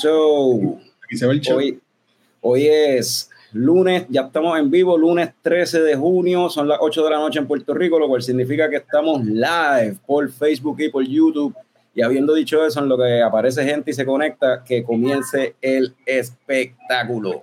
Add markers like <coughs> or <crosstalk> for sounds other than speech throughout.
So, hoy, hoy es lunes, ya estamos en vivo, lunes 13 de junio, son las 8 de la noche en Puerto Rico, lo cual significa que estamos live por Facebook y por YouTube. Y habiendo dicho eso, en lo que aparece gente y se conecta, que comience el espectáculo.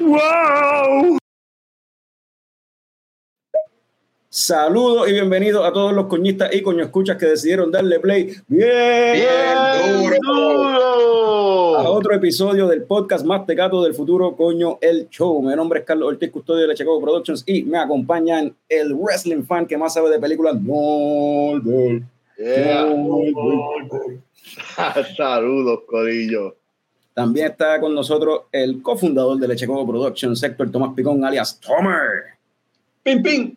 ¡Wow! Saludos y bienvenidos a todos los coñistas y coño escuchas que decidieron darle play bien, duro. a otro episodio del podcast más tecato del futuro, coño, el show. Mi nombre es Carlos Ortiz, custodio de Lechecoco Productions y me acompañan el wrestling fan que más sabe de películas. No, <laughs> Saludos, Codillo. También está con nosotros el cofundador de Leche Coco Productions, Sector Tomás Picón, alias Tomer. ¡Pim, pim!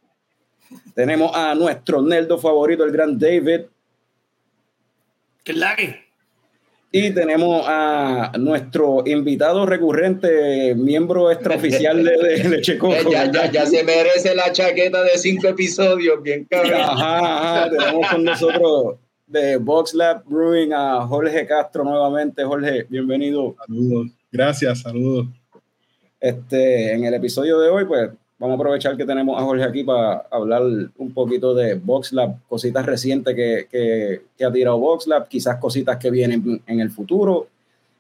Tenemos a nuestro nerdo favorito, el gran David. ¿Qué la Y tenemos a nuestro invitado recurrente, miembro extraoficial de, de Leche <laughs> Coco. Ya, ya, ya, se merece la chaqueta de cinco episodios, bien cabrón. Ajá, ajá, tenemos con nosotros de Box Lab Brewing a Jorge Castro nuevamente. Jorge, bienvenido. Saludos, gracias, saludos. Este, en el episodio de hoy, pues vamos a aprovechar que tenemos a Jorge aquí para hablar un poquito de Box Lab, cositas recientes que, que, ha tirado Box Lab, quizás cositas que vienen en el futuro.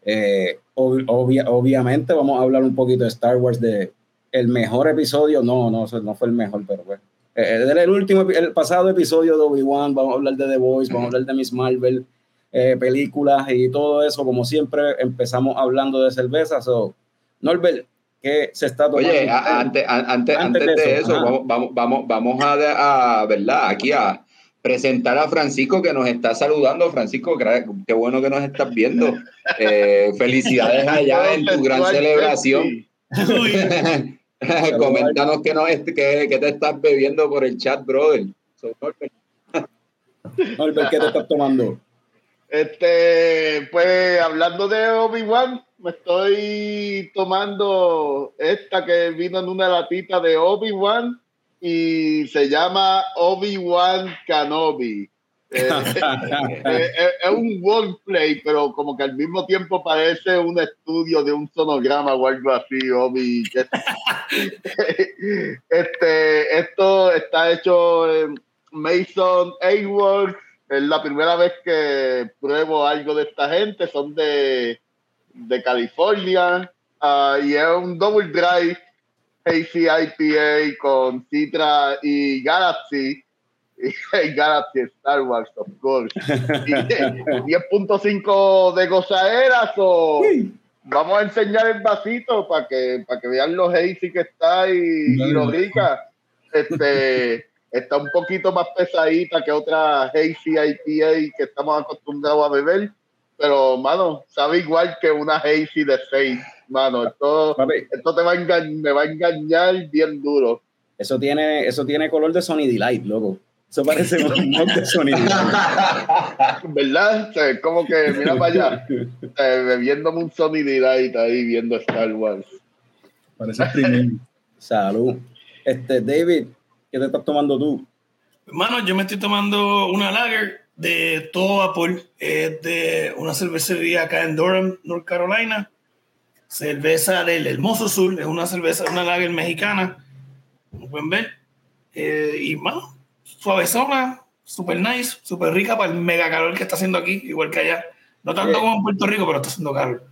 Eh, obviamente vamos a hablar un poquito de Star Wars, de el mejor episodio, no, no, no fue el mejor, pero bueno eh, el último, el pasado episodio de Obi-Wan, vamos a hablar de The Voice, vamos a hablar de Miss Marvel, eh, películas y todo eso. Como siempre, empezamos hablando de cerveza. So, Norbert, ¿qué se está tomando? Oye, antes, antes, antes, de, eso, vamos, vamos, vamos, a, ¿verdad? Aquí a presentar a Francisco que nos está saludando. Francisco, qué bueno que nos estás viendo. Eh, felicidades allá en tu gran celebración. <laughs> <laughs> Coméntanos qué, no, que, que, te estás bebiendo por el chat, brother. <laughs> Norbert, ¿qué te estás tomando? Este, pues hablando de Obi-Wan, me estoy tomando esta que vino en una latita de Obi-Wan y se llama Obi-Wan Kenobi. Eh, <laughs> eh, es un wordplay, pero como que al mismo tiempo parece un estudio de un sonograma o algo así, Obi. <laughs> este, esto está hecho en Mason Awards. Es la primera vez que pruebo algo de esta gente. Son de, de California. Ah, y es un double dry ACIPA con Citra y Galaxy <laughs> y Galaxy Star Wars, of course. 10.5 de gozaderas o vamos a enseñar el vasito para que, para que vean los hazy que está y, lo rica. Este, está un poquito más pesadita que otra hazy IPA que estamos acostumbrados a beber, pero, mano, sabe igual que una hazy de 6. Mano, esto, esto te va a me va a engañar bien duro. Eso tiene, eso tiene color de Sony Delight, loco. Eso parece un de sonido. <laughs> ¿Verdad? como que, mira para allá, bebiéndome un Sony Delight ahí viendo Star Wars. Parece primero. Salud. Este, David, ¿qué te estás tomando tú? Hermano, yo me estoy tomando una lager de todo vapor. Es de una cervecería acá en Durham, North Carolina. Cerveza del Hermoso Sur. Es una cerveza, una lager mexicana. Como pueden ver. Eh, y, mano, suavezona, super nice, super rica para el mega calor que está haciendo aquí, igual que allá. No tanto como en Puerto Rico, pero está haciendo calor.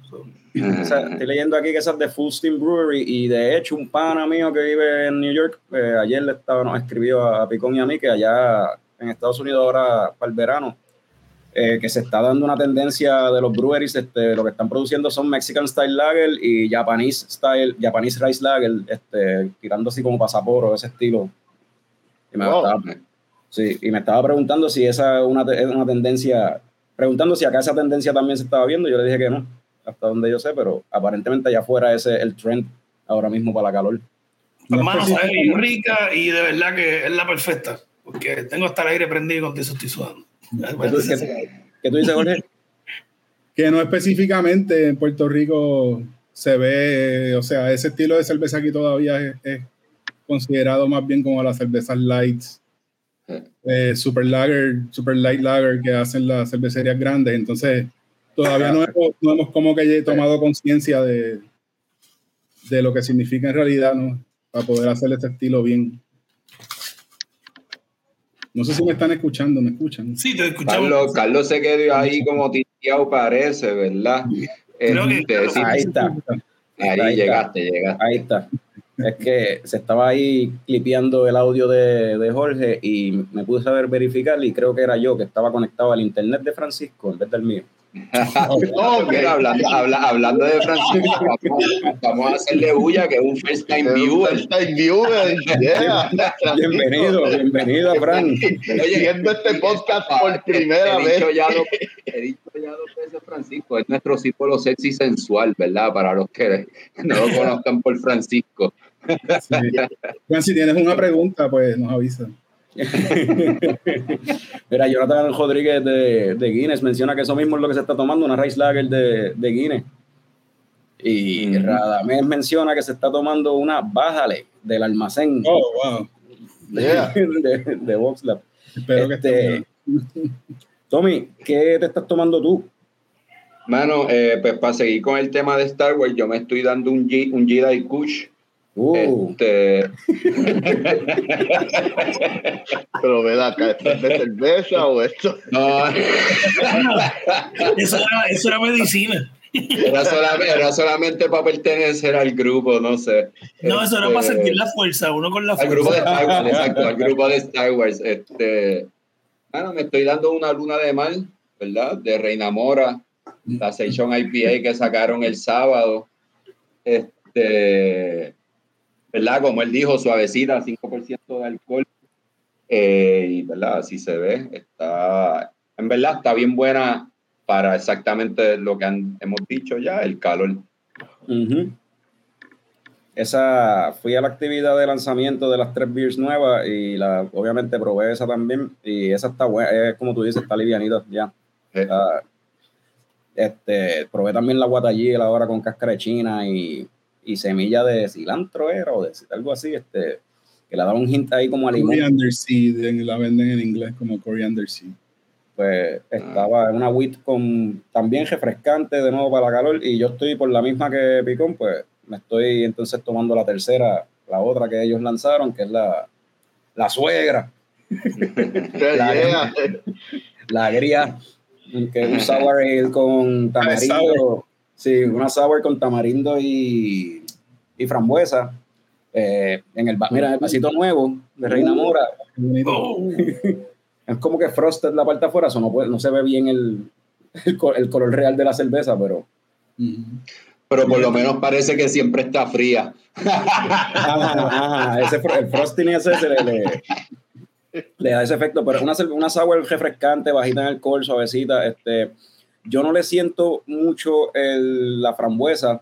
estoy leyendo aquí que esas de Full Steam Brewery y de hecho un pana mío que vive en New York, eh, ayer le estaba, nos escribió a Picón y a mí que allá en Estados Unidos ahora para el verano eh, que se está dando una tendencia de los breweries, este, lo que están produciendo son Mexican Style Lager y Japanese Style, Japanese Rice Lager, este, tirando así como pasaporo, ese estilo. Y me, estaba, sí, y me estaba preguntando si esa es una, una tendencia, preguntando si acá esa tendencia también se estaba viendo, yo le dije que no, hasta donde yo sé, pero aparentemente allá afuera ese es el trend ahora mismo para la calor. Hermano, es bien rica y de verdad que es la perfecta, porque tengo hasta el aire prendido con eso estoy sudando. ¿Qué tú, dices, Jorge? <laughs> que no específicamente en Puerto Rico se ve, o sea, ese estilo de cerveza aquí todavía es, considerado más bien como las cervezas lights, eh, super lager, super light lager que hacen las cervecerías grandes. Entonces, todavía no hemos, no hemos como que tomado conciencia de, de lo que significa en realidad, ¿no? Para poder hacer este estilo bien. No sé si me están escuchando, ¿me escuchan? Sí, te escuchamos. Carlos, Carlos se quedó ahí como titiado parece, ¿verdad? Este, ahí está. Ahí, llegaste, llegaste. Ahí está. Es que se estaba ahí clipeando el audio de, de, Jorge y me puse a ver verificar y creo que era yo que estaba conectado al internet de Francisco en vez del mío. <laughs> hablando, hablando, de Francisco, vamos, a hacerle bulla que es un first time viewer. First time viewer, <laughs> Bienvenido, bienvenido, Fran. Oye, viendo este podcast por primera he vez. Dicho ya dos, he dicho ya dos veces, Francisco, es nuestro símbolo sexy sensual, ¿verdad? Para los que no lo conozcan por Francisco. Sí. si tienes una pregunta, pues nos avisan. <laughs> Mira, Jonathan Rodríguez de, de, Guinness menciona que eso mismo es lo que se está tomando, una Rice Lager de, de Guinness. Y mm. Radamés menciona que se está tomando una Bájale del almacén. Oh, wow. De, <laughs> de, Voxlab. Espero este, Tommy, ¿qué te estás tomando tú? Mano, eh, pues para seguir con el tema de Star Wars, yo me estoy dando un, G, un Jedi Kush Uh. Este... <laughs> Pero ve acá, ¿esto es de cerveza o esto? No. <laughs> eso, era, eso era medicina. Era solamente, era solamente, para pertenecer al grupo, no sé. No, eso era para este, sentir la fuerza, uno con la fuerza. Al grupo de Star Wars, <laughs> exacto, al grupo de Star Wars. Este, bueno, me estoy dando una luna de mal, ¿verdad? De Reina Mora, la Session IPA que sacaron el sábado. Este, ¿verdad? Como él dijo, suavecita, 5% de alcohol. Eh, y, ¿verdad? Así se ve. Está, en verdad, está bien buena para exactamente lo que hemos dicho ya, el calor. Esa, fui a la actividad de lanzamiento de las tres beers nuevas y la, obviamente probé esa también y esa está buena, es como tú dices, está livianita ya. este, probé también la guatallí ahora con cáscara de china y y semilla de cilantro era o de algo así, este, que le daba un hint ahí como a limón. Coriander seed, la venden en inglés como coriander seed. Pues estaba en una wheat con también refrescante de nuevo para la calor y yo estoy por la misma que Picón, pues me estoy entonces tomando la tercera, la otra que ellos lanzaron, que es la, la suegra. la, la agria, que es un sour ale con tamarindo. Sí, una sour con tamarindo y, y frambuesa. Eh, en el, mira, el vasito nuevo de Reina uh, Mora. <laughs> es como que frosted la parte afuera, eso no, no se ve bien el, el, color real de la cerveza, pero. Pero por lo menos parece que siempre está fría. <laughs> ese, el frosting ese se le, le, da ese efecto, pero una, una sour refrescante, bajita en alcohol, suavecita, este yo no le siento mucho la frambuesa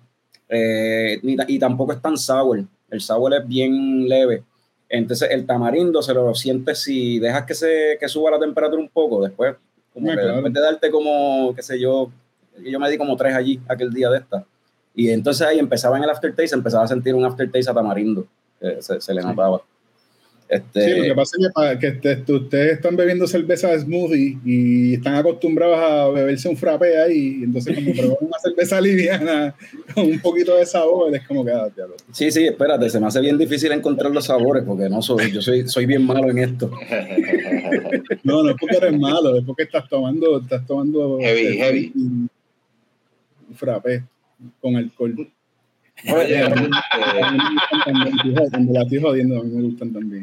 eh, y tampoco es tan sour. El sour es bien leve. Entonces el tamarindo se lo siente si dejas que se que suba la temperatura un poco, después, como después de darte como, qué sé yo, yo me di como tres allí aquel día de esta. Y entonces ahí empezaba en el aftertaste, empezaba a sentir un aftertaste a tamarindo, se, se, le notaba. Este, sí, lo que pasa es que, este, ustedes están bebiendo cerveza de smoothie y están acostumbrados a beberse un frappé ahí, entonces como prueban una cerveza <laughs> liviana con un poquito de sabor, es como que... Ah, sí, sí, espérate, se me hace bien difícil encontrar los sabores porque no soy, yo soy, soy bien malo en esto. <laughs> no, no es porque eres malo, es porque estás tomando, estás tomando heavy, heavy. frappé con alcohol.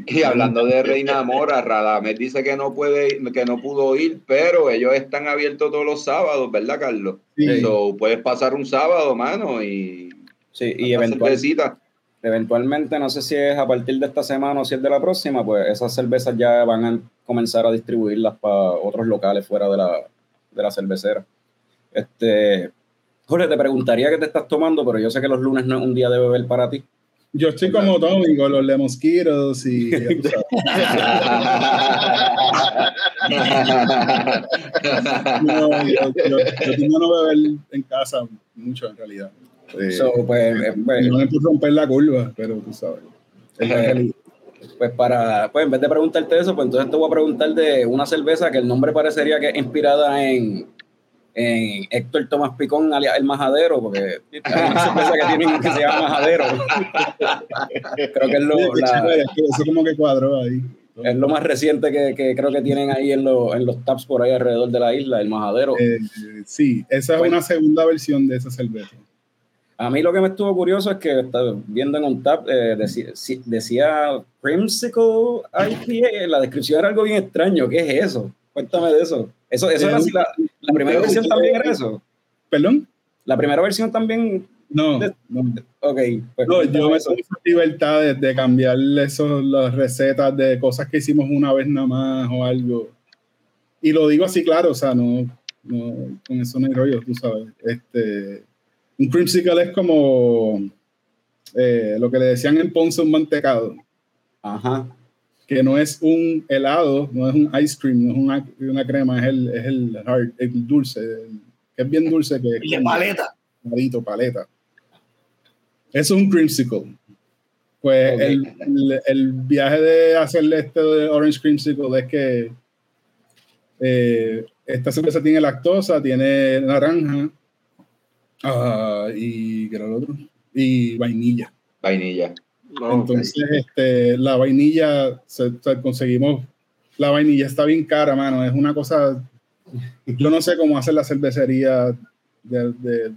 Y hablando de Reina Mora, Radames dice que no puede, que no pudo ir, pero ellos están abiertos todos los sábados, ¿verdad, Carlos? Sí. puedes pasar un sábado, mano, y, sí, y eventualmente, no sé si es a partir de esta semana o si es de la próxima, pues esas cervezas ya van a comenzar a distribuirlas para otros locales fuera de la, de la cervecera. Este, Jorge, te preguntaría qué te estás tomando, pero yo sé que los lunes no es un día de beber para ti. Yo estoy como Tommy con los lemosquitos y. <laughs> no, yo, yo, yo no beber en casa mucho en realidad. Eh, pues, eh, pues, no me puedo romper la curva, pero tú sabes. pues para, pues en vez de preguntarte eso, pues entonces te voy a preguntar de una cerveza que el nombre parecería que es inspirada en, en Héctor Tomás Picón, alias El Majadero, porque hay una que tienen que se llama Majadero. creo que es lo. eso como que cuadró ahí. Es lo más reciente que, que creo que tienen ahí en, lo, en, los taps por ahí alrededor de la isla, el Majadero. Eh, sí, esa es una segunda versión de esa cerveza. A mí lo que me estuvo curioso es que viendo en un tap eh, decía, decía Creamsicle IPA, la descripción era algo bien extraño. ¿Qué es eso? Cuéntame de eso. Eso, eso era así, la, la primera versión también era eso. ¿Perdón? La primera versión también. No. no. Ok. Pues no, yo me tomé libertad de, de, cambiar eso, las recetas de cosas que hicimos una vez nada más o algo. Y lo digo así, claro, o sea, no, no con eso no hay rollo, tú sabes. Este, un creamsicle es como eh, lo que le decían en Ponce un mantecado. Ajá. Que no es un helado, no es un ice cream, no es una, una crema, es el, es el, hard, el dulce, que es bien dulce. Que y paleta. Palito, paleta. Eso es un creamsicle. Pues el, el, el, viaje de hacerle este de Orange Creamsicle es que eh, esta cerveza tiene lactosa, tiene naranja, Ah, y ¿qué era el otro? Y vainilla. Vainilla. Entonces, este, la vainilla, conseguimos, la vainilla está bien cara, mano, es una cosa, yo no sé cómo hacer la cervecería de,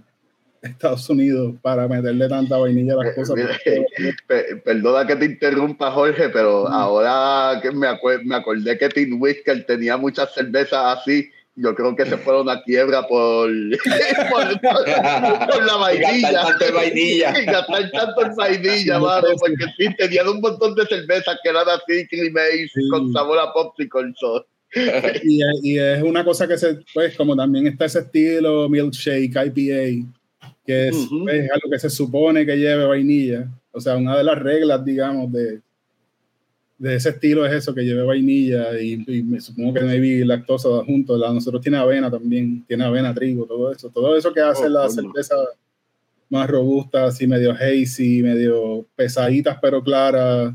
Estados Unidos para meterle tanta vainilla a las cosas. <laughs> perdona que te interrumpa, Jorge, pero ahora que me, me acordé que Tim Whisker tenía muchas cervezas así yo creo que se fueron a quiebra por, <laughs> por, por, la vainilla. Y <laughs> gastar tanto en vainilla. Y gastar tanto en vainilla, mano, porque sí, tenían un montón de cervezas que eran así, creamy, sí. con sabor a popsicle. So. <laughs> y, y, es una cosa que se, pues, como también está ese estilo milkshake, IPA, que es, uh -huh. es algo que se supone que lleve vainilla. O sea, una de las reglas, digamos, de, de ese estilo es eso, que lleve vainilla y, y me supongo que maybe lactosa junto. La nosotros tiene avena también, tiene avena, trigo, todo eso. Todo eso que hace oh, la cerveza más robusta, así medio hazy, medio pesaditas pero claras,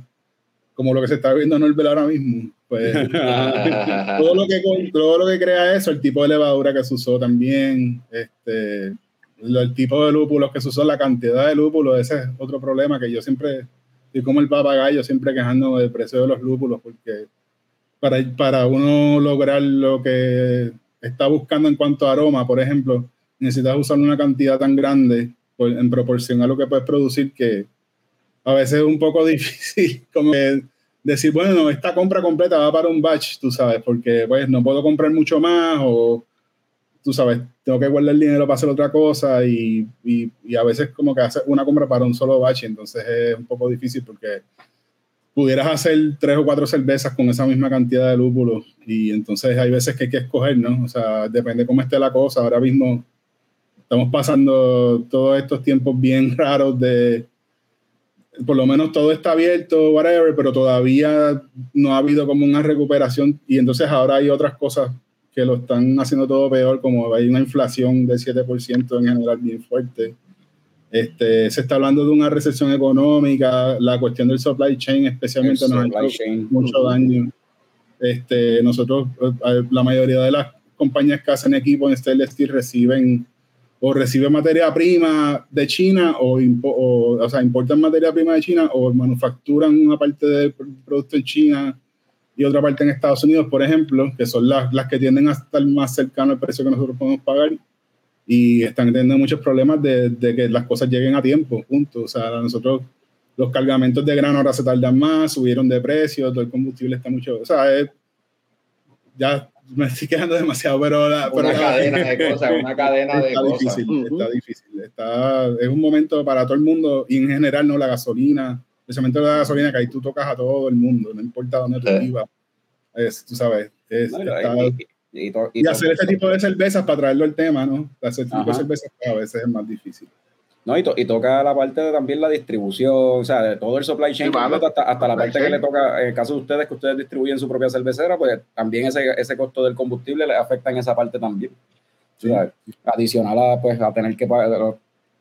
como lo que se está viendo en el ahora mismo. Pues <laughs> todo, lo que, todo lo que crea eso, el tipo de levadura que se usó también, este, el tipo de lúpulos que se usó, la cantidad de lúpulos, ese es otro problema que yo siempre y como el papagayo siempre quejándome del precio de los lúpulos, porque para, para uno lograr lo que está buscando en cuanto a aroma, por ejemplo, necesitas usar una cantidad tan grande en proporción a lo que puedes producir que a veces es un poco <laughs> difícil como decir, bueno, esta compra completa va para un batch, tú sabes, porque pues no puedo comprar mucho más o tú sabes, tengo que guardar el dinero para hacer otra cosa y, y, y, a veces como que hacer una compra para un solo batch, entonces es un poco difícil porque pudieras hacer tres o cuatro cervezas con esa misma cantidad de lúpulos y entonces hay veces que hay que escoger, ¿no? O sea, depende cómo esté la cosa. Ahora mismo estamos pasando todos estos tiempos bien raros de, por lo menos todo está abierto, whatever, pero todavía no ha habido como una recuperación y entonces ahora hay otras cosas que lo están haciendo todo peor, como hay una inflación del 7% en general bien fuerte. Este, se está hablando de una recesión económica, la cuestión del supply chain especialmente nos ha hecho mucho daño. Este, nosotros, eh, la mayoría de las compañías que hacen equipo en Stainless Steel reciben o reciben materia prima de China o, o, o sea, importan materia prima de China o manufacturan una parte del producto en China y otra parte en Estados Unidos, por ejemplo, que son las, las que tienden a estar más cercanas al precio que nosotros podemos pagar. y están teniendo muchos problemas de, de, que las cosas lleguen a tiempo, punto. O sea, nosotros los cargamentos de grano ahora se tardan más, subieron de precio, todo el combustible está mucho, o sea, ya me estoy quedando demasiado, pero, una cadena de <laughs> cosas, una cadena de cosas. Difícil, Está difícil, está, es un momento para todo el mundo y en general no la gasolina, especialmente la gasolina que ahí tú tocas a todo el mundo, no importa dónde tú vivas, es, tú sabes, es, y, hacer este tipo de cervezas para traerlo al tema, ¿no? Hacer este tipo de cervezas a veces es más difícil. No, y, y, toca la parte de también la distribución, o sea, de todo el supply chain, hasta, hasta, la parte que le toca, en el caso de ustedes, que ustedes distribuyen su propia cervecera, pues también ese, ese costo del combustible le afecta en esa parte también. O sea, adicional a, pues, a tener que pagar,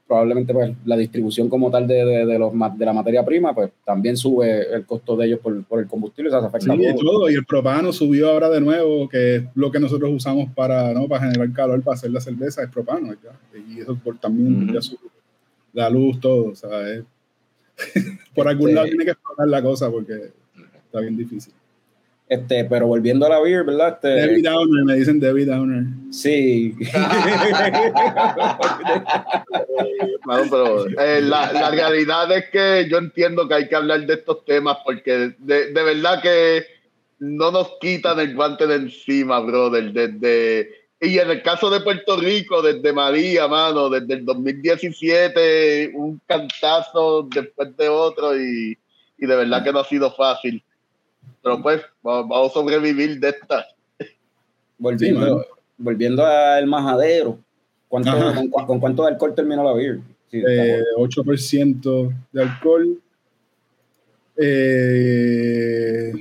probablemente pues, la distribución como tal de, de, de, los, de la materia prima, pues también sube el costo de ellos por, por el combustible, o sea, se afecta sí, todo. Y el propano subió ahora de nuevo, que es lo que nosotros usamos para, ¿no? para generar calor, para hacer la cerveza, es propano. ¿ya? Y eso por, también ya sube la luz, todo, ¿sabes? <laughs> Por algún lado tiene que explotar la cosa porque está bien difícil. Este, pero volviendo a la beer, ¿verdad? Este, Debbie Downer, me dicen Debbie Downer. Sí. pero eh, la, la, realidad es que yo entiendo que hay que hablar de estos temas porque de, de verdad que no nos quitan el guante de encima, brother. Desde y en el caso de Puerto Rico, desde María, mano, desde el 2017, un cantazo después de otro y, y de verdad que no ha sido fácil. Pero pues, vamos a sobrevivir de esta. Volviendo, volviendo al majadero, ¿cuánto, con, cuánto de alcohol terminó la beer? Sí, eh, 8% de alcohol. Eh,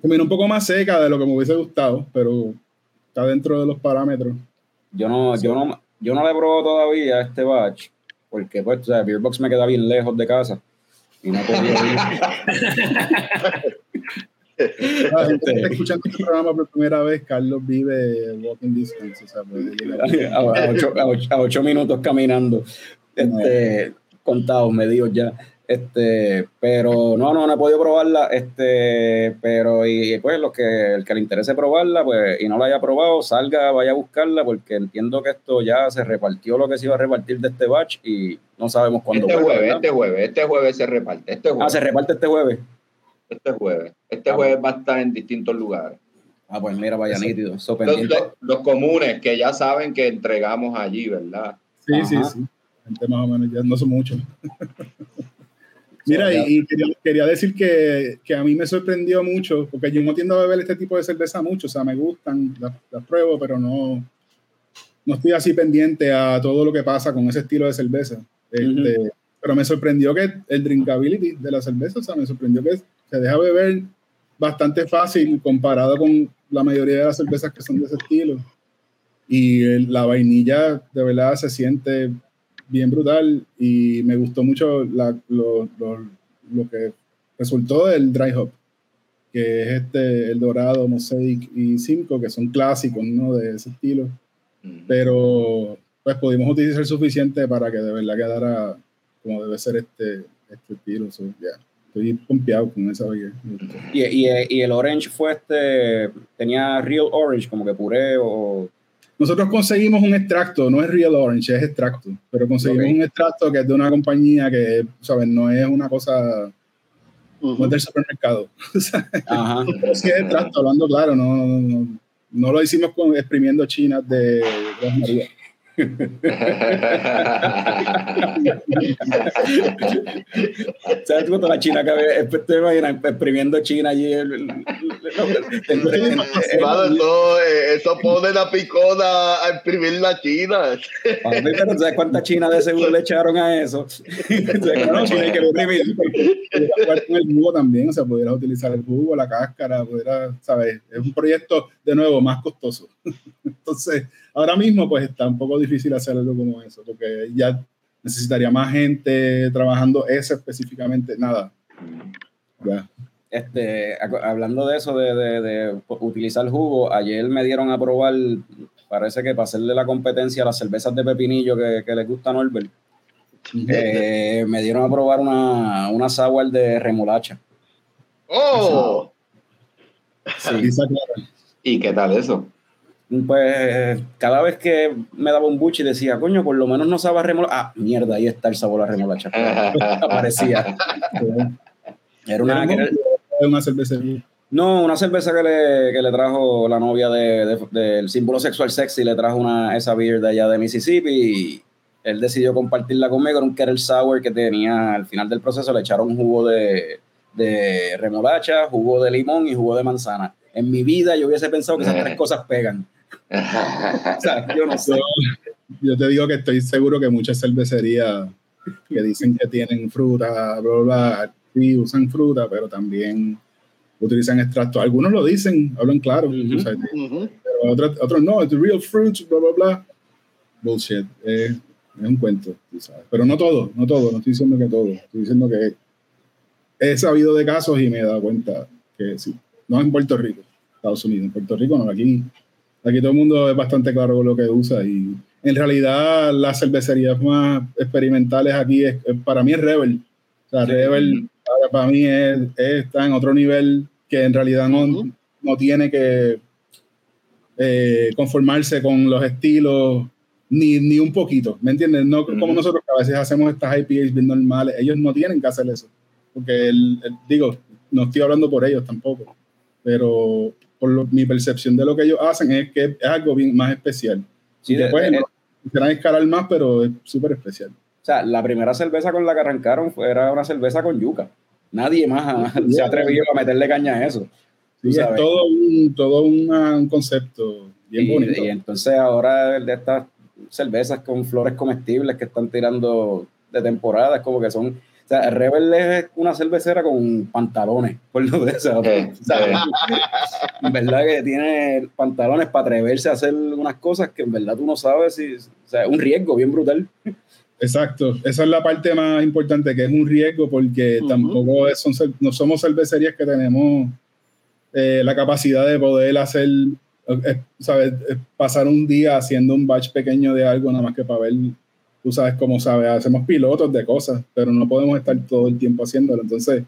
terminó un poco más seca de lo que me hubiese gustado, pero está dentro de los parámetros. Yo no, yo no, yo no le he probado todavía este batch, porque pues, o sea, Beerbox me queda bien lejos de casa y no ir. La gente está escuchando este programa por primera vez, Carlos vive walking distance, o sea, puede llegar a, a, ocho, a, ocho, a, ocho, minutos caminando, este, contados, medidos ya. Este, pero no, no, no he podido probarla. Este, pero y pues lo que el que le interese probarla, pues, y no la haya probado, salga, vaya a buscarla, porque entiendo que esto ya se repartió lo que se iba a repartir de este batch y no sabemos cuándo. Este jueves, este jueves, este jueves se reparte. Este jueves. Ah, se reparte este jueves. Este jueves. Este ah, jueves va a estar en distintos lugares. Ah, pues mira, vaya nítido. Los, los, comunes que ya saben que entregamos allí, ¿verdad? Sí, Ajá. sí, sí. Gente más o menos, ya no son muchos. <laughs> Mira, y, quería, quería, decir que, que, a mí me sorprendió mucho, porque yo no tiendo a beber este tipo de cerveza mucho, o sea, me gustan, las, las pruebo, pero no, no estoy así pendiente a todo lo que pasa con ese estilo de cerveza. Este, uh -huh. Pero me sorprendió que el drinkability de la cerveza, o sea, me sorprendió que se deja beber bastante fácil comparado con la mayoría de las cervezas que son de ese estilo. Y el, la vainilla de verdad se siente bien brutal y me gustó mucho la, lo, lo, lo, que resultó del dry hop, que es este, el dorado, mosaic y cinco, que son clásicos, ¿no? De ese estilo. Pero pues pudimos utilizar suficiente para que de verdad quedara como debe ser este, este estilo. So, yeah. Estoy pompeado con esa bebida. ¿Y, y, y el orange fue este, tenía real orange, como que puré o nosotros conseguimos un extracto, no es real orange, es extracto, pero conseguimos okay. un extracto que es de una compañía que, ¿sabes? No es una cosa no es del supermercado. <laughs> Ajá. sí es extracto, hablando claro, no, no, no, lo hicimos con exprimiendo chinas de María. <laughs> ¿Sabes cuánto la China que te imaginas exprimiendo China allí? eso, pone la picona a imprimir la China. Pero ¿sabes cuánta China de seguro le echaron a eso? <laughs> no, China hay que imprimir. con el jugo también, o sea, pudieras utilizar el jugo, la cáscara, pudiera, ¿sabes? Es un proyecto, de nuevo, más costoso. Entonces, ahora mismo, pues está un poco difícil hacer algo como eso, porque ya necesitaría más gente trabajando ese específicamente, nada. Ya. Este, hablando de eso, de, de, de, utilizar jugo, ayer me dieron a probar, parece que para hacerle la competencia a las cervezas de pepinillo que, que les gusta a Norbert, eh, me dieron a probar una, una sour de remolacha. ¡Oh! Sí. ¿Y qué tal eso? Pues cada vez que me daba un buche y decía, coño, por lo menos no sabe remolacha. Ah, mierda, ahí está el sabor a remolacha. <laughs> Aparecía. era una, una cervecería. No, una cerveza que le, que le trajo la novia del de, símbolo sexual sexy, le trajo una, esa beer de allá de Mississippi y él decidió compartirla conmigo. Era un Kettle Sour que tenía al final del proceso, le echaron jugo de, de remolacha, jugo de limón y jugo de manzana. En mi vida yo hubiese pensado que esas tres cosas pegan. <laughs> o sea, yo no sé. Yo, te digo que estoy seguro que muchas cervecerías que dicen que tienen fruta, bla, bla, sí usan fruta, pero también utilizan extractos. Algunos lo dicen, hablan claro, pero otros, otros no, it's real fruits, bla, bla, bla. Bullshit. es un cuento, sabes. Pero no todo, no todo, no estoy diciendo que todo. Estoy diciendo que he sabido de casos y me he dado cuenta que sí. No en Puerto Rico, Estados Unidos. En Puerto Rico no, aquí, aquí todo el mundo es bastante claro con lo que usa y en realidad las cervecerías más experimentales aquí es, para mí es Rebel. O sea, Rebel para, mí es, está en otro nivel que en realidad no, no tiene que eh, conformarse con los estilos ni, ni, un poquito, ¿me entiendes? No como nosotros que a veces hacemos estas IPAs bien normales, ellos no tienen que hacer eso, porque el, digo, no estoy hablando por ellos tampoco, pero por mi percepción de lo que ellos hacen es que es algo bien más especial. Sí, después quieran escalar más, pero es súper especial. O sea, la primera cerveza con la que arrancaron fue, era una cerveza con yuca. Nadie más se atrevió a meterle caña a eso. Sí, es todo un, todo un concepto bien bonito. Y entonces ahora de estas cervezas con flores comestibles que están tirando de temporada, es como que son... O sea, Rebel es una cervecera con pantalones, por lo de eso. en verdad que tiene pantalones para atreverse a hacer unas cosas que en verdad tú no sabes si... O sea, es un riesgo bien brutal. Exacto, esa es la parte más importante, que es un riesgo porque tampoco son, no somos cervecerías que tenemos eh, la capacidad de poder hacer, eh, ¿sabes? Eh, pasar un día haciendo un batch pequeño de algo, nada más que para ver, tú sabes cómo sabes, hacemos pilotos de cosas, pero no podemos estar todo el tiempo haciéndolo. Entonces,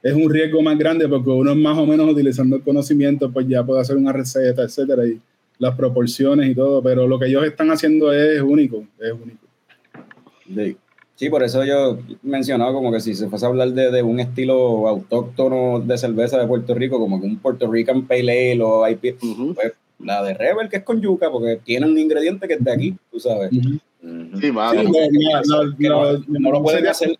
es un riesgo más grande porque uno es más o menos utilizando el conocimiento, pues ya puede hacer una receta, etcétera, y las proporciones y todo, pero lo que ellos están haciendo es único, es único. Sí, por eso yo mencionaba como que si se fuese a hablar de, un estilo autóctono de cerveza de Puerto Rico, como que un Puerto Rican Pale Ale o IP, pues la de Rebel, que es con yuca, porque tiene un ingrediente que es de aquí, tú sabes. Sí, no, lo pueden hacer.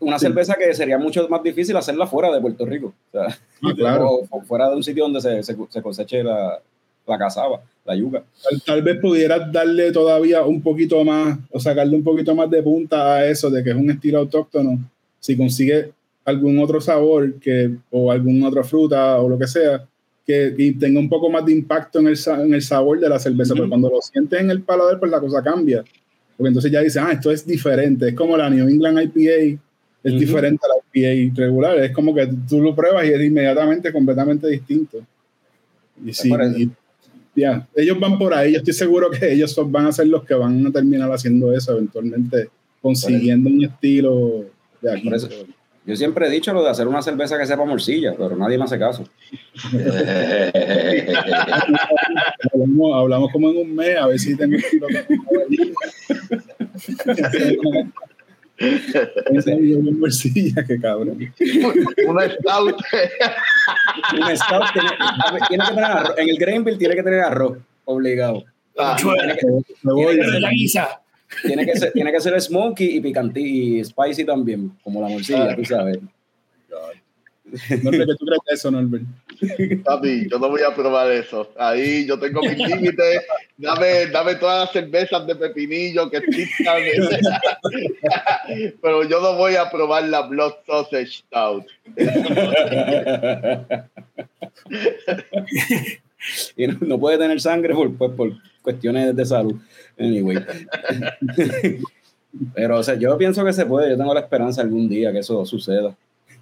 Una cerveza que sería mucho más difícil hacerla fuera de Puerto Rico. O sea, ah, <laughs> fuera de un sitio donde se, se coseche la, la cazaba, la yuca. Tal, vez pudieras darle todavía un poquito más, o sacarle un poquito más de punta a eso, de que es un estilo autóctono. Si consigue algún otro sabor que, o alguna otra fruta o lo que sea, que y tenga un poco más de impacto en el, en el sabor de la cerveza. Pero cuando lo sientes en el paladar, pues la cosa cambia. Porque entonces ya dices, ah, esto es diferente. Es como la New England IPA, es diferente a la IPA regular. Es como que tú lo pruebas y es inmediatamente completamente distinto. Y sí, ya, ellos van por ahí. Yo estoy seguro que ellos van a ser los que van a terminar haciendo eso eventualmente, consiguiendo un estilo de aquí. Yo siempre he dicho lo de hacer una cerveza que sepa morcilla, pero nadie me hace caso. hablamos, como en un mes, a ver si tengo una bolsilla, qué cabrón. Una stout. Una stout tiene, tiene, que tener arroz. En el Greenville tiene que tener arroz, obligado. Ah, tiene, que, tiene, que, ser, tiene que ser smoky y picantí y spicy también, como la morcilla, tú sabes. Norbert, ¿tú crees eso, Norbert? Papi, yo no voy a probar eso. Ahí yo tengo mis límites. Dame, dame todas las cervezas de pepinillo que existan. Pero yo no voy a probar la Blood Sausage Stout. <laughs> y no, puede tener sangre por, pues, por cuestiones de salud. Anyway. <laughs> Pero, o sea, yo pienso que se puede. Yo tengo la esperanza algún día que eso suceda.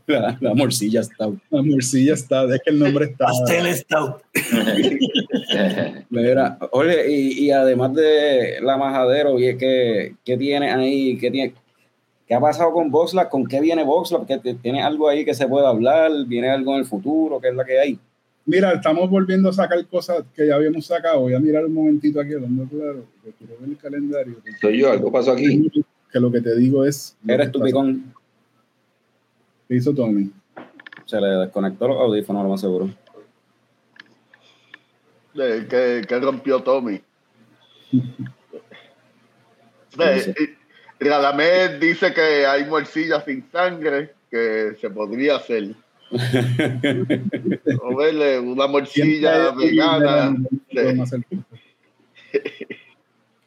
La, morcilla stout. La morcilla stout, es que el nombre está. Pastel stout. <laughs> Mira, oye, y, y, además de la majadero, y es que, ¿qué tiene ahí? ¿Qué, tiene, ¿Qué ha pasado con VoxLab? ¿Con qué viene VoxLab? ¿Tiene algo ahí que se pueda hablar? ¿Viene algo en el futuro? ¿Qué es lo que hay? Mira, estamos volviendo a sacar cosas que ya habíamos sacado. Voy a mirar un momentito aquí, hablando claro, porque quiero ver el calendario. Soy yo, algo pasó aquí. Que lo que te digo es. Eres tu picón. ¿Qué hizo Tommy? Se le desconectó los audífonos, lo más seguro. ¿Qué, qué rompió Tommy? <laughs> Radamés dice que hay morcillas sin sangre que se podría hacer. O verle una morcilla vegana.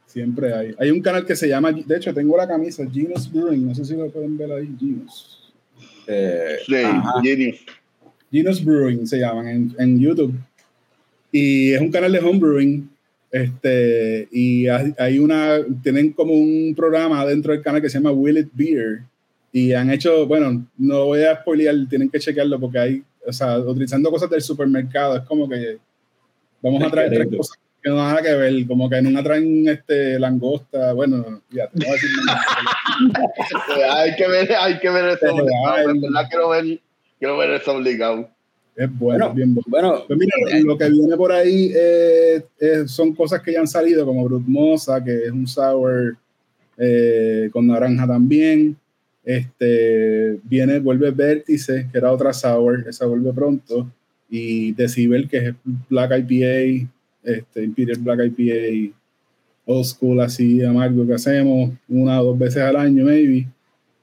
Siempre hay. Hay un canal que se llama, de hecho tengo la camisa, Genius Brewing, no sé si lo pueden ver ahí, Genius. Eh, sí, Genius. Genius Brewing se llaman en, en, YouTube. Y es un canal de homebrewing. Este, y hay una, tienen como un programa dentro del canal que se llama Will It Beer y han hecho, bueno, no voy a spoilear, tienen que chequearlo porque hay, o sea, utilizando cosas del supermercado, es como que vamos a traer tres cosas que no nada que ver, como que no traen este, langosta, bueno, ya, te voy a decir <laughs> hay que ver, hay que ver eso, verdad quiero ver, quiero ver eso obligado. Es bueno, bien bueno. Pues mira, eh, lo que viene por ahí eh, son cosas que ya han salido, como Brutmosa, que es un sour eh, con naranja también. Este, viene, vuelve Vértice, que era otra sour, esa vuelve pronto, y Decibel, que es Black IPA, este, Imperial Black IPA, old school así, amargo que hacemos una o dos veces al año, maybe.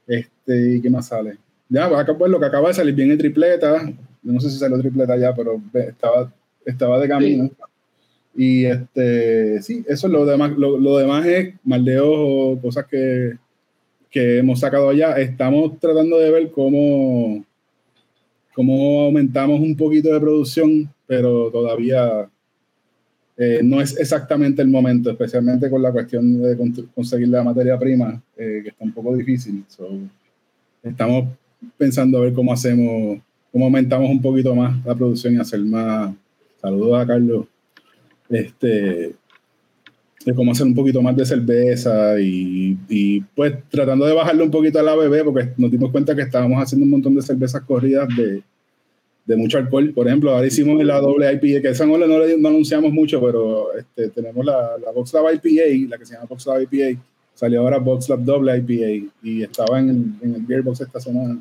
Este, ¿y qué más sale? Ya, pues, pues lo que acaba de salir viene tripleta, no sé si salió tripleta ya, pero estaba, estaba de camino. Y este, sí, eso es lo demás, lo, lo demás es maldeos o cosas que, que hemos sacado allá, estamos tratando de ver cómo, cómo aumentamos un poquito de producción, pero todavía eh, no es exactamente el momento, especialmente con la cuestión de conseguir la materia prima, eh, que está un poco difícil. estamos pensando a ver cómo hacemos, cómo aumentamos un poquito más la producción y hacer más. Saludos a Carlos. Este, de cómo hacer un poquito más de cerveza y, y, pues tratando de bajarle un poquito a la bebé porque nos dimos cuenta que estábamos haciendo un montón de cervezas corridas de, de mucho alcohol. Por ejemplo, ahora hicimos la doble IPA, que esa no, no, no anunciamos mucho, pero este, tenemos la, la Box Lab IPA, la que se llama Box Lab IPA, salió ahora Box Lab Doble IPA y estaba en el, en el Beer Box esta semana.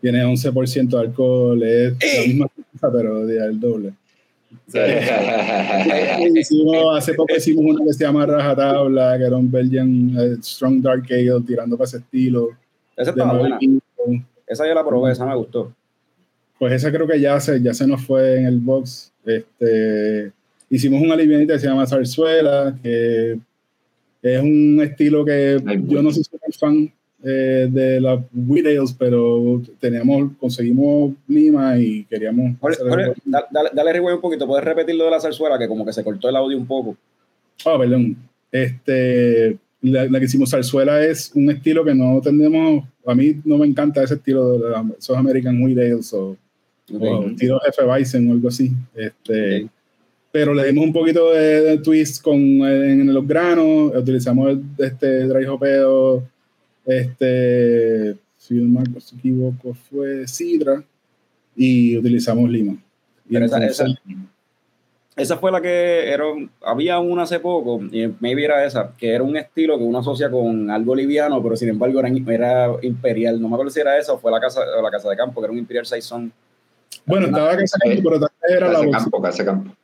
Tiene 11% de alcohol, es la misma cosa, pero el doble hace poco hicimos una que se llama Rajatabla, que era un Belgian eh, Strong Dark Ale tirando para ese estilo. Esa estaba buena. Esa yo la probé, esa me gustó. Pues esa creo que ya se, ya se nos fue en el box. Este, hicimos una livianita que se llama Zarzuela, que es un estilo que yo no soy fan, eh, de las Ales, pero teníamos, conseguimos Lima y queríamos. dale, dale, un poquito, ¿puedes repetir lo de la zarzuela? Que como que se cortó el audio un poco. Ah, perdón. Este, la, que hicimos zarzuela es un estilo que no tenemos. A mí no me encanta ese estilo de esos American Wheat Ales o, estilo Jefe Bison o algo así. Este, Pero le dimos un poquito de, twist con, en, los granos, utilizamos este dry hopeo este, si no me equivoco, fue Sidra y utilizamos Lima. esa, fue la que era, había una hace poco, y maybe era esa, que era un estilo que uno asocia con algo liviano, pero sin embargo era, era imperial. No me acuerdo si era esa o fue la casa, la casa de campo, que era un Imperial Saison. Bueno, estaba la casa de campo, pero vez era la campo, casa campo.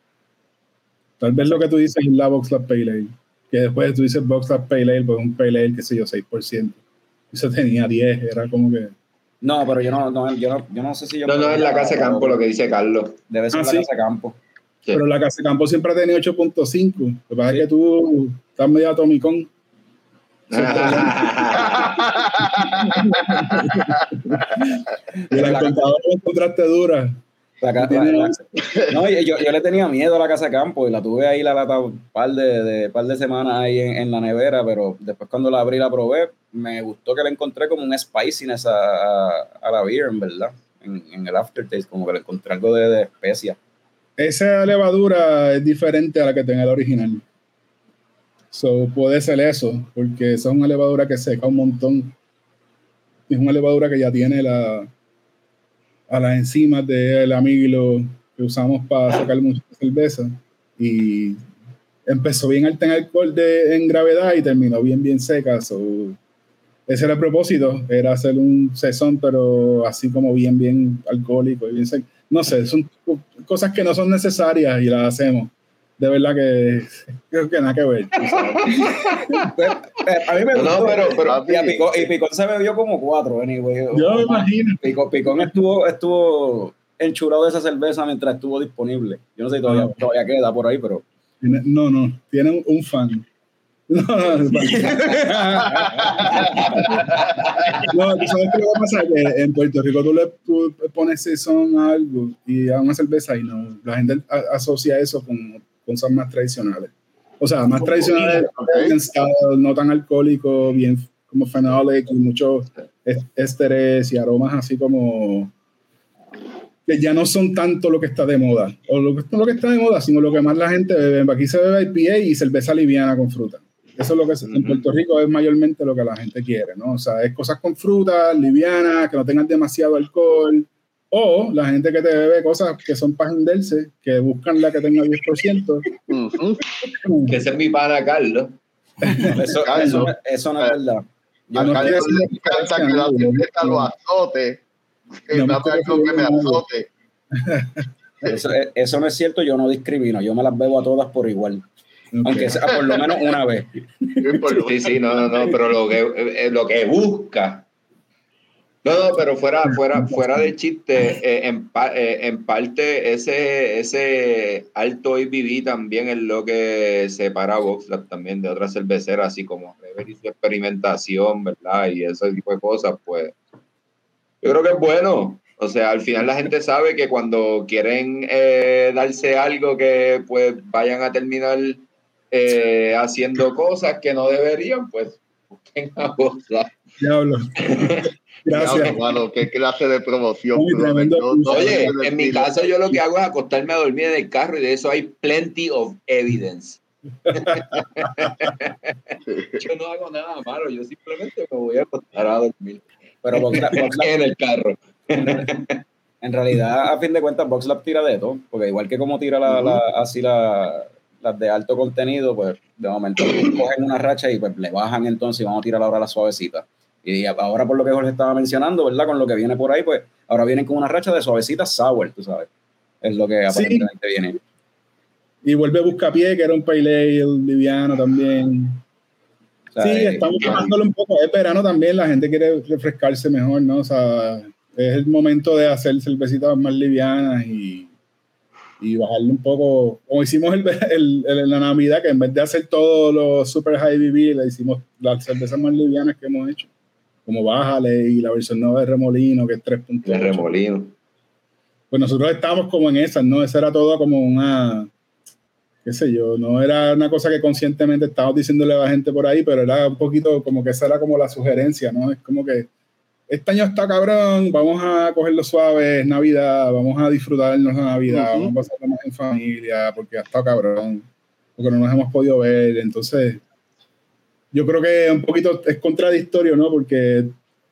Tal vez lo que tú dices es la Box Lab Pale Ale, que después tú dices Box Lab Pale Ale, pues un Pale Ale, qué sé yo, 6% eso tenía 10, era como que... No, pero yo no, no, yo no, yo no sé si yo... No, no, es la casa de campo lo que dice Carlos. Debe ser ah, la casa de campo. Pero la casa de campo siempre ha tenido 8.5. Lo que pasa es que tú estás medio atomicón. <laughs> y la contadora la encontraste dura no, yo, yo, le tenía miedo a la casa de campo y la tuve ahí la lata un par de, par de semanas ahí en, la nevera, pero después cuando la abrí y la probé, me gustó que la encontré como un spiciness a, a, la beer, en verdad, en, el aftertaste, como que le encontré algo de, de especia. Esa levadura es diferente a la que tenía el original. So, puede ser eso, porque esa es una levadura que seca un montón. Es una levadura que ya tiene la, a las enzimas del amilo que usamos para sacar mucha cerveza y empezó bien alta en alcohol de, en gravedad y terminó bien, bien seca. ese era el propósito, era hacer un sesón, pero así como bien, bien alcohólico y bien seco. No sé, son cosas que no son necesarias y las hacemos. De verdad que creo que nada que ver. <laughs> A mí me gustó, no, pero, pero y, Picón, se bebió como cuatro, anyway. Yo me imagino. Picón, estuvo, estuvo enchurado de esa cerveza mientras estuvo disponible. Yo no sé si todavía, ah. todavía queda por ahí, pero no, no, tiene un fan. <laughs> No, no, no. no, <laughs> tú sabes qué va a pasar que en Puerto Rico tú le tú pones son a algo y a una cerveza y no, la gente asocia eso con cosas más tradicionales. O sea, más tradicionales, no tan alcohólicos, bien como fenólico y muchos ésteres y aromas así como que ya no son tanto lo que está de moda, o lo que, no lo que está de moda, sino lo que más la gente bebe. Aquí se bebe IPA y cerveza liviana con fruta. Eso es lo que en Puerto Rico es mayormente lo que la gente quiere, ¿no? O sea, es cosas con fruta, livianas, que no tengan demasiado alcohol, o la gente que te bebe cosas que son para que buscan la que tenga 10%. que ese es mi pana Carlos. eso, eso, eso, no es verdad. Yo no quiero que la cerveza lo azote eso, no es cierto, yo no discrimino, yo me las bebo a todas por igual. Aunque sea por lo menos una vez. Sí, sí, no, no, no, pero lo que, eh, lo que busca. No, no, pero fuera, fuera, fuera de chiste, eh, en, eh, en, parte ese, ese alto IBB también es lo que separa a Voxlab también de otras cerveceras, así como experimentación, ¿verdad? Y ese tipo de cosas, pues yo creo que es bueno. O sea, al final la gente sabe que cuando quieren eh, darse algo que pues vayan a terminar eh, haciendo cosas que no deberían, pues busquen a Diablo. <laughs> Gracias. hermano, qué clase de promoción. Oye, en mi caso yo lo que hago es acostarme a dormir en el carro y de eso hay plenty of evidence. <laughs> yo no hago nada malo, yo simplemente me voy a acostar a dormir. Pero <laughs> en el carro. En realidad, a fin de cuentas, VoxLab tira de todo, porque igual que como tira la, así la, las de alto contenido, pues de momento cogen una racha y pues le bajan entonces y vamos a tirar ahora la suavecita. Y ahora por lo que Jorge estaba mencionando, ¿verdad? Con lo que viene por ahí, pues ahora vienen con una racha de suavecita sour, tú sabes. Es lo que aparentemente viene. Y vuelve Buscapié, que era un pale liviano también sí, estamos tomándolo un poco. Es verano también, la gente quiere refrescarse mejor, ¿no? O sea, es el momento de hacer cervecitas más livianas y, y bajarle un poco, como hicimos el, el, la Navidad, que en vez de hacer todo lo super high BB, le hicimos las cervezas más livianas que hemos hecho, como Bájale y la versión nueva de Remolino, que es 3.8. De Remolino. Pues nosotros estábamos como en esas, ¿no? Esa era todo como una qué sé yo, no era una cosa que conscientemente estábamos diciéndole a la gente por ahí, pero era un poquito como que esa era como la sugerencia, ¿no? Es como que este año está cabrón, vamos a cogerlo suave, es Navidad, vamos a disfrutarnos de Navidad, vamos a pasarlo más en familia, porque ha estado cabrón, porque no nos hemos podido ver, entonces yo creo que un poquito es contradictorio, ¿no? Porque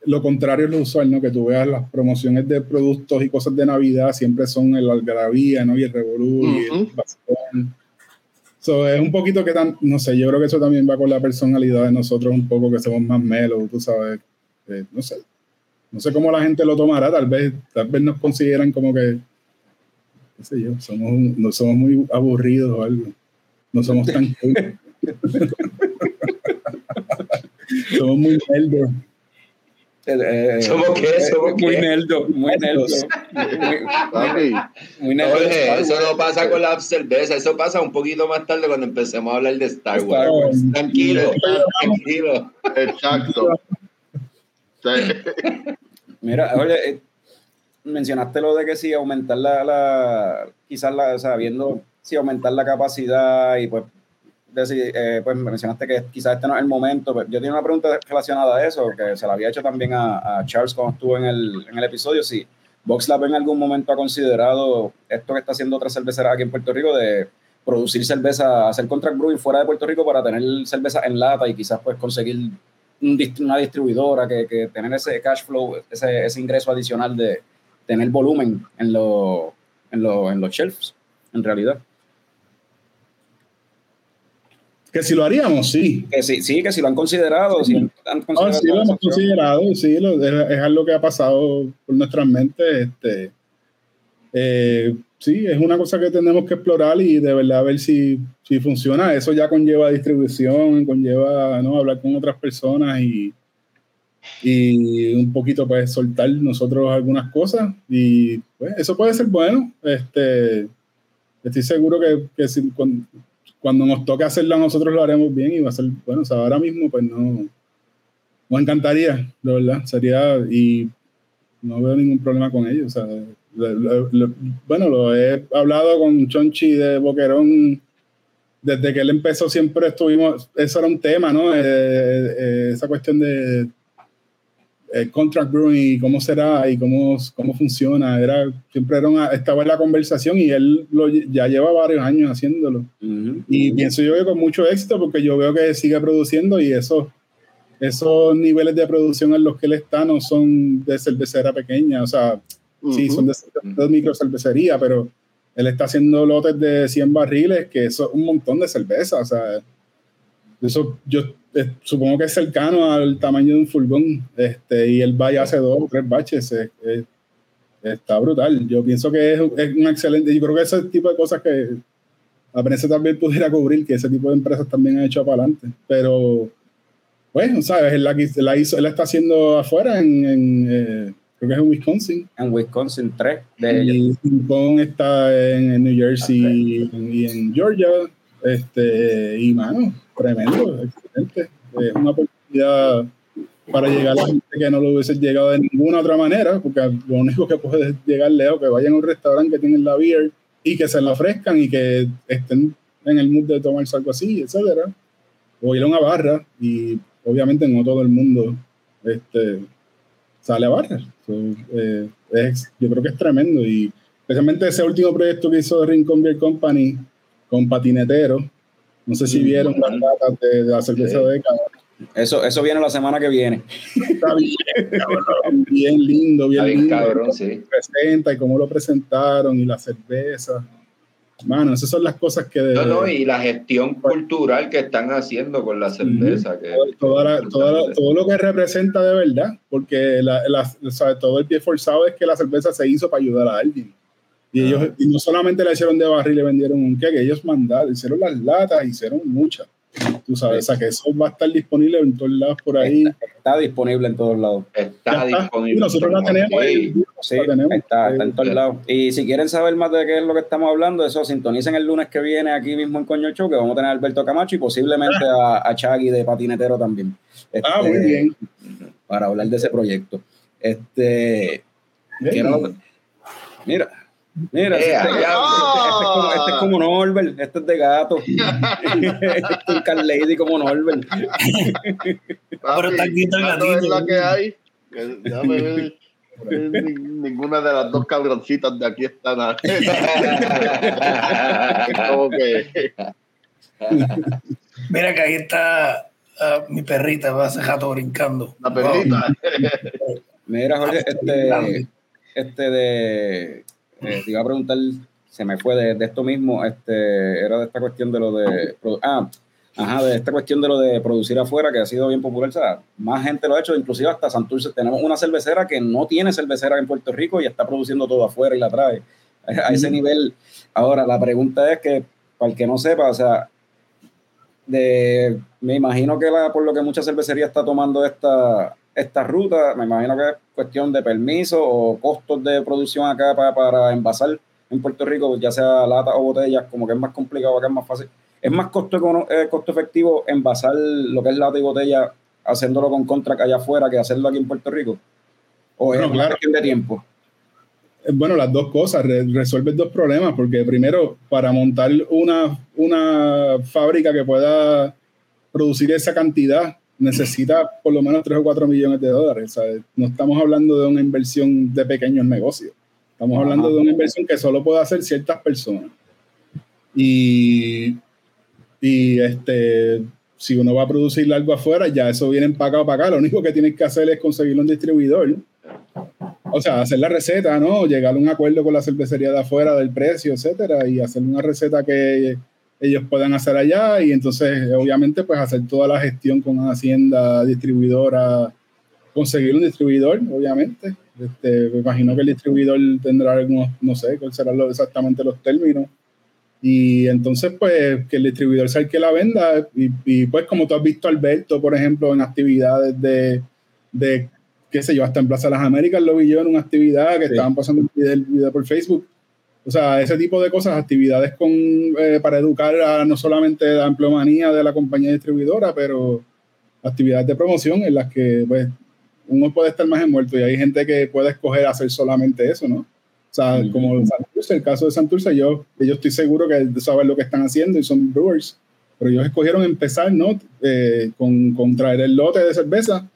lo contrario es lo usual, ¿no? Que tú veas las promociones de productos y cosas de Navidad siempre son el algarabía, ¿no? Y el revolú y el bastón So, es un poquito que tan, no sé, yo creo que eso también va con la personalidad de nosotros un poco que somos más melos, tú sabes, eh, no sé, no sé cómo la gente lo tomará, tal vez, tal vez nos consideran como que, qué sé yo, somos, no somos muy aburridos o algo, no somos tan <laughs> somos muy nerdos. Eh, eh, ¿Somos qué? Eh, ¿Somos muy nerdo, muy nerdo. Muy, nerdo. Oye, eso no pasa con la cerveza, eso pasa un poquito más tarde cuando empecemos a hablar de Star Wars. Tranquilo, tranquilo. Exacto. Mira, oye, mencionaste lo de que sí, aumentar la, la quizás la, o sea, viendo, sí, aumentar la capacidad y pues decir, eh, pues mencionaste que quizás este no es el momento. Pero yo tenía una pregunta relacionada a eso, que se la había hecho también a, Charles cuando estuvo en el, en el episodio. Si VoxLab en algún momento ha considerado esto que está haciendo otra cervecera aquí en Puerto Rico de producir cerveza, hacer contract brewing fuera de Puerto Rico para tener cerveza en lata y quizás pues conseguir una distribuidora que, que, tener ese cash flow, ese, ese ingreso adicional de tener volumen en, lo, en, en los shelves, en realidad. Que si lo haríamos, sí. Que sí, sí, que si lo han considerado. Sí, ah, sí lo hemos considerado, sí, es, algo que ha pasado por nuestras mentes. Este, eh, sí, es una cosa que tenemos que explorar y de verdad ver si, si funciona. Eso ya conlleva distribución, conlleva ¿no? hablar con otras personas y, y un poquito pues soltar nosotros algunas cosas y pues eso puede ser bueno. Este, estoy seguro que, que si, cuando nos toque hacerlo nosotros lo haremos bien y va a ser, bueno, o sea, ahora mismo pues no, nos encantaría, de verdad, sería, y no veo ningún problema con ello, o sea, bueno, lo he hablado con Chonchi de Boquerón, desde que él empezó siempre estuvimos, eso era un tema, ¿no? Eh, eh, esa cuestión de el contract brewing y cómo será y cómo, cómo funciona. Era, siempre era estaba en la conversación y él lo, ya lleva varios años haciéndolo. Y pienso yo que con mucho éxito porque yo veo que sigue produciendo y esos, esos niveles de producción en los que él está no son de cervecera pequeña, o sea, sí, son de, de micro cervecería, pero él está haciendo lotes de 100 barriles, que eso es un montón de cerveza, o sea, eso yo supongo que es cercano al tamaño de un furgón, este, y él vaya hace dos o tres baches, está brutal. Yo pienso que es, un excelente, yo creo que ese tipo de cosas que la prensa también pudiera cubrir, que ese tipo de empresas también han hecho para adelante, pero bueno, sabes, él la, la hizo, él está haciendo afuera en, eh, creo que es en Wisconsin. En Wisconsin 3 de y Furgón está en, New Jersey y en Georgia, este, y mano, tremendo, excelente. Es una oportunidad para llegar a la gente que no lo hubiese llegado de ninguna otra manera, porque lo único que puede llegar lejos que vayan a un restaurante que tienen la beer y que se la ofrezcan y que estén en el mood de tomarse algo así, etcétera. O ir a una barra y obviamente no todo el mundo este, sale a barra. Eh, yo creo que es tremendo y especialmente ese último proyecto que hizo Rincon Beer Company con patineteros no sé si vieron las datas de, la cerveza de década. Eso, eso viene la semana que viene. Está bien, <laughs> bien lindo, bien lindo. Cabrón, sí. Presenta y cómo lo presentaron y la cerveza. Mano, esas son las cosas que... no, no, y la gestión cultural que están haciendo con la cerveza. Que, todo lo que representa de verdad, porque la, todo el pie forzado es que la cerveza se hizo para ayudar a alguien. Y ellos y no solamente le hicieron de barril y le vendieron un que ellos mandaron, hicieron las latas, hicieron muchas. Tú sabes, o sea que eso va a estar disponible en todos lados por ahí. Está, disponible en todos lados. Está, disponible. nosotros la tenemos ahí. Sí, Está, está, en todos lados. Y si quieren saber más de qué es lo que estamos hablando, eso sintonicen el lunes que viene aquí mismo en Coño Show, que vamos a tener a Alberto Camacho y posiblemente a, a Chagui de patinetero también. ah, muy este, bien. Para hablar de ese proyecto. Este. Mira, Mira, este, este, este, es como, Norbert, este es de gato. <laughs> este es un Carl Lady como Norbert. Pero está aquí el gatito. Es la que hay. Ninguna de las dos cabroncitas de aquí están. <laughs> como que. Mira que ahí está uh, mi perrita, va a ser gato brincando. La perrita. Mira, Jorge, este, este de eh, te iba a preguntar, se me fue de, esto mismo, este, era de esta cuestión de lo de. Ah, ajá, de esta cuestión de lo de producir afuera, que ha sido bien popular. O sea, más gente lo ha hecho, inclusive hasta Santurce. Tenemos una cervecera que no tiene cervecera en Puerto Rico y está produciendo todo afuera y la trae. <laughs> A ese nivel. Ahora, la pregunta es que, para el que no sepa, o sea, de, me imagino que la, por lo que mucha cervecería está tomando esta, esta ruta, me imagino que es cuestión de permiso o costos de producción acá para, para envasar en Puerto Rico, ya sea lata o botellas, como que es más complicado, acá es más fácil. ¿Es más costo, eh, costo efectivo envasar lo que es lata y botella haciéndolo con contra allá afuera que hacerlo aquí en Puerto Rico? ¿O es una cuestión de tiempo? Eh, bueno, las dos cosas, resuelves dos problemas, porque primero, para montar una, una fábrica que pueda producir esa cantidad necesita por lo menos 3 o 4 millones de dólares. No estamos hablando de una inversión de pequeños negocios. Estamos hablando de una inversión que solo puede hacer ciertas personas. Y, y este, si uno va a producir algo afuera, ya eso viene empacado para acá. Lo único que tienes que hacer es conseguir un distribuidor o sea, hacer la receta, ¿no? Llegar a un acuerdo con la cervecería de afuera del precio, etcétera, y hacer una receta que ellos puedan hacer allá y entonces, obviamente, pues hacer toda la gestión con hacienda distribuidora, conseguir un distribuidor, obviamente. Este, me imagino que el distribuidor tendrá algunos, no sé, cuáles serán exactamente los términos. Y entonces, pues, que el distribuidor sea el que la venda. Y, y, pues, como tú has visto, Alberto, por ejemplo, en actividades de, de qué sé yo, hasta en Plaza de las Américas lo vi yo en una actividad que estaban pasando el video por Facebook. O sea, ese tipo de cosas, actividades con, eh, para educar a no solamente la empleomanía de la compañía distribuidora, pero actividades de promoción en las que pues, uno puede estar más envuelto y hay gente que puede escoger hacer solamente eso, ¿no? O sea, como el caso de Santurce, yo, yo estoy seguro que saben lo que están haciendo y son brewers, pero ellos escogieron empezar, ¿no? Eh, con, con traer el lote de cerveza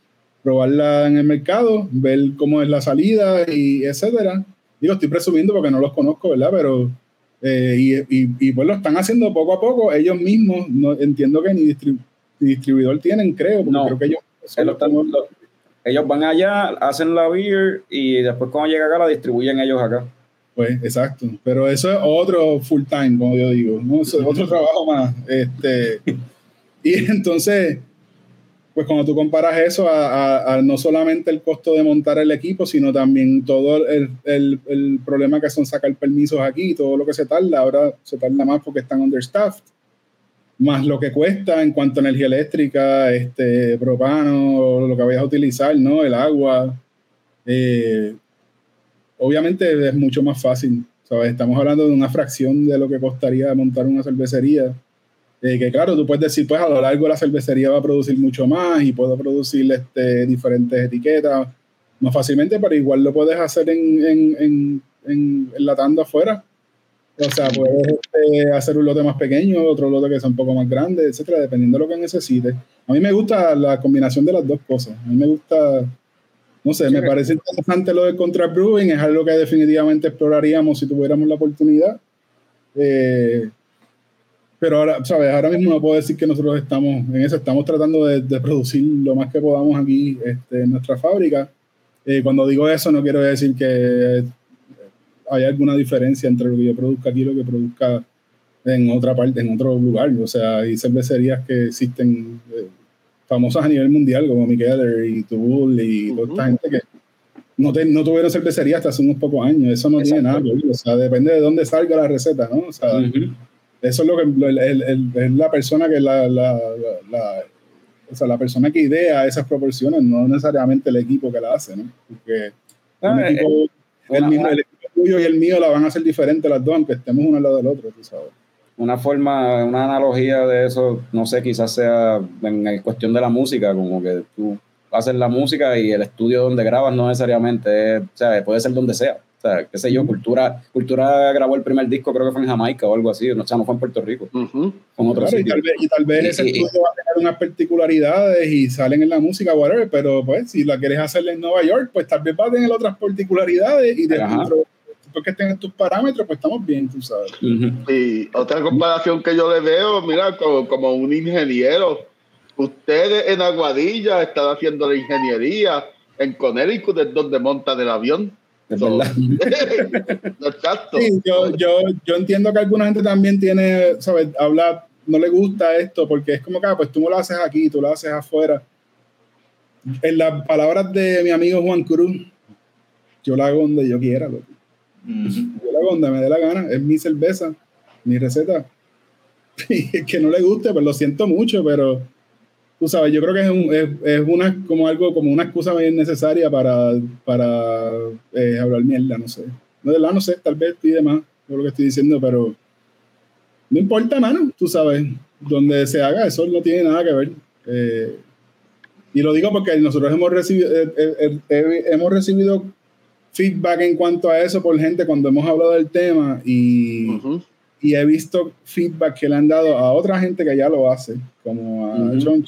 probarla en el mercado, ver cómo es la salida y etcétera. Digo, estoy presumiendo porque no los conozco, ¿verdad? Pero, eh, y, y, y, pues lo están haciendo poco a poco. Ellos mismos, no entiendo que ni, distribuidor tienen, creo, porque creo que ellos... ellos van allá, hacen la beer y después cuando llega acá la distribuyen ellos acá. Pues exacto, pero eso es otro full time, como yo digo, ¿no? Eso es otro <laughs> trabajo más. Este, y entonces, pues cuando tú comparas eso a, no solamente el costo de montar el equipo, sino también todo el, el, el, problema que son sacar permisos aquí, todo lo que se tarda, ahora se tarda más porque están understaffed, más lo que cuesta en cuanto a energía eléctrica, este, propano, lo que vayas a utilizar, ¿no? El agua. Eh, obviamente es mucho más fácil, ¿sabes? Estamos hablando de una fracción de lo que costaría montar una cervecería eh, que claro, tú puedes decir, pues a lo largo la cervecería va a producir mucho más y puedo producir este, diferentes etiquetas más fácilmente, pero igual lo puedes hacer en, en, en, en, la tanda afuera. O sea, puedes este, hacer un lote más pequeño, otro lote que sea un poco más grande, etcétera, dependiendo de lo que necesites. A mí me gusta la combinación de las dos cosas. A mí me gusta, no sé, me parece interesante lo de contract brewing, es algo que definitivamente exploraríamos si tuviéramos la oportunidad. Eh, pero ahora, ¿sabes? Ahora mismo no puedo decir que nosotros estamos en eso, estamos tratando de, de producir lo más que podamos aquí este, en nuestra fábrica. Eh, cuando digo eso, no quiero decir que hay alguna diferencia entre lo que yo produzca aquí y lo que produzca en otra parte, en otro lugar. O sea, hay cervecerías que existen eh, famosas a nivel mundial, como Mikeller y Tubul y toda esta gente que no, no tuvieron cervecería hasta hace unos pocos años. Eso no tiene nada O sea, depende de dónde salga la receta, ¿no? O sea, eso es lo que es la persona que la, la, la, o sea, la persona que idea esas proporciones, no necesariamente el equipo que la hace, ¿no? Porque ah, eh, equipo, el, mismo, el, equipo tuyo y el mío la van a hacer diferente las dos, aunque estemos uno al lado del otro, tú sabes. Una forma, una analogía de eso, no sé, quizás sea en cuestión de la música, como que tú haces la música y el estudio donde grabas no necesariamente, o sea, puede ser donde sea qué sé yo, Cultura, Cultura grabó el primer disco, creo que fue en Jamaica o algo así, no, o sea, no fue en Puerto Rico. y, tal vez, y tal vez ese estudio va a tener unas particularidades y salen en la música, whatever, pero pues si la quieres hacer en Nueva York, pues tal vez va a tener otras particularidades y dentro porque estén tus parámetros, pues estamos bien, tú sabes. Y otra comparación que yo le veo, mira, como, como un ingeniero, ustedes en Aguadilla están haciendo la ingeniería, en Connecticut es donde montan el avión. <laughs> yo, yo, yo entiendo que alguna gente también tiene, ¿sabes? Habla, no le gusta esto porque es como que, ah, pues tú no lo haces aquí, tú lo haces afuera. En las palabras de mi amigo Juan Cruz, yo la hago donde yo quiera, Yo la hago donde me dé la gana, es mi cerveza, mi receta. <laughs> Y que no le guste, pues lo siento mucho, pero tú sabes, yo creo que es, un, es, es, una, como algo, como una excusa bien necesaria para, para eh, hablar mierda, no sé. No, de verdad, no sé, tal vez estoy de más por lo que estoy diciendo, pero no importa, mano, tú sabes, donde se haga, eso no tiene nada que ver. Eh, y lo digo porque nosotros hemos recibido, eh, hemos recibido feedback en cuanto a eso por gente cuando hemos hablado del tema y, y he visto feedback que le han dado a otra gente que ya lo hace, como a uh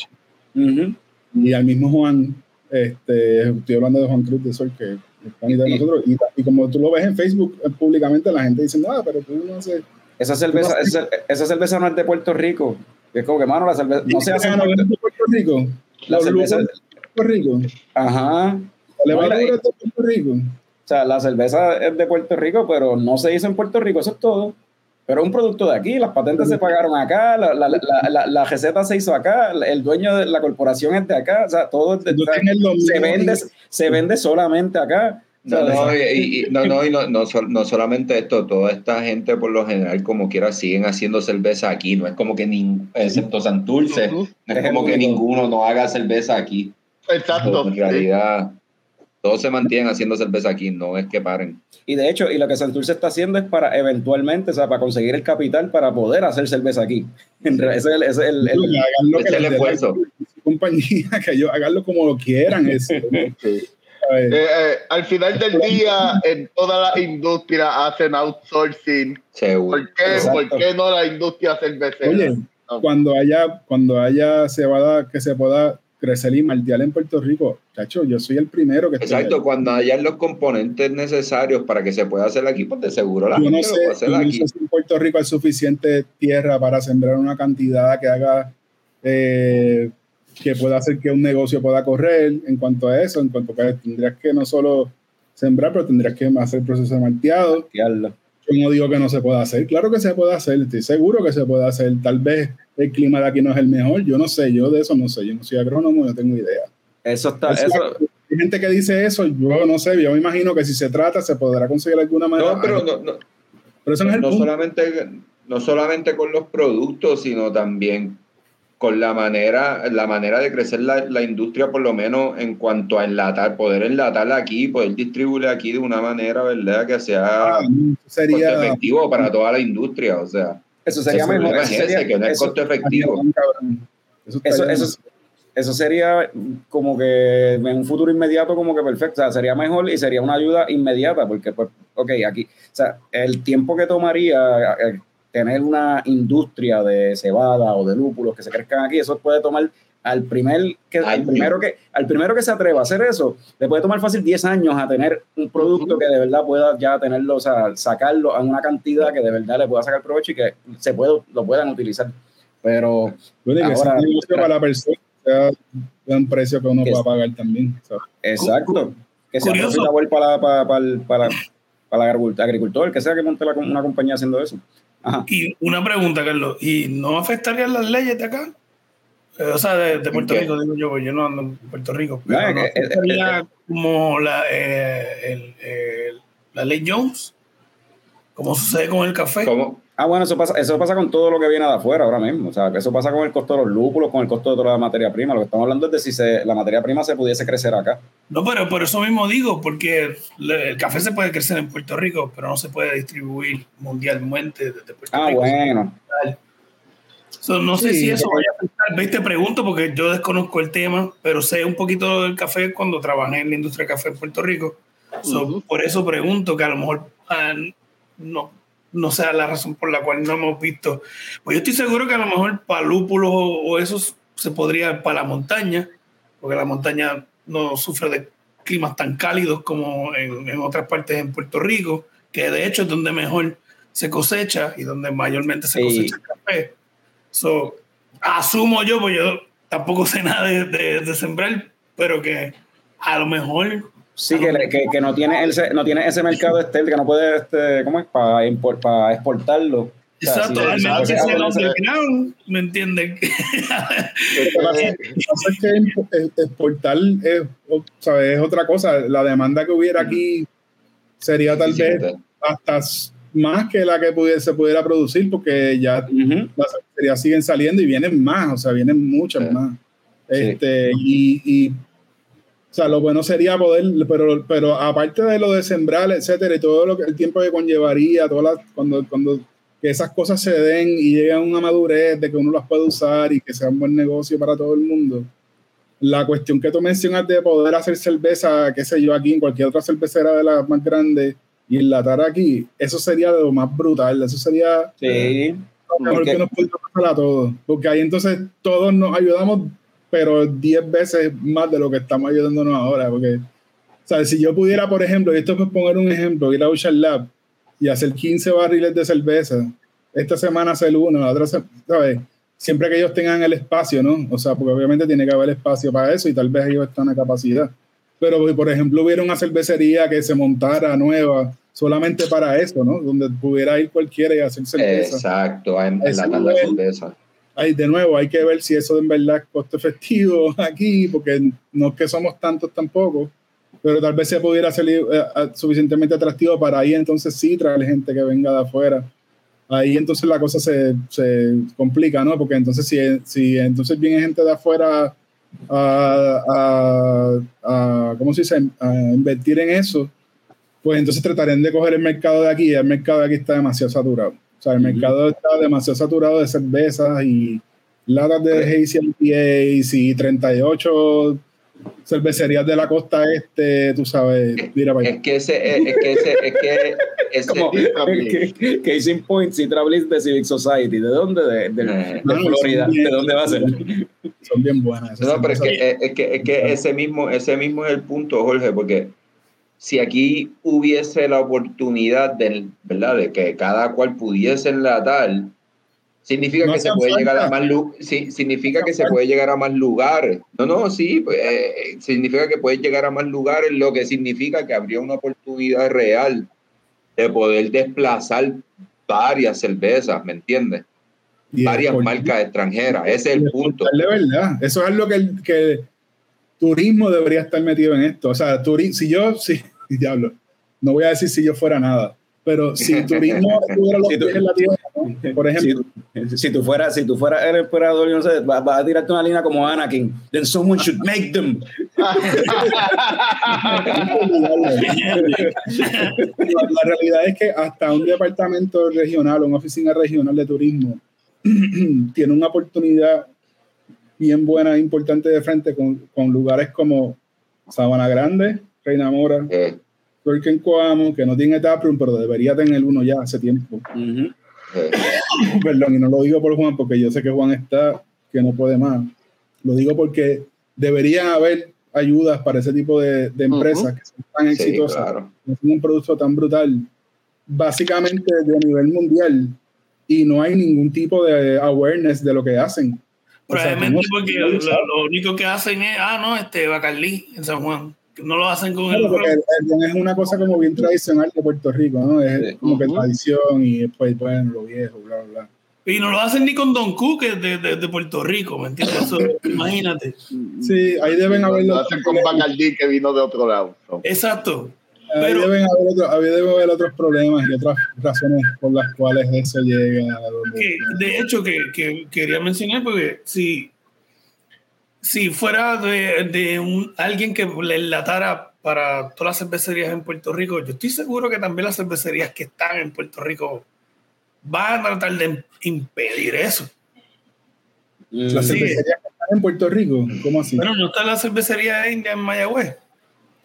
y al mismo Juan, este, estoy hablando de Juan Cruz de Sol, que es de nosotros, y, como tú lo ves en Facebook eh, públicamente, la gente dice, no, pero tú no haces... Esa cerveza, esa, cerveza no es de Puerto Rico. Es como que, mano, la cerveza no se hace en Puerto, Rico. La cerveza de Puerto Rico. Ajá. La levadura es de Puerto Rico. sea, la cerveza es de Puerto Rico, pero no se hizo en Puerto Rico, eso es todo. Pero un producto de aquí, las patentes se pagaron acá, la, la, la, la, receta se hizo acá, el dueño de la corporación es de acá, o sea, todo se, vende, se vende solamente acá. No, no, y, no, no, y no, no, solamente esto, toda esta gente por lo general como quiera siguen haciendo cerveza aquí, no es como que, ni, excepto Santurce, no es como que ninguno no haga cerveza aquí. Exacto. en realidad, todos se mantienen haciendo cerveza aquí, no es que paren. Y de hecho, y lo que Santurce está haciendo es para eventualmente, o sea, para conseguir el capital para poder hacer cerveza aquí. <laughs> Ese es el, ese es el, el, esfuerzo. Compañía, <laughs> que ellos haganlo como lo quieran. <laughs> Eso. Eh, eh, al final del día, en toda la industria hacen outsourcing. ¿Por qué, no la industria cervecera? Oye, cuando haya, cuando haya cebada que se pueda crecer y maltear en Puerto Rico, chacho, yo soy el primero que Exacto, cuando hayan los componentes necesarios para que se pueda hacer aquí, pues de seguro la yo no sé, aquí. si en Puerto Rico hay suficiente tierra para sembrar una cantidad que haga eh, que pueda hacer que un negocio pueda correr en cuanto a eso, en cuanto a que tendrías que no solo sembrar, pero tendrías que hacer el proceso de malteado. Yo no digo que no se pueda hacer, claro que se puede hacer, estoy seguro que se puede hacer. Tal vez el clima de aquí no es el mejor, yo no sé, yo de eso no sé, yo no soy agrónomo, no tengo idea. Eso está, eso, hay gente que dice eso, yo no sé, yo me imagino que si se trata se podrá conseguir de alguna manera. No, pero no, no, pero eso no, es el solamente, no solamente con los productos, sino también con la manera, la manera de crecer la, la, industria, por lo menos en cuanto a enlatar, poder enlatarla aquí, poder distribuirla aquí de una manera, ¿verdad? Que sea ah, sería, efectivo para toda la industria, o sea. Eso sería mejor. Eso que no es costo efectivo. Eso, eso, eso, sería como que en un futuro inmediato como que perfecto, o sea, sería mejor y sería una ayuda inmediata, porque pues, ok, aquí, o sea, el tiempo que tomaría eh, tener una industria de cebada o de lúpulos que se crezcan aquí, eso puede tomar al primer que al primero que al primero que se atreva a hacer eso, le puede tomar fácil 10 años a tener un producto que de verdad pueda ya tenerlo, o sea, sacarlo a una cantidad que de verdad le pueda sacar provecho y que se puede, lo puedan utilizar. Pero ahora, que para la persona sea un precio que uno va a pagar también. Exacto. Que sea para, para, para, para, para el agricultor, que sea que monte una compañía haciendo eso. Y una pregunta, Carlos, ¿y no afectarían las leyes de acá? Eh, o sea, de, Puerto Rico, digo yo, yo no ando en Puerto Rico. Pero no, afectaría como la, eh, la ley Jones, como sucede con el café. ¿Cómo? Ah, bueno, eso pasa, eso pasa con todo lo que viene de afuera ahora mismo. O sea, eso pasa con el costo de los lúpulos, con el costo de toda la materia prima. Lo que estamos hablando es de si se, la materia prima se pudiese crecer acá. No, pero por eso mismo digo, porque el café se puede crecer en Puerto Rico, pero no se puede distribuir mundialmente desde Puerto ah, Rico. Ah, bueno. no sé si eso vaya a afectar. Te pregunto porque yo desconozco el tema, pero sé un poquito del café cuando trabajé en la industria de café en Puerto Rico. Por eso pregunto que a lo mejor ah, no, no sea la razón por la cual no hemos visto. Pues yo estoy seguro que a lo mejor para lúpulos o, eso se podría para la montaña, porque la montaña no sufre de climas tan cálidos como en, otras partes en Puerto Rico, que de hecho es donde mejor se cosecha y donde mayormente se cosecha el café. So, asumo yo, pues yo tampoco sé nada de, de sembrar, pero que a lo mejor Sí, que, que, no, tiene ese, no tiene ese mercado este, que no puede, este, ¿cómo es? Para, para exportarlo. Exacto, al menos que sea underground, ¿me entienden? <laughs> exportar es, es otra cosa. La demanda que hubiera aquí sería tal vez hasta más que la que pudiese, pudiera producir, porque ya las cervecerías siguen saliendo y vienen más, o sea, vienen muchas más. Este, y, y o sea, lo bueno sería poder, pero, pero aparte de lo de sembrar, etcétera, y todo lo que el tiempo que conllevaría, todas cuando, cuando que esas cosas se den y lleguen a una madurez de que uno las puede usar y que sea un buen negocio para todo el mundo. La cuestión que tú mencionas de poder hacer cerveza, qué sé yo, aquí en cualquier otra cervecera de las más grandes y enlatar aquí, eso sería lo más brutal. Eso sería sí, lo mejor que nos puede pasar a todos. Porque ahí entonces todos nos ayudamos pero 10 veces más de lo que estamos ayudándonos ahora. Porque, o sea, si yo pudiera, por ejemplo, y esto es poner un ejemplo, ir a Ocean Lab y hacer 15 barriles de cerveza, esta semana hacer uno, la otra, ¿sabes? Siempre que ellos tengan el espacio, ¿no? O sea, porque obviamente tiene que haber espacio para eso y tal vez ellos están en capacidad. pero por ejemplo hubiera una cervecería que se montara nueva solamente para eso, ¿no? Donde pudiera ir cualquiera y hacer cerveza. Exacto, en, la cerveza. De nuevo, hay que ver si eso en verdad es costo efectivo <laughs> aquí, porque no es que somos tantos tampoco, pero tal vez se pudiera salir eh, suficientemente atractivo para ahí entonces sí traer gente que venga de afuera. Ahí entonces la cosa se, se complica, ¿no? Porque entonces si, si entonces viene gente de afuera a, a, a, ¿cómo se dice? a invertir en eso, pues entonces tratarían de coger el mercado de aquí y el mercado de aquí está demasiado saturado. O sea, el mercado está demasiado saturado de cervezas y latas de Hazy IPAs y 38 cervecerías de la costa este, tú sabes, mira Es que ese, es que <laughs> ese, es que ese Como, que, Casing Point, Citra Bliss de Civic Society, ¿de dónde? De, de, de Florida, ¿de dónde va a ser? Son bien buenas. No, pero es que, es que, es que ese, mismo, ese mismo es el punto, Jorge, porque si aquí hubiese la oportunidad de, ¿verdad? de que cada cual pudiese enlatar, significa que se puede llegar a más sí, significa que se puede llegar a más lugares. No, no, sí, pues, eh, significa que puede llegar a más lugares, lo que significa que habría una oportunidad real de poder desplazar varias cervezas, ¿me entiendes? varias marcas extranjeras, ese es el punto. De verdad, eso es lo que, que turismo debería estar metido en esto. O sea, si yo, sí, <laughs> diablo, no voy a decir si yo fuera nada, pero si turismo <laughs> tuviera los pies en la tierra, por ejemplo. Si, tú fueras, si tú fueras el emperador, no sé, vas, a tirarte una línea como Anakin, then someone should make them. la, la realidad es que hasta un departamento regional, una oficina regional de turismo, <clears throat> tiene una oportunidad bien buena e importante de frente con, con lugares como Sabana Grande, Reina Mora, eh. Coamo, que no tiene taproom, pero debería tener uno ya hace tiempo. <coughs> Perdón, y no lo digo por Juan, porque yo sé que Juan está, que no puede más. Lo digo porque debería haber ayudas para ese tipo de, de empresas que son tan exitosas, que tienen un producto tan brutal, básicamente de nivel mundial, y no hay ningún tipo de awareness de lo que hacen. Probablemente porque lo, único que hacen es, ah, no, este Bacalí en San Juan. No lo hacen con el, el es una cosa como bien tradicional de Puerto Rico, ¿no? Es como que tradición y después, bueno, lo viejo, bla, bla. Y no lo hacen ni con Don Q, que es de, de, de Puerto Rico, ¿me entiendes? Eso, <laughs> imagínate. Sí, ahí deben haberlo. Lo hacen con Bacardí, que vino de otro lado. Exacto. Pero, deben haber otro, debe haber otros problemas y otras razones por las cuales eso llega a donde, De hecho, que, que, quería mencionar, porque si, si fuera de, de un, alguien que le enlatara para todas las cervecerías en Puerto Rico, yo estoy seguro que también las cervecerías que están en Puerto Rico van a tratar de impedir eso. ¿Las cervecerías que están en Puerto Rico? ¿Cómo así? Bueno, no está la cervecería India en Mayagüez.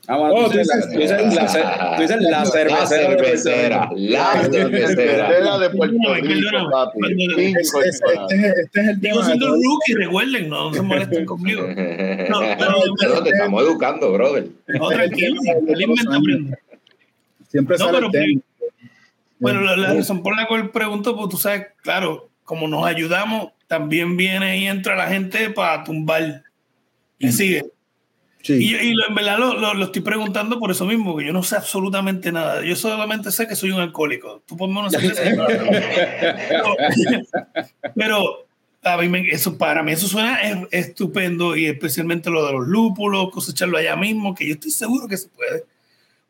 Ah, bueno, oh, tú, dices, la, tú, dices la, tú dices la, cervecera. La cervecera. La cervecera de Puerto Rico, papi. Este, este, este, es el tema. Digo, siendo rookie, recuerden, no se molesten conmigo. <laughs> No, pero, te estamos educando, brother. No, tranquilo. Siempre sale no, pero, Bueno, la, la, razón por la cual pregunto, pues tú sabes, claro, como nos ayudamos, también viene y entra la gente para tumbar. Y sigue. Y, y en verdad lo, lo, estoy preguntando por eso mismo, que yo no sé absolutamente nada. Yo solamente sé que soy un alcohólico. Tú ponme una cerveza. pero, a mí eso, para mí eso suena estupendo y especialmente lo de los lúpulos, cosecharlo allá mismo, que yo estoy seguro que se puede.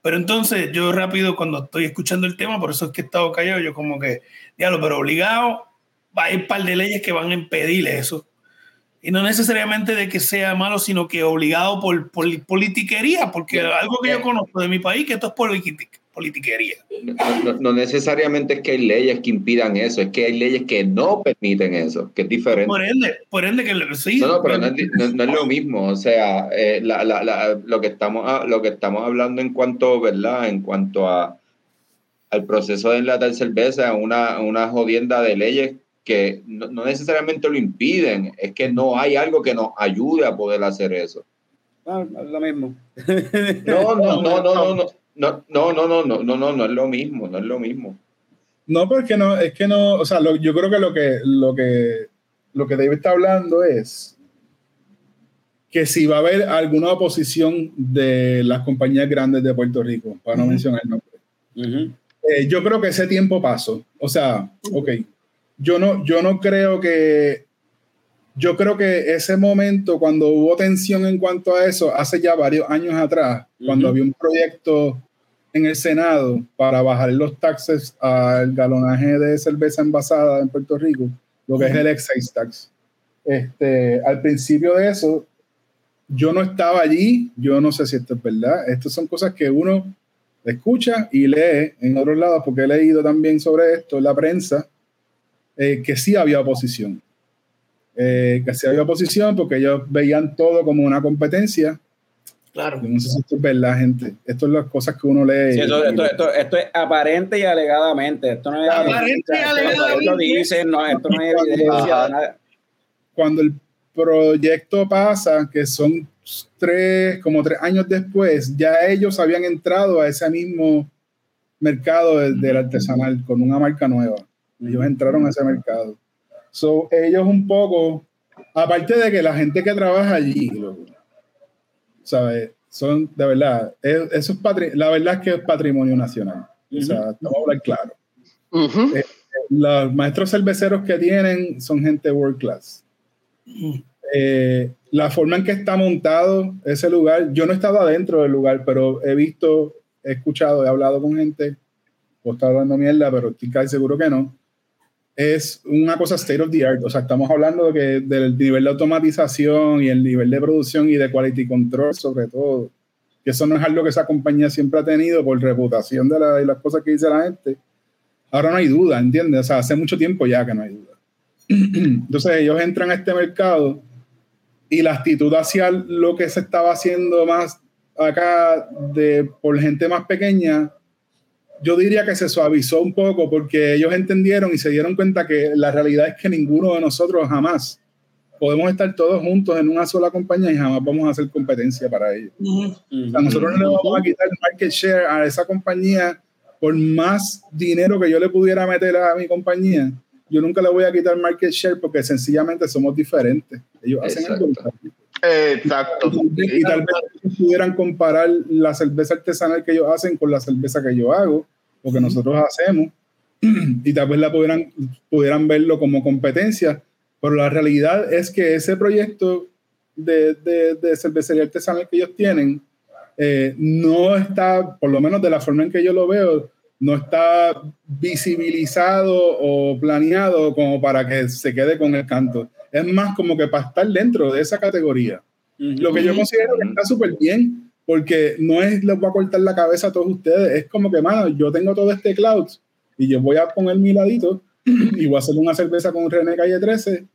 Pero entonces yo rápido cuando estoy escuchando el tema, por eso es que he estado callado, yo como que, diablo, pero obligado, va a ir un par de leyes que van a impedir eso y no necesariamente de que sea malo, sino que obligado por, politiquería, porque algo que yo conozco de mi país, que esto es politiquería. No, necesariamente es que hay leyes que impidan eso, es que hay leyes que no permiten eso, que es diferente. Por ende, por ende que sí. No, no, pero no es, lo mismo, o sea, eh, lo, que estamos, lo que estamos hablando en cuanto, ¿verdad? En cuanto a al proceso de enlatar cerveza, una, una jodienda de leyes que no, necesariamente lo impiden, es que no hay algo que nos ayude a poder hacer eso. Ah, es lo mismo. No, no, no, no, no, no, no, no, no, no, no, no, no es lo mismo, no es lo mismo. No, porque no, es que no, o sea, yo creo que lo que, lo que, lo que David está hablando es que si va a haber alguna oposición de las compañías grandes de Puerto Rico, para no mencionar el nombre. Eh, yo creo que ese tiempo pasó. O sea, ok, yo no, yo no creo que, yo creo que ese momento cuando hubo tensión en cuanto a eso, hace ya varios años atrás, cuando había un proyecto en el Senado para bajar los taxes al galonaje de cerveza envasada en Puerto Rico, lo que es el excise tax. Este, al principio de eso, yo no estaba allí, yo no sé si esto es verdad. Estas son cosas que uno escucha y lee en otros lados, porque he leído también sobre esto en la prensa, eh, que sí había oposición. Eh, que sí había oposición porque ellos veían todo como una competencia. Claro. no sé si esto es verdad, gente. Esto es las cosas que uno lee. esto, esto, es aparente y alegadamente. Esto no es aparente y alegadamente. Esto no, esto no es evidencia. Cuando el proyecto pasa, que son tres, como tres años después, ya ellos habían entrado a ese mismo mercado del, artesanal con una marca nueva. Ellos entraron a ese mercado. So, ellos un poco, aparte de que la gente que trabaja allí, ¿sabes? Son, de verdad, eso es la verdad es que es patrimonio nacional. O sea, vamos a hablar claro. Eh, los maestros cerveceros que tienen son gente world class. Eh, la forma en que está montado ese lugar, yo no he estado adentro del lugar, pero he visto, he escuchado, he hablado con gente, o está hablando mierda, pero estoy casi seguro que no. Es una cosa state of the art, o sea, estamos hablando de que, del nivel de automatización y el nivel de producción y de quality control, sobre todo, que eso no es algo que esa compañía siempre ha tenido por reputación de, la, de las cosas que dice la gente. Ahora no hay duda, ¿entiendes? O sea, hace mucho tiempo ya que no hay duda. <clears throat> Entonces ellos entran a este mercado y la actitud hacia lo que se estaba haciendo más acá de, por gente más pequeña, yo diría que se suavizó un poco porque ellos entendieron y se dieron cuenta que la realidad es que ninguno de nosotros jamás podemos estar todos juntos en una sola compañía y jamás vamos a hacer competencia para ellos. nosotros no le vamos a quitar market share a esa compañía por más dinero que yo le pudiera meter a mi compañía yo nunca le voy a quitar market share porque sencillamente somos diferentes. Ellos hacen algo Exacto. Y tal vez pudieran comparar la cerveza artesanal que ellos hacen con la cerveza que yo hago o que nosotros hacemos y tal vez la pudieran, pudieran verlo como competencia, pero la realidad es que ese proyecto de, de, de cervecería artesanal que ellos tienen eh, no está, por lo menos de la forma en que yo lo veo, no está visibilizado o planeado como para que se quede con el canto. Es más como que para estar dentro de esa categoría. Lo que yo considero que está súper bien, porque no es les voy a cortar la cabeza a todos ustedes, es como que, mano, yo tengo todo este cloud y yo voy a poner mi ladito <clears throat> y voy a hacer una cerveza con René Calle 13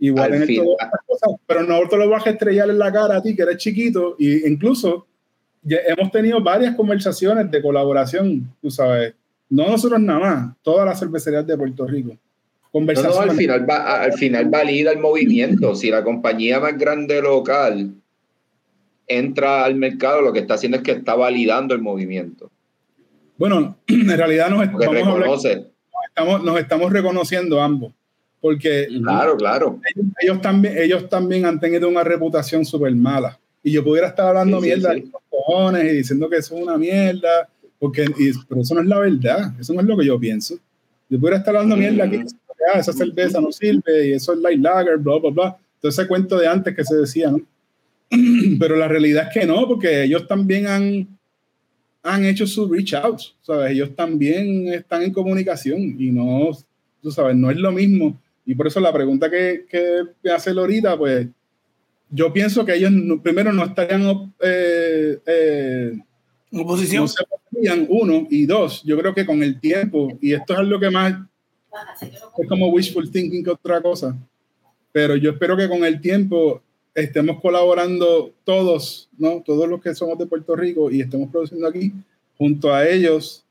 y voy a tener todas estas cosas, pero no te lo vas a estrellar en la cara a ti que eres chiquito e incluso hemos tenido varias conversaciones de colaboración, tú sabes, no nosotros nada más, todas las cervecerías de Puerto Rico. Conversaciones. al final, va, al final valida el movimiento. Si la compañía más grande local entra al mercado, lo que está haciendo es que está validando el movimiento. Bueno, <clears throat> en realidad nos, estamos, nos estamos reconociendo ambos. Porque claro, claro. Ellos, también, ellos también han tenido una reputación súper mala y yo pudiera estar hablando mierda de los cojones y diciendo que eso es una mierda, porque, pero eso no es la verdad, eso no es lo que yo pienso. Yo pudiera estar hablando mierda aquí, ah, esa cerveza no sirve y eso es light lager, bla, bla, bla. Entonces ese cuento de antes que se decía, ¿no? <clears throat> pero la realidad es que no, porque ellos también han, han hecho su reach out, ¿sabes? Ellos también están en comunicación y no, tú sabes, no es lo mismo. Y por eso la pregunta que, que me hace Lorita, pues, yo pienso que ellos primero no estarían eh, eh, oposición. No se uno y dos. Yo creo que con el tiempo, y esto es lo que más es como wishful thinking que otra cosa, pero yo espero que con el tiempo estemos colaborando todos, ¿no? Todos los que somos de Puerto Rico y estemos produciendo aquí junto a ellos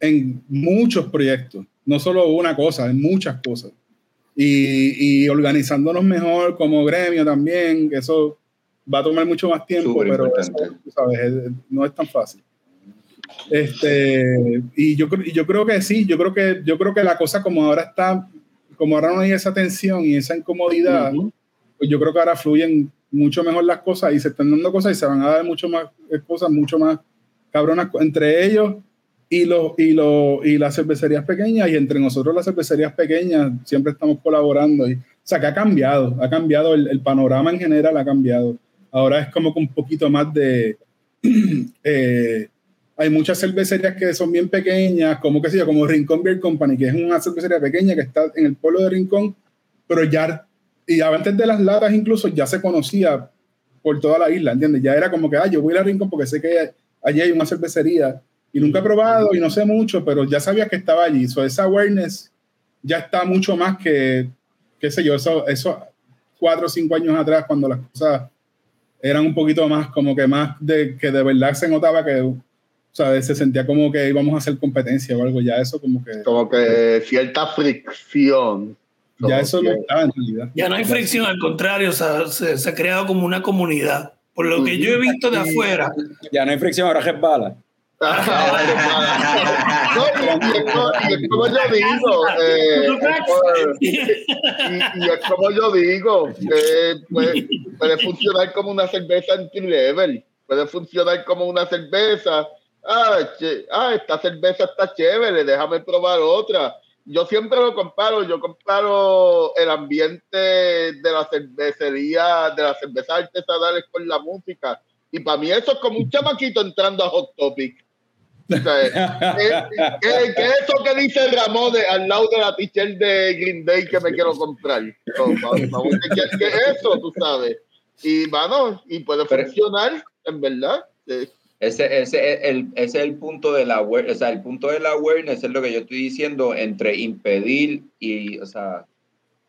en muchos proyectos, no solo una cosa, en muchas cosas y, organizándonos mejor como gremio también, que eso va a tomar mucho más tiempo, pero no es tan fácil. Este, y yo, yo creo que sí, yo creo que, yo creo que la cosa como ahora está, como ahora no hay esa tensión y esa incomodidad, pues yo creo que ahora fluyen mucho mejor las cosas y se están dando cosas y se van a dar mucho más eh, cosas, mucho más cabronas entre ellos y, los, y, los, y las cervecerías pequeñas y entre nosotros las cervecerías pequeñas siempre estamos colaborando. Y, o sea, que ha cambiado, ha cambiado, el, el panorama en general ha cambiado. Ahora es como con un poquito más de... <clears throat> Eh, hay muchas cervecerías que son bien pequeñas, como que sé como Rincón Beer Company, que es una cervecería pequeña que está en el pueblo de Rincón, pero ya, y antes de las latas incluso ya se conocía por toda la isla, ¿entiendes? Ya era como que, ah, yo voy a Rincón porque sé que allí hay una cervecería y nunca he probado y no sé mucho, pero ya sabía que estaba allí. So, esa awareness ya está mucho más que, qué sé yo, eso, eso cuatro o cinco años atrás, cuando las cosas eran un poquito más, como que más de que de verdad se notaba que o sea, se sentía como que íbamos a hacer competencia o algo, ya eso como que... Como que cierta fricción. Ya eso no está en realidad. Ya no hay fricción, al contrario, o sea, se, se, ha creado como una comunidad. Por lo que yo he visto de afuera. Ya no hay fricción, ahora es bala. no, <laughs> y, es como, yo digo, eh, y, es como yo digo, eh, puede, puede funcionar como una cerveza entry-level, puede funcionar como una cerveza ah, ah, esta cerveza está chévere, déjame probar otra. Yo siempre lo comparo, yo comparo el ambiente de la cervecería, de las cervezas artesanales con la música. Y para mí eso es como un chamaquito entrando a Hot Topic. ¿qué, es eso que dice Ramón de, al lado de la t-shirt de Green Day que me quiero comprar? ¿Qué, es eso, tú sabes? Y, bueno, y puede funcionar, en verdad. Ese, ese, el, ese es el punto de la awareness, o sea, el punto de la awareness es lo que yo estoy diciendo entre impedir y, o sea,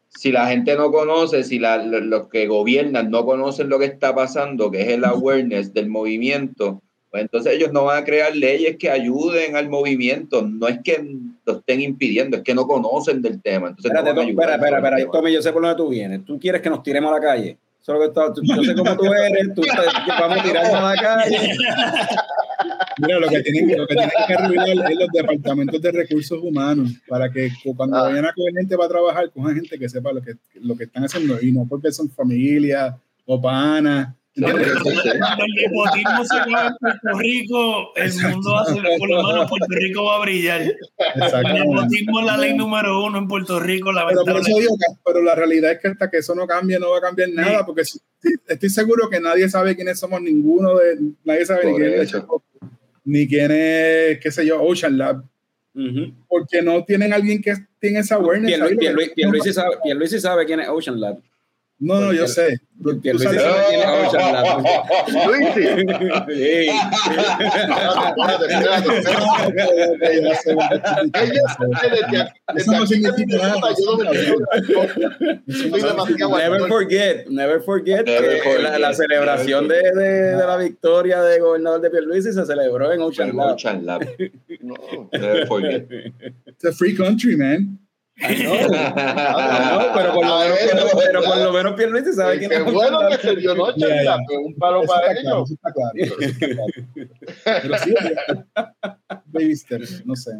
si la gente no conoce, si la, los que gobiernan no conocen lo que está pasando, que es el awareness del movimiento, pues entonces ellos no van a crear leyes que ayuden al movimiento, no es que lo estén impidiendo, es que no conocen del tema. Entonces espérate, espera, espera, espera, Tommy, yo sé por dónde tú vienes. ¿Tú quieres que nos tiremos a la calle? Solo que está, yo sé cómo tú eres, tú, vamos a tirarnos a la calle. Mira, lo que tienen, lo que, tienen que arreglar es los departamentos de recursos humanos para que cuando ah. vayan a coger gente para trabajar, cojan gente que sepa lo que, lo que están haciendo y no porque son familias o panas el nepotismo se va en Puerto Rico, el mundo va a ser, por lo menos Puerto Rico va a brillar. El nepotismo es la ley número uno en Puerto Rico, pero la realidad es que hasta que eso no cambie, no va a cambiar nada, porque estoy seguro que nadie sabe quiénes somos ninguno de, nadie sabe ni quién es, ni quién es, qué sé yo, Ocean Lab. Porque no tienen alguien que tiene esa awareness. Pierluisi sabe, sabe quién es Ocean Lab. No, no, yo sé. Que Luis tiene. Never forget, never forget que la, celebración de, la victoria de gobernador de Pierluisi se celebró en Ocean Lab. Ocean Lab. <laughs> No, never forget. It's a free country, man. Ah, no, pero por lo menos, pero, pero por lo menos Pierluisi sabe quién es. Qué bueno que se dio noche, yeah, yeah. un palo para ellos. Está claro, Pero sí, baby steps, no sé.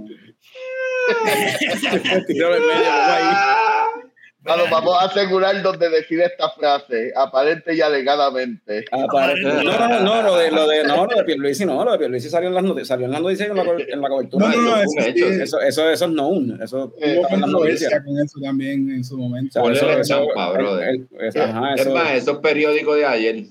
Tiró en medio, ahí. Bueno, vamos a asegurar donde decide esta frase, aparente y alegadamente. Aparente. No, no, no, lo de, lo de, no, lo de Pierluisi no, lo de Pierluisi salió en las noticias, salió en las noticias en la, en la cobertura. No, no, no, eso, eso, eso, eso, es known, eso eh, en las noticias. con eso también en su momento. O sea, eso, eso, es, ajá, eso, es más, esos periódicos de ayer.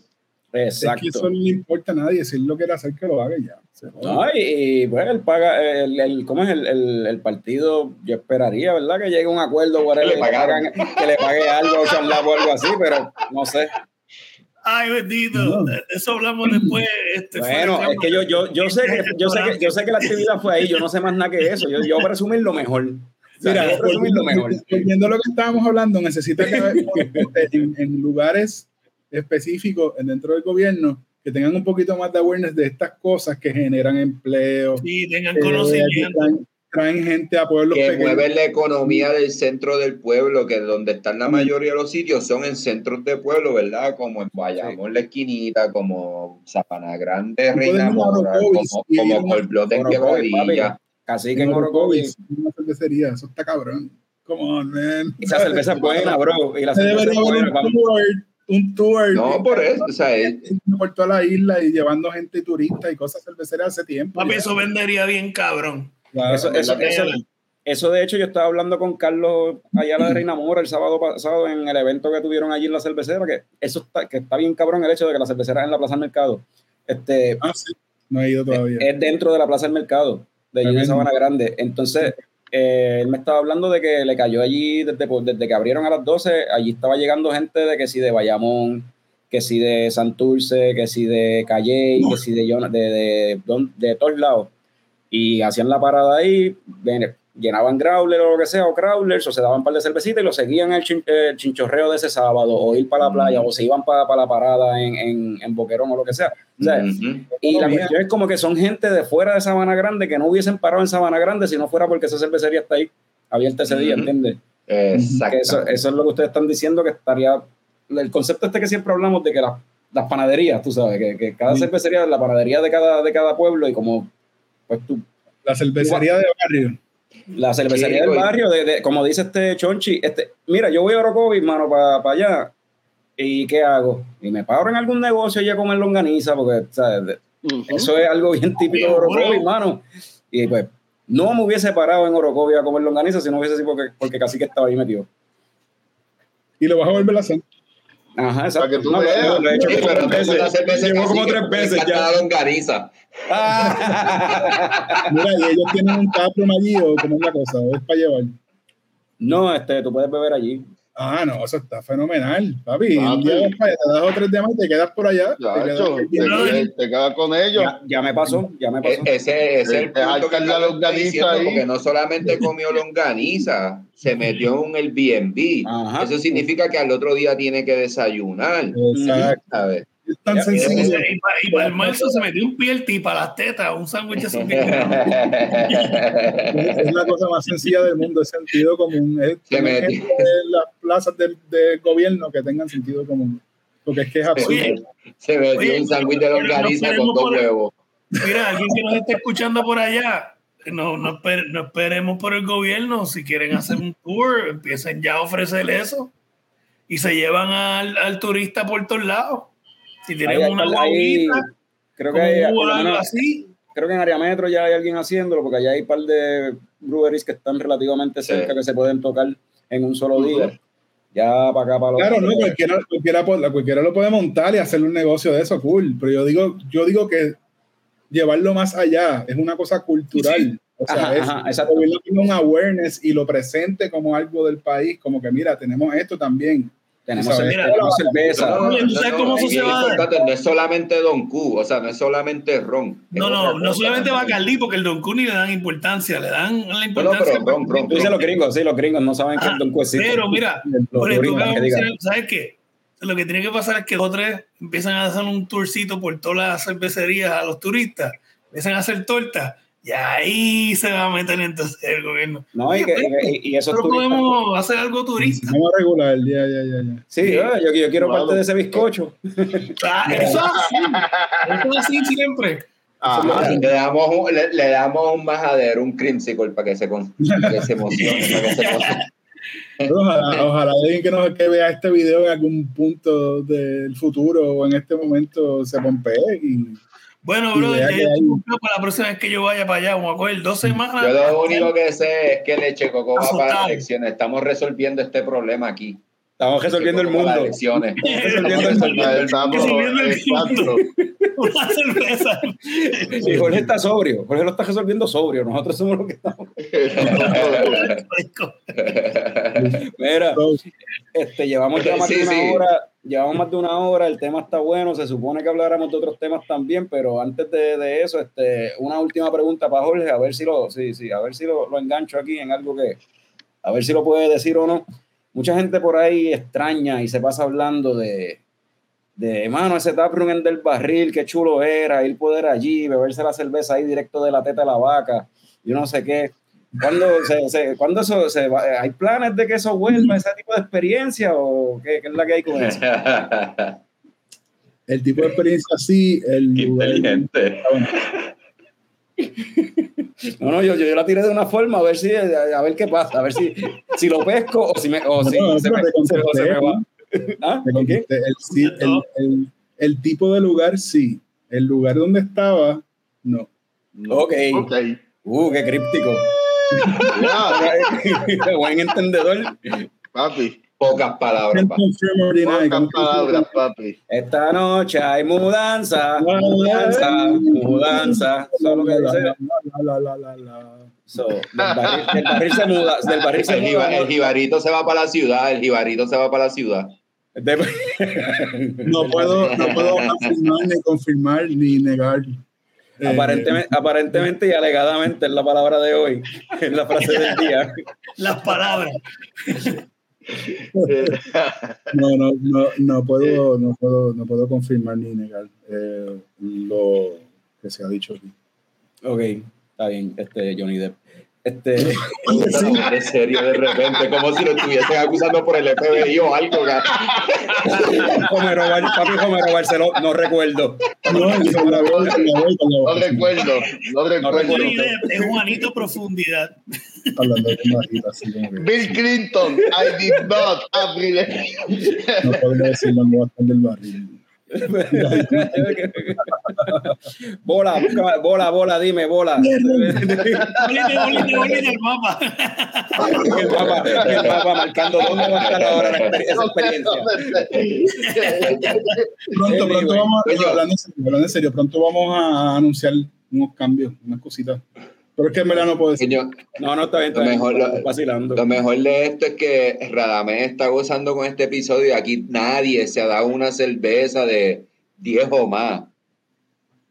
Exacto. Es que eso no le importa a nadie, si él lo quiere hacer, que lo haga ya. No, y, bueno, él paga, el, el, ¿cómo es el, el, el, partido? Yo esperaría, ¿verdad? Que llegue a un acuerdo por él, que, le pagan, que le pague algo o algo así, pero no sé. Ay, bendito. Eso hablamos después. Este, bueno, es que yo, yo, yo, sé que, yo, sé que, yo sé que la actividad fue ahí. Yo no sé más nada que eso. Yo, yo presumir lo mejor. Mira, lo mejor. Viendo lo que estábamos hablando, necesita que en, en lugares específicos dentro del gobierno que tengan un poquito más de awareness de estas cosas que generan empleo. Sí, tengan conocimiento. traen, gente a pueblos que mueven la economía del centro del pueblo, que donde están la mayoría de los sitios son en centros de pueblo, ¿verdad? Como en Bayamón, sí. la esquinita, como Zapana Grande, Reina Mora, como, como Colblot en Quebradilla. Casi que en Orocovis. Una cervecería, eso está cabrón. Come on, man. Esa cerveza es buena, bro. Y la <laughs> cerveza debería haber un tour. No, por eso, o sea, él... por toda la isla y llevando gente turista y cosas cerveceras hace tiempo. Papi, eso vendería bien cabrón. eso, eso, eso, de hecho, yo estaba hablando con Carlos allá de Reina Mora el sábado pasado en el evento que tuvieron allí en la cervecera, que eso está, que está bien cabrón el hecho de que la cervecera es en la Plaza del Mercado. Este, ah, sí. No he ido todavía. Es, dentro de la Plaza del Mercado, de allí en Sabana Grande. Entonces, eh, él me estaba hablando de que le cayó allí desde, desde que abrieron a las 12, allí estaba llegando gente de que si de Bayamón, que si de Santurce, que si de Calle, que si de, de, de, de, de todos lados. Y hacían la parada ahí, llenaban Growler o lo que sea, o Crawlers, o se daban un par de cervecitas y lo seguían el, chinchorreo de ese sábado, o ir para la playa, o se iban para, para la parada en, en, en, Boquerón o lo que sea. Y la cuestión es como que son gente de fuera de Sabana Grande que no hubiesen parado en Sabana Grande si no fuera porque esa cervecería está ahí abierta ese día, ¿entiendes? Exacto. Eso, eso, es lo que ustedes están diciendo, que estaría. El concepto este que siempre hablamos de que las, las panaderías, tú sabes, que, que cada cervecería, la panadería de cada, de cada pueblo y como, pues tú. La cervecería de barrio la cervecería del barrio, de, como dice este Chonchi, este, mira, yo voy a Orocovis, mano, para allá. ¿Y qué hago? Y me paro en algún negocio y a comer longaniza, porque eso es algo bien típico de Orocovis, mano. Y pues, no me hubiese parado en Orocovis a comer longaniza si no hubiese sido porque, porque casi que estaba ahí metido. Y lo vas a volver a hacer. Ajá, exacto. Para que tú no, veas. Lo, he hecho sí, como tres veces. Llevo como tres veces ya. longaniza. Ah. <laughs> Mira, y ellos tienen un capro allí o cómo es la cosa, es para llevar. No, este, tú puedes beber allí. Ah, no, eso está fenomenal, papi. papi. te das otros y te quedas por allá. Ya, te, quedas, te, te, quedas con ellos. Ya, ya, me pasó, ya me pasó. E-, ese, es el punto que la longaniza ahí. Porque no solamente comió longaniza, se metió en el B&B. Eso significa que al otro día tiene que desayunar. Exacto. ¿sabes? Es tan sencillo. Y, para, y para el almuerzo se metió un pielti para las tetas, un sándwich <laughs> de Es la cosa más sencilla del mundo, es sentido común. Es que en las plazas del, del, gobierno que tengan sentido común. Porque es que es absurdo. Se metió un sándwich de longaniza con dos huevos. Mira, alguien que nos esté escuchando por allá, no, no, esper, no, esperemos por el gobierno. Si quieren hacer un tour, empiecen ya a ofrecer eso y se llevan al, al turista por todos lados. Si tienen una guaguita, creo que hay, así. Creo que en área metro ya hay alguien haciéndolo, porque allá hay un par de breweries que están relativamente cerca sí. que se pueden tocar en un solo día. Ya para acá, para Claro, no, cualquiera, cualquiera, cualquiera, lo puede montar y hacer un negocio de eso, cool. Pero yo digo, yo digo que llevarlo más allá es una cosa cultural. Sí. O sea, ajá, es ajá, un awareness y lo presente como algo del país, como que mira, tenemos esto también. Tenemos, mira, tenemos cerveza. No, no, ¿tú sabes cómo eso se va a dar? No es solamente Don Q, o sea, no es solamente ron. No, no, no solamente Bacardí, porque el Don Q ni le dan importancia, le dan la importancia. No, pero ron, ron. Tú dices los gringos, sí, los gringos no saben que el Don Q existe. Pero mira, por ejemplo, ¿sabes qué? Lo que tiene que pasar es que dos o tres empiezan a hacer un tourcito por todas las cervecerías a los turistas, empiezan a hacer tortas y ahí se va a meter entonces el gobierno. No, y, que, y, y eso Pero podemos hacer algo turista. Vamos a regular, ya, ya, ya. ya. Sí, sí. Yo, yo, quiero parte de ese bizcocho. Ah, <laughs> eso así. Eso así siempre. Le, damos un, le, le, damos un majadero, un creamsicle para que se, con, que se emocione. para que se emocione. Ojalá, ojalá alguien que, nos, que vea este video en algún punto del futuro o en este momento se pompee y bueno, bro, ya para la próxima vez que yo vaya para allá, vamos a coger dos semanas. Yo lo único que sé es que Leche Coco va para las elecciones. Estamos resolviendo este problema aquí. Estamos resolviendo el mundo. Elecciones. Estamos resolviendo el mundo. <laughs> Una cerveza. Y Jorge está sobrio. Jorge lo está resolviendo sobrio. Nosotros somos los que estamos. <laughs> Mira, <laughs> este, llevamos ya más sí, de una sí. hora. Llevamos más de una hora. El tema está bueno. Se supone que habláramos de otros temas también, pero antes de, de eso, este, una última pregunta para Jorge, a ver si lo, sí, sí, a ver si lo, lo engancho aquí en algo que, a ver si lo puede decir o no mucha gente por ahí extraña y se pasa hablando de, de mano, ese taproom del barril, qué chulo era, ir poder allí, beberse la cerveza ahí directo de la teta de la vaca, yo no sé qué. ¿Cuándo, se, se, ¿cuándo eso se va? ¿Hay planes de que eso vuelva, ese tipo de experiencia o qué, qué es la que hay con eso? <laughs> el tipo de experiencia sí, el qué inteligente. <laughs> No, no, yo, yo, la tiré de una forma a ver si a, ver qué pasa, a ver si, si lo pesco o si me, o si no, se, me, se, se, se, me va. ¿Ah? El, tipo de lugar sí. El lugar donde estaba, no. Ok. okay. Uh, qué críptico. <laughs> Buen entendedor. Papi. Pocas palabras. Pocas palabras, papi. Esta noche hay mudanza, mudanza, mudanza. Solo que dice. La, la, la, la, So, del, barril, se muda. Del barril se el, muda, el jibarito se va para la ciudad. El jibarito se va para la ciudad. no puedo, no puedo afirmar, ni confirmar, ni negar. Aparentemente, aparentemente y alegadamente es la palabra de hoy, es la frase del día. Las palabras. <laughs> No, no, no, no, puedo, no, puedo, no puedo confirmar ni negar eh, lo que se ha dicho aquí. Ok, está bien, este Johnny Depp. Este, en serio, de repente, como si lo estuviesen acusando por el FBI o algo. Homero, papi Homero Barceló, no recuerdo. No, no, recuerdo, no recuerdo. Es Juanito Profundidad. Bill Clinton, I did not No podría decir la del barril. Bola, bola, bola, dime, bola. el mapa. El mapa, el mapa marcando dónde va a estar ahora esa experiencia. Pronto, pronto vamos a, hablando en serio, pronto vamos a anunciar unos cambios, unas cositas. Pero es que en verdad no puedo decir. no, no, está bien, está lo mejor, lo, vacilando. Lo mejor de esto es que Radamés está gozando con este episodio y aquí nadie se ha dado una cerveza de 10 o más.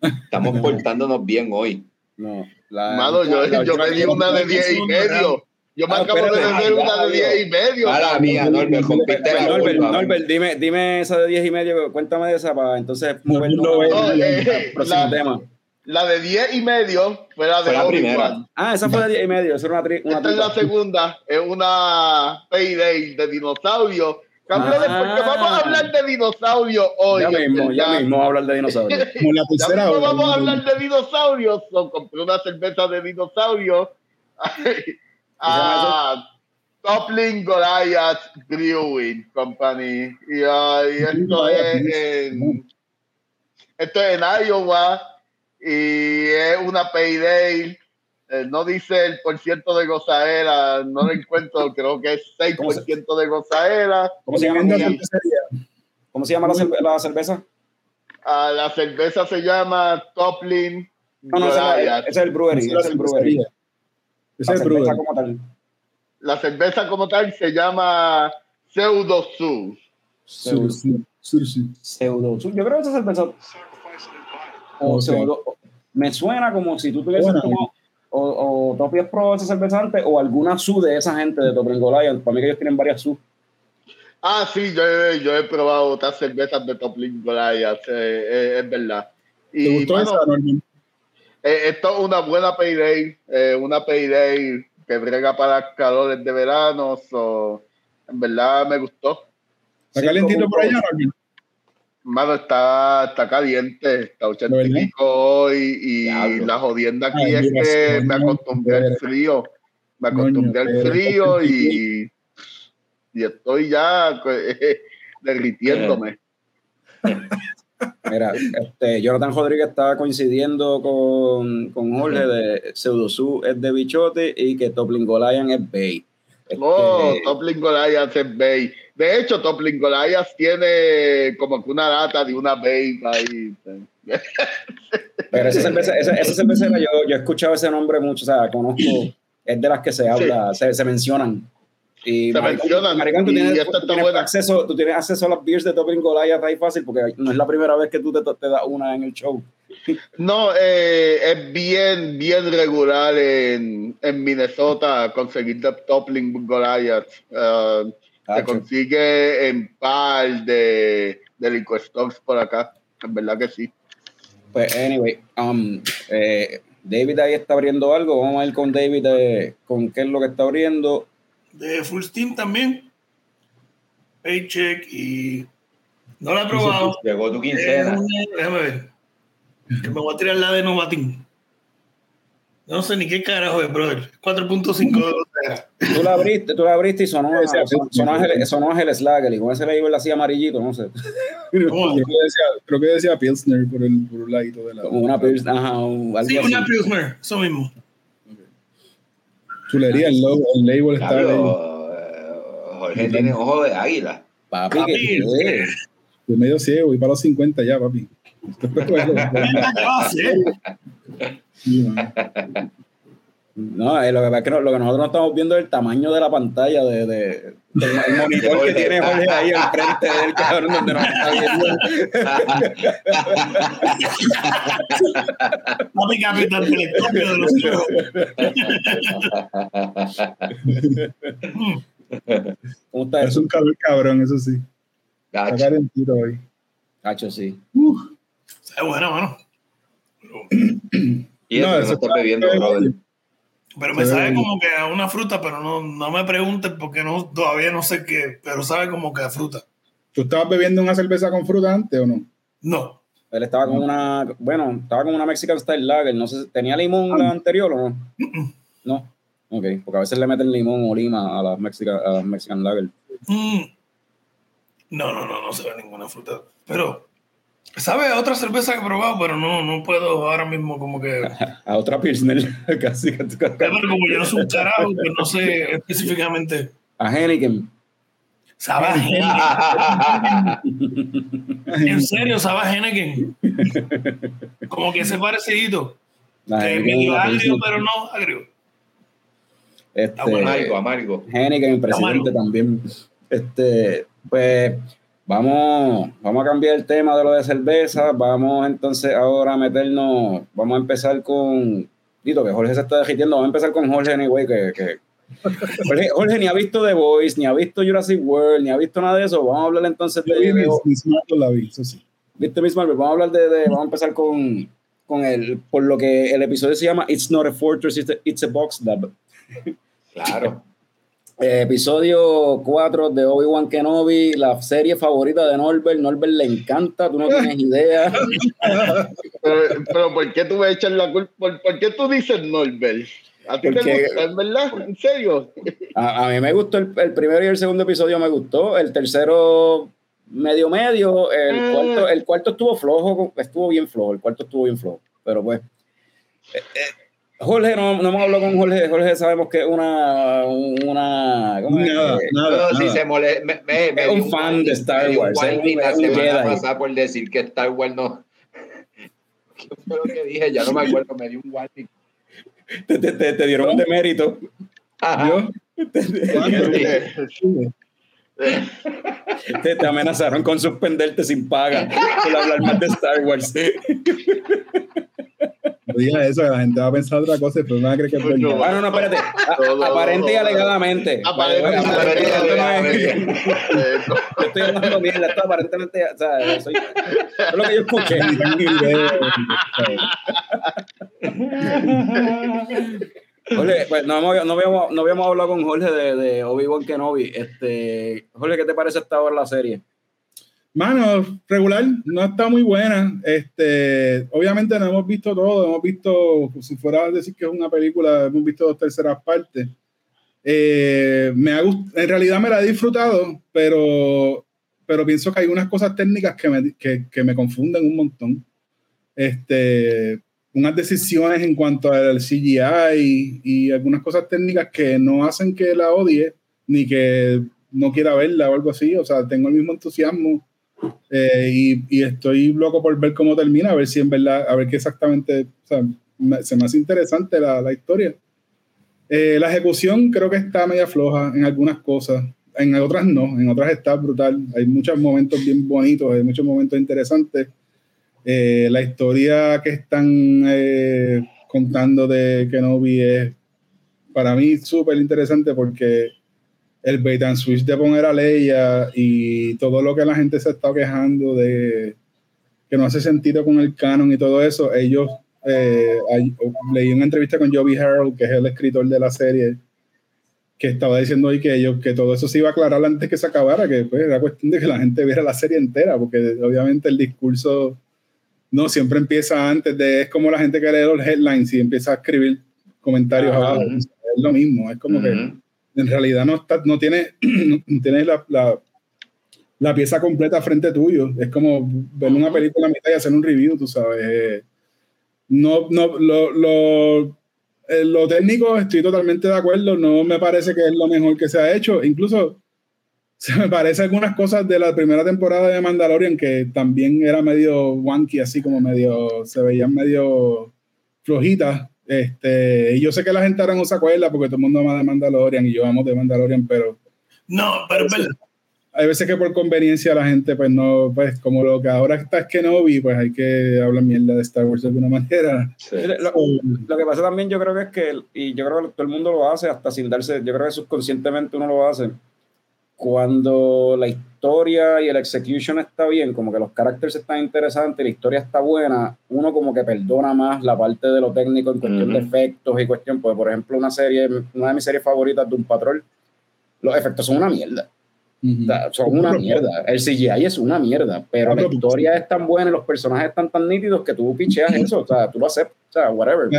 Estamos <laughs> portándonos bien hoy. No. La, Mano, yo, yo, yo me di una de 10 y medio. Yo me ah, acabo de beber una de 10 y medio. Mala mía, Norbert, compite la Norbert, Norbert, dime, dime esa de 10 y medio, cuéntame de esa para entonces movernos no, no, eh, próximo la, tema. La de 10 y medio fue la de fue la primera. Ah, esa fue la de 10 y medio. Esa era una, tri, una Esta es la segunda. Es una payday de dinosaurio. Campeones, ah, porque vamos a hablar de dinosaurios hoy. Ya mismo, ya mismo vamos a hablar de dinosaurios. <laughs> la tercera ya vamos a hablar de dinosaurios. So, compré una cerveza de dinosaurios. <laughs> a Toppling Goliath Brewing Company. Y, uh, y esto es en, esto es en Iowa y es una payday. Eh, no dice el por ciento de gozaera, no lo encuentro, <laughs> creo que es 6% de gozaera. ¿Cómo se llama, ¿Cómo se llama la, cerveza? La cerveza, ah, la cerveza se llama Toplin. No, no, ese es el brewery. Ese es el brewery. Es el brewery. como tal. La cerveza como tal se llama Pseudo Sur. Pseudo Pseudo Yo creo que esa cerveza o, me suena como si tú tuvieses como o, o Topi es pro esa cerveza antes o alguna su de esa gente de Topi Goliath. Para mí que ellos tienen varias su. Ah, sí, yo he, yo he probado otras cervezas de Top Goliath, eh, eh, es verdad. Y, ¿Te gustó esa, eh, esto es una buena payday, eh, una payday que brega para calores de verano, so, en verdad me gustó. ¿Está calentito por allá, Mano, está, está caliente, está 80 y pico hoy y la jodienda aquí es que me acostumbré al frío, me acostumbré al frío y, y estoy ya pues, <laughs> derritiéndome. Mira, este, Jonathan Rodríguez estaba coincidiendo con, con Jorge de Pseudosú es de Bichote y que Toplin Goliath es Bay. Oh, este, Toplin Goliath es Bay. De hecho, Toplin Goliath tiene como que una data de una Bay ahí. Pero esa cerveza, esa, esa cerveza yo, yo he escuchado ese nombre mucho, o sea, conozco, es de las que se habla, se, se mencionan. Y se mencionan. Maricón, tú, tienes, tú, tienes acceso, tú tienes acceso a las beers de Topping Goliath ahí fácil porque no es la primera vez que tú te, te das una en el show. <laughs> No, eh, es bien, bien regular en, en Minnesota conseguir Toppling Goliath. Uh, se consigue en par de, de liquor stocks por acá. En verdad que sí. Pues, anyway, um, eh, David ahí está abriendo algo. Vamos a ir con David eh, con qué es lo que está abriendo de Full Steam también. Paycheck y no la he probado. Llegó tu quincena. déjame ver. Que me voy a tirar la de Novatín. No sé ni qué carajo es, brother. 4.5 Tú la abriste, tú la abriste y sonó, sonó, Ángel, sonó Ángel Slager y con ese le así amarillito, no sé. <laughs> creo, que decía, creo que decía Pilsner por el, por un ladito de la. Como una Pilsner, ajá. sí, una Pilsner, eso mismo. Chulería, el, logo, el label está. Claro, Jorge tiene ojo de águila. Papi, papi medio ciego y para los 50 ya, papi. <laughs> No, eh, lo que pasa es que lo que nosotros no estamos viendo es el tamaño de la pantalla de, de del <laughs> monitor que tiene Jorge ahí al frente del cabrón donde nos está viendo. Papi capitán telescopio de los ¿Cómo está Es un cabrón, cabrón, eso sí. Sacar en tiro hoy. Cacho, sí. Uh. Es bueno, bueno. <clears throat> y no, eso está bebiendo, brother. Pero me sabe como que a una fruta, pero no, no me pregunten porque no, todavía no sé qué, pero sabe como que a fruta. ¿Tú estabas bebiendo una cerveza con fruta antes o no? No. Él estaba con una, bueno, estaba con una Mexican Style Lager, no sé, ¿tenía limón la anterior o no? No. Ok, porque a veces le meten limón o lima a las Mexican, a las Mexican Lager. Mm. No, no, no, no se ve ninguna fruta. Pero Sabe a otra cerveza que he probado, pero no, no puedo ahora mismo como que... <laughs> A otra Pilsner, <laughs> casi. Pero como yo no soy un carajo, que pues no sé específicamente. A Henneken. Sabe a Henneken. en serio, sabe a Henneken. Como que ese parecidito. medio agrio, pero no agrio. Este, amargo, amargo. Henneken, presidente también. Este, pues Vamos, vamos a cambiar el tema de lo de cerveza. Vamos entonces ahora a meternos. Vamos a empezar con. Dito, que Jorge se está derritiendo. Vamos a empezar con Jorge, anyway. Que, que <laughs> Jorge, ni ha visto The Voice, ni ha visto Jurassic World, ni ha visto nada de eso. Vamos a hablar entonces de. Marvel la vi, eso sí. ¿Viste Miss Marvel? Vamos a hablar de. de vamos a empezar con, con el. Por lo que el episodio se llama It's not a fortress, it's a, it's a box lab. Claro. Eh, episodio 4 de Obi-Wan Kenobi, la serie favorita de Norbert. Norbert le encanta, tú no tienes idea. <laughs> pero, ¿por qué tú me echas la culpa? ¿Por, qué tú dices Norbert? ¿A ti te gusta, en verdad? ¿En serio? A, mí me gustó el, el, primero y el segundo episodio, me gustó. El tercero, medio medio. El, ah. cuarto, el cuarto estuvo flojo, estuvo bien flojo. El cuarto estuvo bien flojo. Pero pues. Eh, eh, Jorge, no, no hemos hablado con Jorge. Jorge sabemos que es una. una ¿cómo nada, es? nada, no, Si se mole, me, me, es un fan de Star Wars. Es un, la semana pasada por decir que Star Wars no. <laughs> ¿Qué fue lo que dije? Ya no me acuerdo, me dio un warning. Te, te, te, te dieron un demérito. Ajá. <laughs> Te, te, amenazaron con suspenderte sin paga por hablar más de Star Wars. No digas eso, la gente va a pensar otra cosa, pero no va a creer que es verdad. Ah, no, no, espérate. Aparente y alegadamente. Aparente y alegadamente. Yo estoy hablando mierda, esto aparentemente, o sea, soy, es lo que yo escuché. <laughs> <laughs> Jorge, pues no, no, habíamos, no habíamos hablado con Jorge de, de Obi-Wan Kenobi. Este, Jorge, ¿qué te parece hasta ahora la serie? Mano, regular, no está muy buena. Este, obviamente no hemos visto todo, hemos visto, si fuera a decir que es una película, hemos visto dos terceras partes. Eh, me ha en realidad me la he disfrutado, pero, pero pienso que hay unas cosas técnicas que me, que, que me confunden un montón. Este, unas decisiones en cuanto al CGI y, y algunas cosas técnicas que no hacen que la odie ni que no quiera verla o algo así. O sea, tengo el mismo entusiasmo eh, y, estoy loco por ver cómo termina, a ver si en verdad, a ver qué exactamente, o sea, se me hace interesante la, la historia. Eh, la ejecución creo que está media floja en algunas cosas, en otras no, en otras está brutal. Hay muchos momentos bien bonitos, hay muchos momentos interesantes. Eh, la historia que están contando de Kenobi es para mí súper interesante porque el bait and switch de poner a Leia y todo lo que la gente se está quejando de que no hace sentido con el canon y todo eso, ellos eh, leí una entrevista con Joby Harold, que es el escritor de la serie, que estaba diciendo ahí que ellos que todo eso se iba a aclarar antes que se acabara, que pues, era cuestión de que la gente viera la serie entera, porque obviamente el discurso no siempre empieza antes de es como la gente que lee los headlines y empieza a escribir comentarios abajo. Es lo mismo, es como que en realidad no, está, no tiene, <clears throat> no tienes la, la, la, pieza completa frente tuyo. Es como ver una película a mitad y hacer un review, tú sabes. No, no, lo, lo, lo técnico estoy totalmente de acuerdo, no me parece que es lo mejor que se ha hecho. Incluso se me parece algunas cosas de la primera temporada de Mandalorian que también era medio wonky, así como medio, se veían medio flojitas. Este, y yo sé que la gente ahora no se acuerda porque todo el mundo ama de Mandalorian y yo amo de Mandalorian, pero... No, pero Hay veces que por conveniencia la gente, pues no, pues como lo que ahora está es que no vi, pues hay que hablar mierda de Star Wars de alguna manera. Lo, que pasa también yo creo que es que, y yo creo que todo el mundo lo hace hasta sin darse, yo creo que subconscientemente uno lo hace, cuando la historia y el execution está bien, como que los caracteres están interesantes, la historia está buena, uno como que perdona más la parte de lo técnico en cuestión de efectos y cuestión, pues por ejemplo una serie, una de mis series favoritas de un patrón, los efectos son una mierda. son una mierda. El CGI es una mierda, pero la historia es tan buena y los personajes están tan nítidos que tú picheas eso, o sea, tú lo aceptas, o sea, whatever.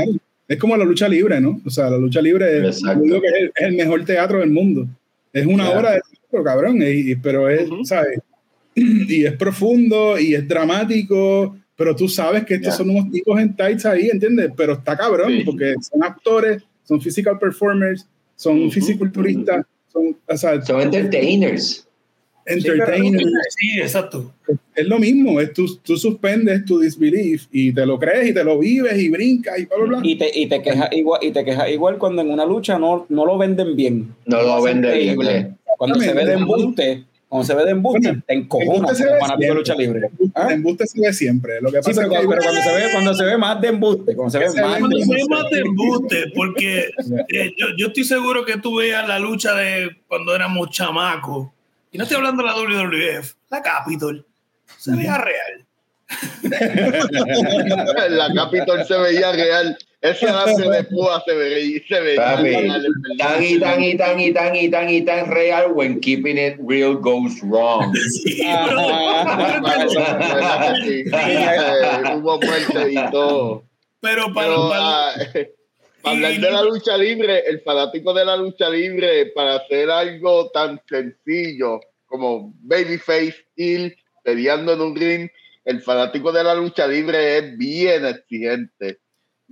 Es como la lucha libre, ¿no? O sea, la lucha libre es, es el mejor teatro del mundo. Es una hora de pero cabrón, y, pero es, ¿sabes? <clears throat> Y es profundo y es dramático, pero tú sabes que estos son unos tipos en tights ahí, ¿entiendes? Pero está cabrón, porque son actores, son physical performers, son fisiculturistas, son, o sea, son entertainers. Entertainers. Sí, exacto. Es lo mismo, es tú, tú, suspendes tu disbelief y te lo crees y te lo vives y brincas y bla, bla, bla. Y te, y te quejas igual, y te quejas igual cuando en una lucha no, no lo venden bien. No lo venden bien. Cuando se ve de embuste, cuando se ve de embuste, te encojonas como fanático de lucha libre. ¿Ah? De embuste se ve siempre. Lo que pasa sí, pero, es que pero cuando, se ve, cuando se ve más de embuste, cuando se ve, más, cuando de se ve más de embuste, porque <laughs> eh, yo, yo, estoy seguro que tú veías la lucha de cuando éramos chamacos, y no estoy hablando de la WWF, <laughs> la Capitol, se veía real. la Capitol se veía real. Ese alambre de púa se veía, se veía tan y tan y tan y tan y tan y tan real when keeping it real goes wrong. Hubo muerte y todo. Pero para, ah, <laughs> hablar de la lucha libre, el fanático de la lucha libre, para hacer algo tan sencillo como Babyface, Hill, peleando en un ring, el fanático de la lucha libre es bien exigente.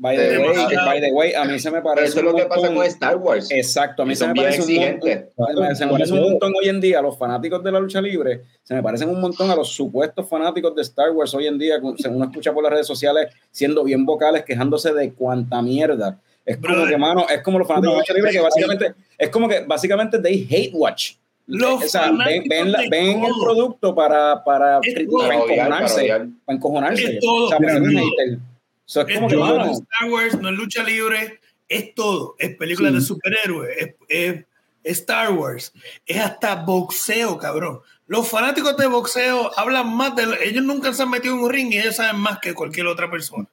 By the, way, by the way, a mí se me parece. Eso es lo que pasa con Star Wars. Exacto, a mí se me parece un montón. Se me parece un montón hoy en día a los fanáticos de la lucha libre. Se me parecen un montón a los supuestos fanáticos de Star Wars hoy en día, según uno escucha por las redes sociales, siendo bien vocales, quejándose de cuánta mierda. Es como que, mano, es como los fanáticos de la lucha libre que básicamente, es como que básicamente they hate watch. Los o sea, ven, ven, ven el producto para, para, para encojonarse. Para encojonarse. Es todo. O sea, Es, no es Star Wars, no es lucha libre, es todo. Es películas de superhéroes, es, es, Star Wars, es hasta boxeo, cabrón. Los fanáticos de boxeo hablan más de. Ellos nunca se han metido en un ring y ellos saben más que cualquier otra persona.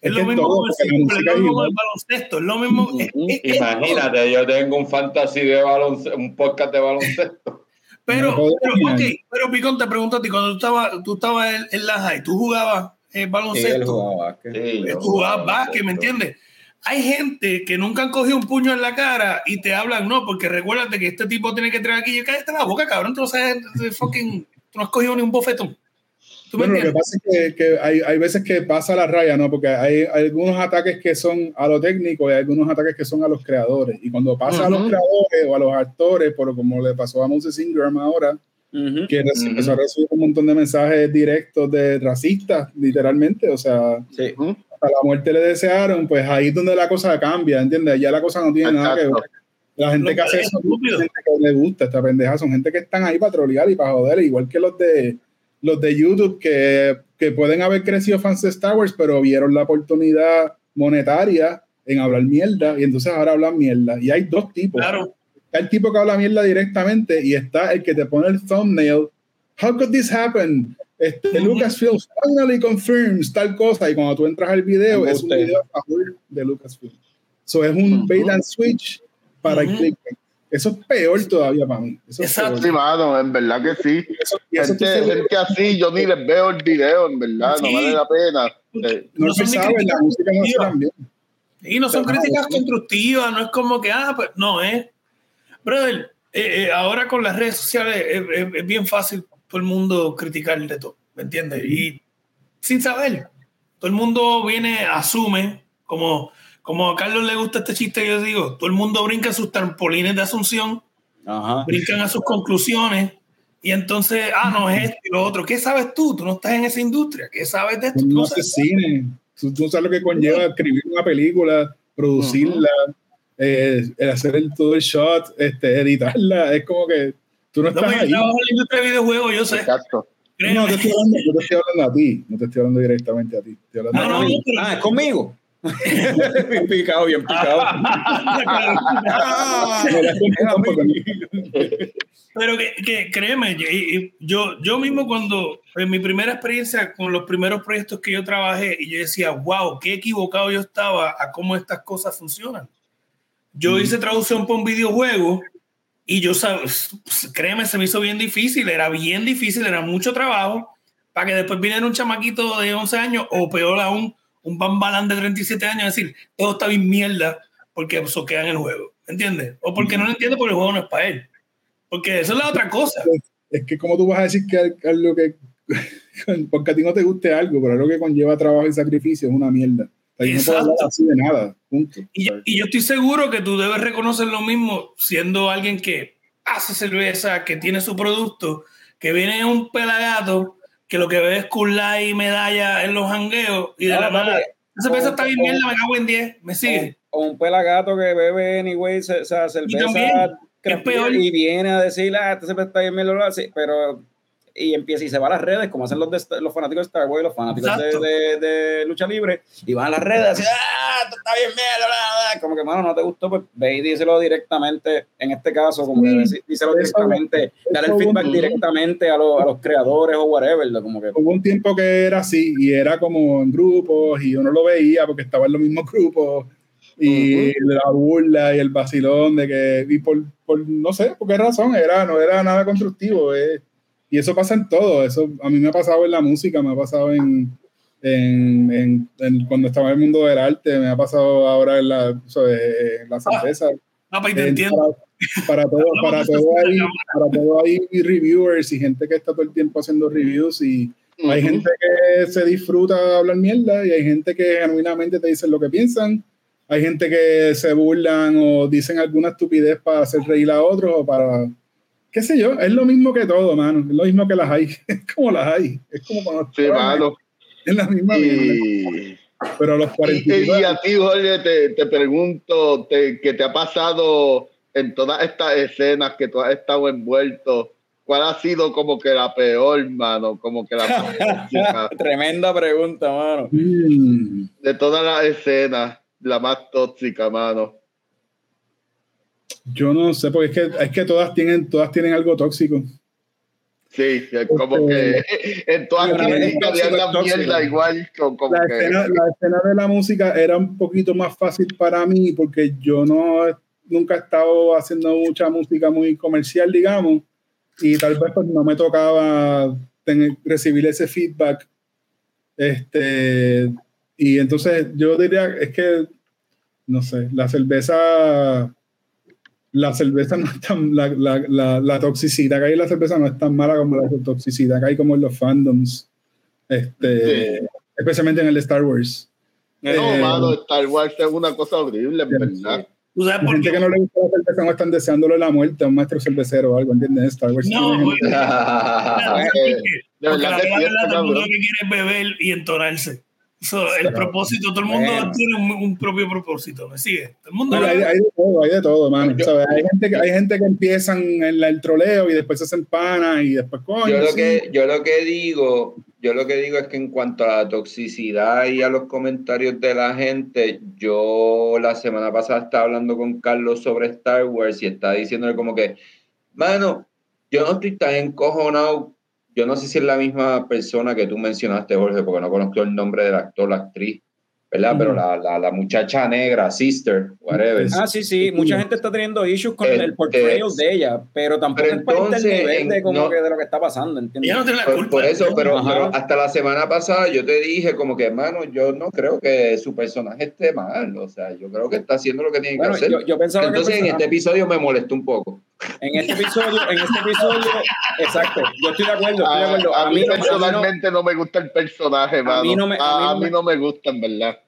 Es, es lo mismo con el baloncesto, es lo mismo. Imagínate, yo tengo un fantasy de baloncesto, un podcast de baloncesto. Pero, pero, okay, pero Picón, te pregunto a ti, cuando tú estabas, tú estabas en, en la high, ¿tú jugabas eh, baloncesto. jugaba tú jugabas básquet, ¿me entiendes? Hay gente que nunca han cogido un puño en la cara y te hablan, no, porque recuérdate que este tipo tiene que traer aquí y cállate la boca, cabrón, tú no sabes, fucking, tú no has cogido ni un bofetón. Bueno, lo que pasa es que, que hay, hay, veces que pasa la raya, ¿no? Porque hay, algunos ataques que son a lo técnico y hay algunos ataques que son a los creadores. Y cuando pasa a los creadores o a los actores, por como le pasó a Moses Ingram ahora, que empezó a recibir un montón de mensajes directos de racistas, literalmente, o sea, sí. a la muerte le desearon, pues ahí es donde la cosa cambia, ¿entiendes? Ya la cosa no tiene nada que ver. La gente que hace eso es gente que le gusta esta pendeja, son gente que están ahí para trolear y para joder, igual que los de los de YouTube que, que pueden haber crecido fans de Star Wars, pero vieron la oportunidad monetaria en hablar mierda y entonces ahora hablan mierda. Y hay dos tipos. Claro el tipo que habla mierda directamente y está el que te pone el thumbnail. How could this happen? Este, Lucasfilm finally confirms tal cosa y cuando tú entras al video es un video a favor de Lucasfilm. So es un bait and switch para el click. Eso es peor todavía para mí. Eso Exacto, en verdad que sí. Eso, gente, gente así, yo ni les veo el video, en verdad, no vale la pena. No, se sabe, la música no se bien. Y no son críticas constructivas, no es como que, ah, pues no, es. ¿eh? Brother, eh, eh, ahora con las redes sociales es, bien fácil todo el mundo criticar de todo, ¿me entiendes? Y sin saber, todo el mundo viene, asume, como, como a Carlos le gusta este chiste que yo digo, todo el mundo brinca sus trampolines de asunción, brincan a sus conclusiones. Y entonces, ah, no es esto y lo otro. ¿Qué sabes tú? Tú no estás en esa industria. ¿Qué sabes de esto? Tú no haces cine. Tú, sabes lo que conlleva escribir una película, producirla, eh, hacer el, todo el shot, este, editarla. Es como que tú no estás ahí. Yo trabajo en la industria de videojuegos, yo sé. Exacto. No, te estoy hablando, yo te estoy hablando a ti, no te estoy hablando directamente a ti. no, no, no, ah, es conmigo. bien <laughs> picado, bien picado. <laughs> Pero que, que, créeme, yo, yo mismo cuando, en mi primera experiencia con los primeros proyectos que yo trabajé, y yo decía, wow, qué equivocado yo estaba a cómo estas cosas funcionan. Yo hice traducción para un videojuego y yo, créeme, se me hizo bien difícil, era bien difícil, era mucho trabajo, para que después viniera un chamaquito de 11 años, o peor aún, un bambalán de 37 años, decir, todo está bien mierda porque soquean el juego, ¿entiendes? O porque no lo entiende porque el juego no es para él. Porque eso es la otra cosa. Es que como tú vas a decir que algo que, <laughs> porque a ti no te guste algo, pero algo que conlleva trabajo y sacrificio es una mierda. No así de nada. Y, y, yo estoy seguro que tú debes reconocer lo mismo siendo alguien que hace cerveza, que tiene su producto, que viene un pelagato que lo que ve es culá y medalla en los jangueos y de la nada. Esa cerveza está bien mierda, me cago en 10, me sigue. O un pelagato que bebe anyway, o sea, cerveza y, viene a decir, ah, esta cerveza está bien mierda, pero y empieza y se va a las redes, como hacen los, los fanáticos de Star Wars, los fanáticos de, de, lucha libre, y van a las redes y ah, esto está bien mierda, como que, mano, no te gustó, pues ve y díselo directamente, en este caso, como que díselo directamente, dar el feedback directamente a, los, a los creadores o whatever, como que... Hubo un tiempo que era así, y era como en grupos, y uno lo veía porque estaba en los mismos grupos, y la burla y el vacilón de que, y por, por, no sé por qué razón, era, no era nada constructivo, eh y eso pasa en todo. Eso a mí me ha pasado en la música, me ha pasado en, en, en, cuando estaba en el mundo del arte, me ha pasado ahora en la, en la cerveza. Ah, pues te entiendo. Para, todo, <laughs> para, todo hay, para todo hay reviewers y gente que está todo el tiempo haciendo reviews y hay gente que se disfruta hablar mierda y hay gente que genuinamente te dicen lo que piensan. Hay gente que se burlan o dicen alguna estupidez para hacer reír a otros o para qué sé yo, es lo mismo que todo, mano. Es lo mismo que las hay. <laughs> Es como las hay. Es como cuando. Sí, mano. <laughs> Es la misma. Y... Pero los 42. Y, a ti, Jorge, te, te pregunto, te, ¿qué te ha pasado en todas estas escenas que tú has estado envuelto? ¿Cuál ha sido como que la peor, mano? Como que la <laughs> Tremenda pregunta, mano. Mm. De todas las escenas, la más tóxica, mano. Yo no sé, porque es que, es que todas, tienen, todas tienen algo tóxico. Sí, como que <laughs> en todas las música la mierda igual. Como la, escena, la escena de la música era un poquito más fácil para mí porque yo no nunca he estado haciendo mucha música muy comercial, digamos, y tal vez pues no me tocaba tener, recibir ese feedback. Este, y entonces yo diría, es que, no sé, la cerveza la cerveza no es tan, la, la, la, toxicidad que hay en la cerveza no es tan mala como la toxicidad que hay como en los fandoms, este, especialmente en el de Star Wars. No, eh, mano, Star Wars es una cosa horrible, verdad. La gente que no le gusta la cerveza no están deseándole la muerte a un maestro cervecero o algo, ¿entiendes? Star Wars. No, güey. <laughs> <laughs> porque la verdad todo que quiere beber y entonarse el propósito, todo el mundo tiene un, propio propósito, ¿me sigue? el mundo hay, de todo, hay de todo, mano. Hay, gente que, hay gente que empiezan en el troleo y después se hacen pana y después coño. Yo lo, que, yo lo que digo, yo lo que digo es que en cuanto a la toxicidad y a los comentarios de la gente, yo la semana pasada estaba hablando con Carlos sobre Star Wars y estaba diciéndole como que, mano, yo no estoy tan encojonado yo no sé si es la misma persona que tú mencionaste, Jorge, porque no conozco el nombre del actor, la actriz. ¿verdad? Pero la, la, la, muchacha negra, sister, whatever. Ah, sí, sí, mucha gente está teniendo issues con el portrayal de ella, pero tampoco es parte del nivel de, como que de lo que está pasando, ¿entiendes? no tiene la culpa. Por, eso, pero, hasta la semana pasada yo te dije como que, hermano, yo no creo que su personaje esté mal, o sea, yo creo que está haciendo lo que tiene que hacer. Yo, pensaba Entonces en este episodio me molestó un poco. En este episodio, en este episodio, exacto, yo estoy de acuerdo, estoy de acuerdo. A, mí, personalmente no, me gusta el personaje, mano. A mí no me, a mí no me gusta, en verdad.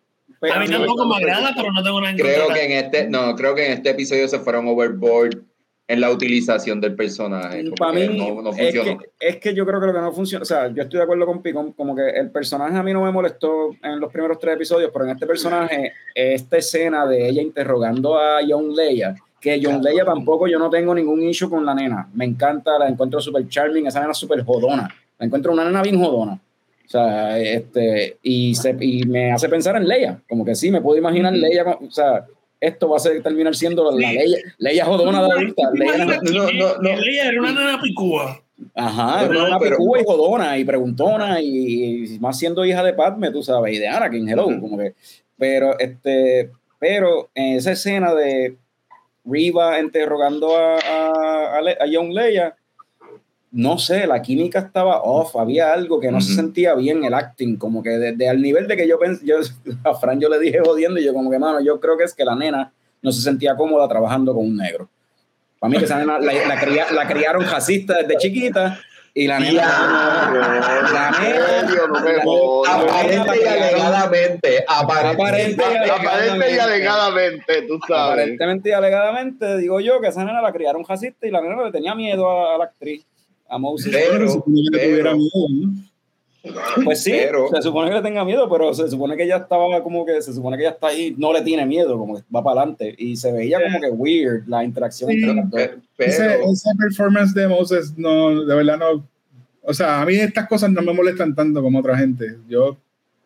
A mí tampoco me agrada, pero no tengo nada creo que en este No, creo que en este episodio se fueron overboard en la utilización del personaje. Para mí, no, es, que, es, que, yo creo que lo que no funciona, o sea, yo estoy de acuerdo con Picón, como que el personaje a mí no me molestó en los primeros tres episodios, pero en este personaje, esta escena de ella interrogando a John Leia, que John Leia tampoco yo no tengo ningún issue con la nena, me encanta, la encuentro súper charming, esa nena súper jodona, la encuentro una nena bien jodona. O sea, este, y, se, y me hace pensar en Leia, como que sí, me puedo imaginar Leia, o sea, esto va a ser, terminar siendo la Leia, Leia jodona de adulta. <laughs> Leia, no, no, no, Leia era una nena picúa. Ajá, era una picúa y jodona y preguntona y, más siendo hija de Padme, tú sabes, y de Anakin, hello, como que, pero este, pero en esa escena de Riva interrogando a, a, a John Leia, no sé, la química estaba off, había algo que no se sentía bien el acting, como que desde al nivel de que yo pensé, yo <laughs> a Fran yo le dije jodiendo y yo como que, mano, yo creo que es que la nena no se sentía cómoda trabajando con un negro. Para mí que esa nena la, la, criaron racista desde chiquita y la nena... <laughs> la nena... aparente y alegadamente. Aparente, y alegadamente, tú sabes. Aparentemente y alegadamente, digo yo que esa nena la criaron racista y la nena le tenía miedo a la actriz a Moses. Pero, pero, Pues sí, se supone que le tenga miedo, pero se supone que ella estaba como que, se supone que ella está ahí, no le tiene miedo, como que va para adelante. Y se veía como que weird la interacción entre las dos. esa performance de Moses, no, de verdad no. O sea, a mí estas cosas no me molestan tanto como otra gente. Yo,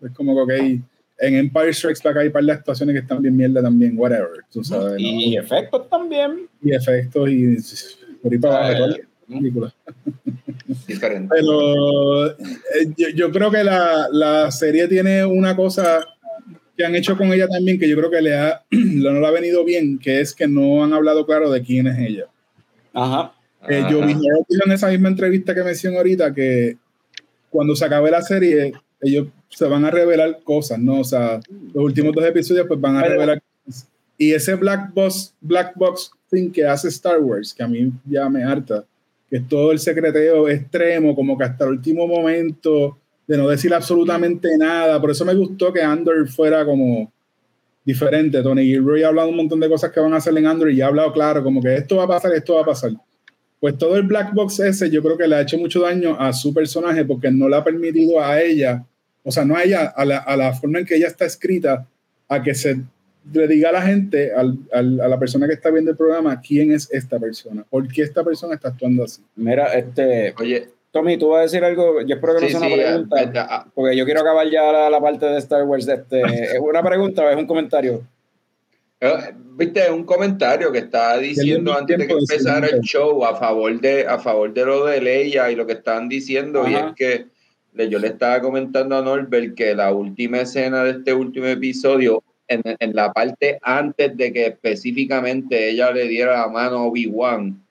es como que, en Empire Strikes Back hay un par de actuaciones que están bien mierda también, whatever. Tú sabes, y, efectos también. Y efectos y por ahí para abajo. Pero eh, yo, creo que la, la, serie tiene una cosa que han hecho con ella también que yo creo que le ha, <clears throat> no le ha venido bien, que es que no han hablado claro de quién es ella. Ajá. Eh, yo vi en esa misma entrevista que mencioné ahorita que cuando se acabe la serie, ellos se van a revelar cosas, ¿no? O sea, los últimos dos episodios pues van a revelar cosas. Y ese black box, black box thing que hace Star Wars, que a mí ya me harta, que es todo el secreteo extremo, como que hasta el último momento de no decir absolutamente nada. Por eso me gustó que Andor fuera como diferente. Tony Gilroy ha hablado un montón de cosas que van a hacer en Andor y ha hablado claro, como que esto va a pasar, esto va a pasar. Pues todo el black box ese yo creo que le ha hecho mucho daño a su personaje porque no le ha permitido a ella, o sea, no a ella, a la, a la forma en que ella está escrita, a que se le diga a la gente, al, al, a la persona que está viendo el programa, quién es esta persona, por qué esta persona está actuando así. Mira, este, oye, Tommy, tú vas a decir algo, yo espero que no sea una pregunta, ah, porque yo quiero acabar ya la, la parte de Star Wars. Este, <laughs> ¿Es una pregunta o es un comentario? Eh, viste, un comentario que está diciendo antes de que empezara el show a favor de a favor de lo de Leia y lo que están diciendo, y es que yo le estaba comentando a Norbert que la última escena de este último episodio en, en, la parte antes de que específicamente ella le diera la mano a Obi-Wan.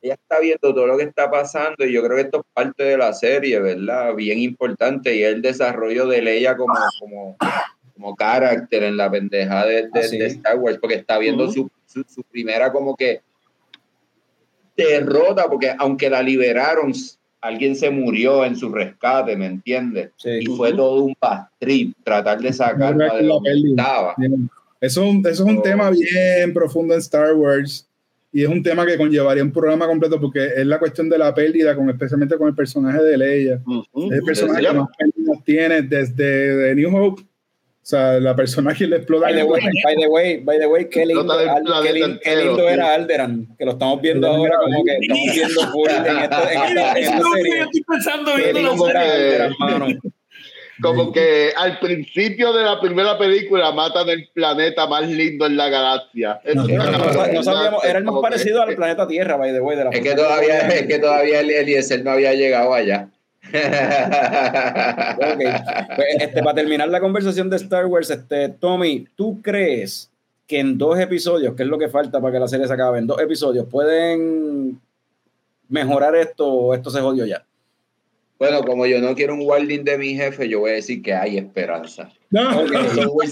Ella está viendo todo lo que está pasando y yo creo que esto es parte de la serie, ¿verdad? Bien importante y el desarrollo de Leia como, como, como carácter en la pendeja de, de, ah, Star Wars, porque está viendo su, su, su primera como que derrota, porque aunque la liberaron, alguien se murió en su rescate, ¿me entiendes? Y fue todo un pastrip tratar de sacarla de lo que estaba. Eso, eso es un tema bien profundo en Star Wars y es un tema que conllevaría un programa completo porque es la cuestión de la pérdida, con, especialmente con el personaje de Leia. el personaje que más pérdidas tiene desde New Hope sea, la persona que le explota. By the way, by the way, by the way qué lindo, qué lindo, era Alderan, que lo estamos viendo ahora como que estamos viendo full en esta, en esta, en serie. Estoy pensando viendo la serie. Como que al principio de la primera película matan el planeta más lindo en la galaxia. No, no, sabíamos, era el más parecido al planeta Tierra, by the way. De la es, que todavía, es que todavía Eliezer no había llegado allá. Pues, este, para terminar la conversación de Star Wars, este, Tommy, ¿tú crees que en dos episodios, que es lo que falta para que la serie se acabe, en dos episodios pueden mejorar esto o esto se jodió ya? Bueno, como yo no quiero un warning de mi jefe, yo voy a decir que hay esperanza. <laughs> No. Porque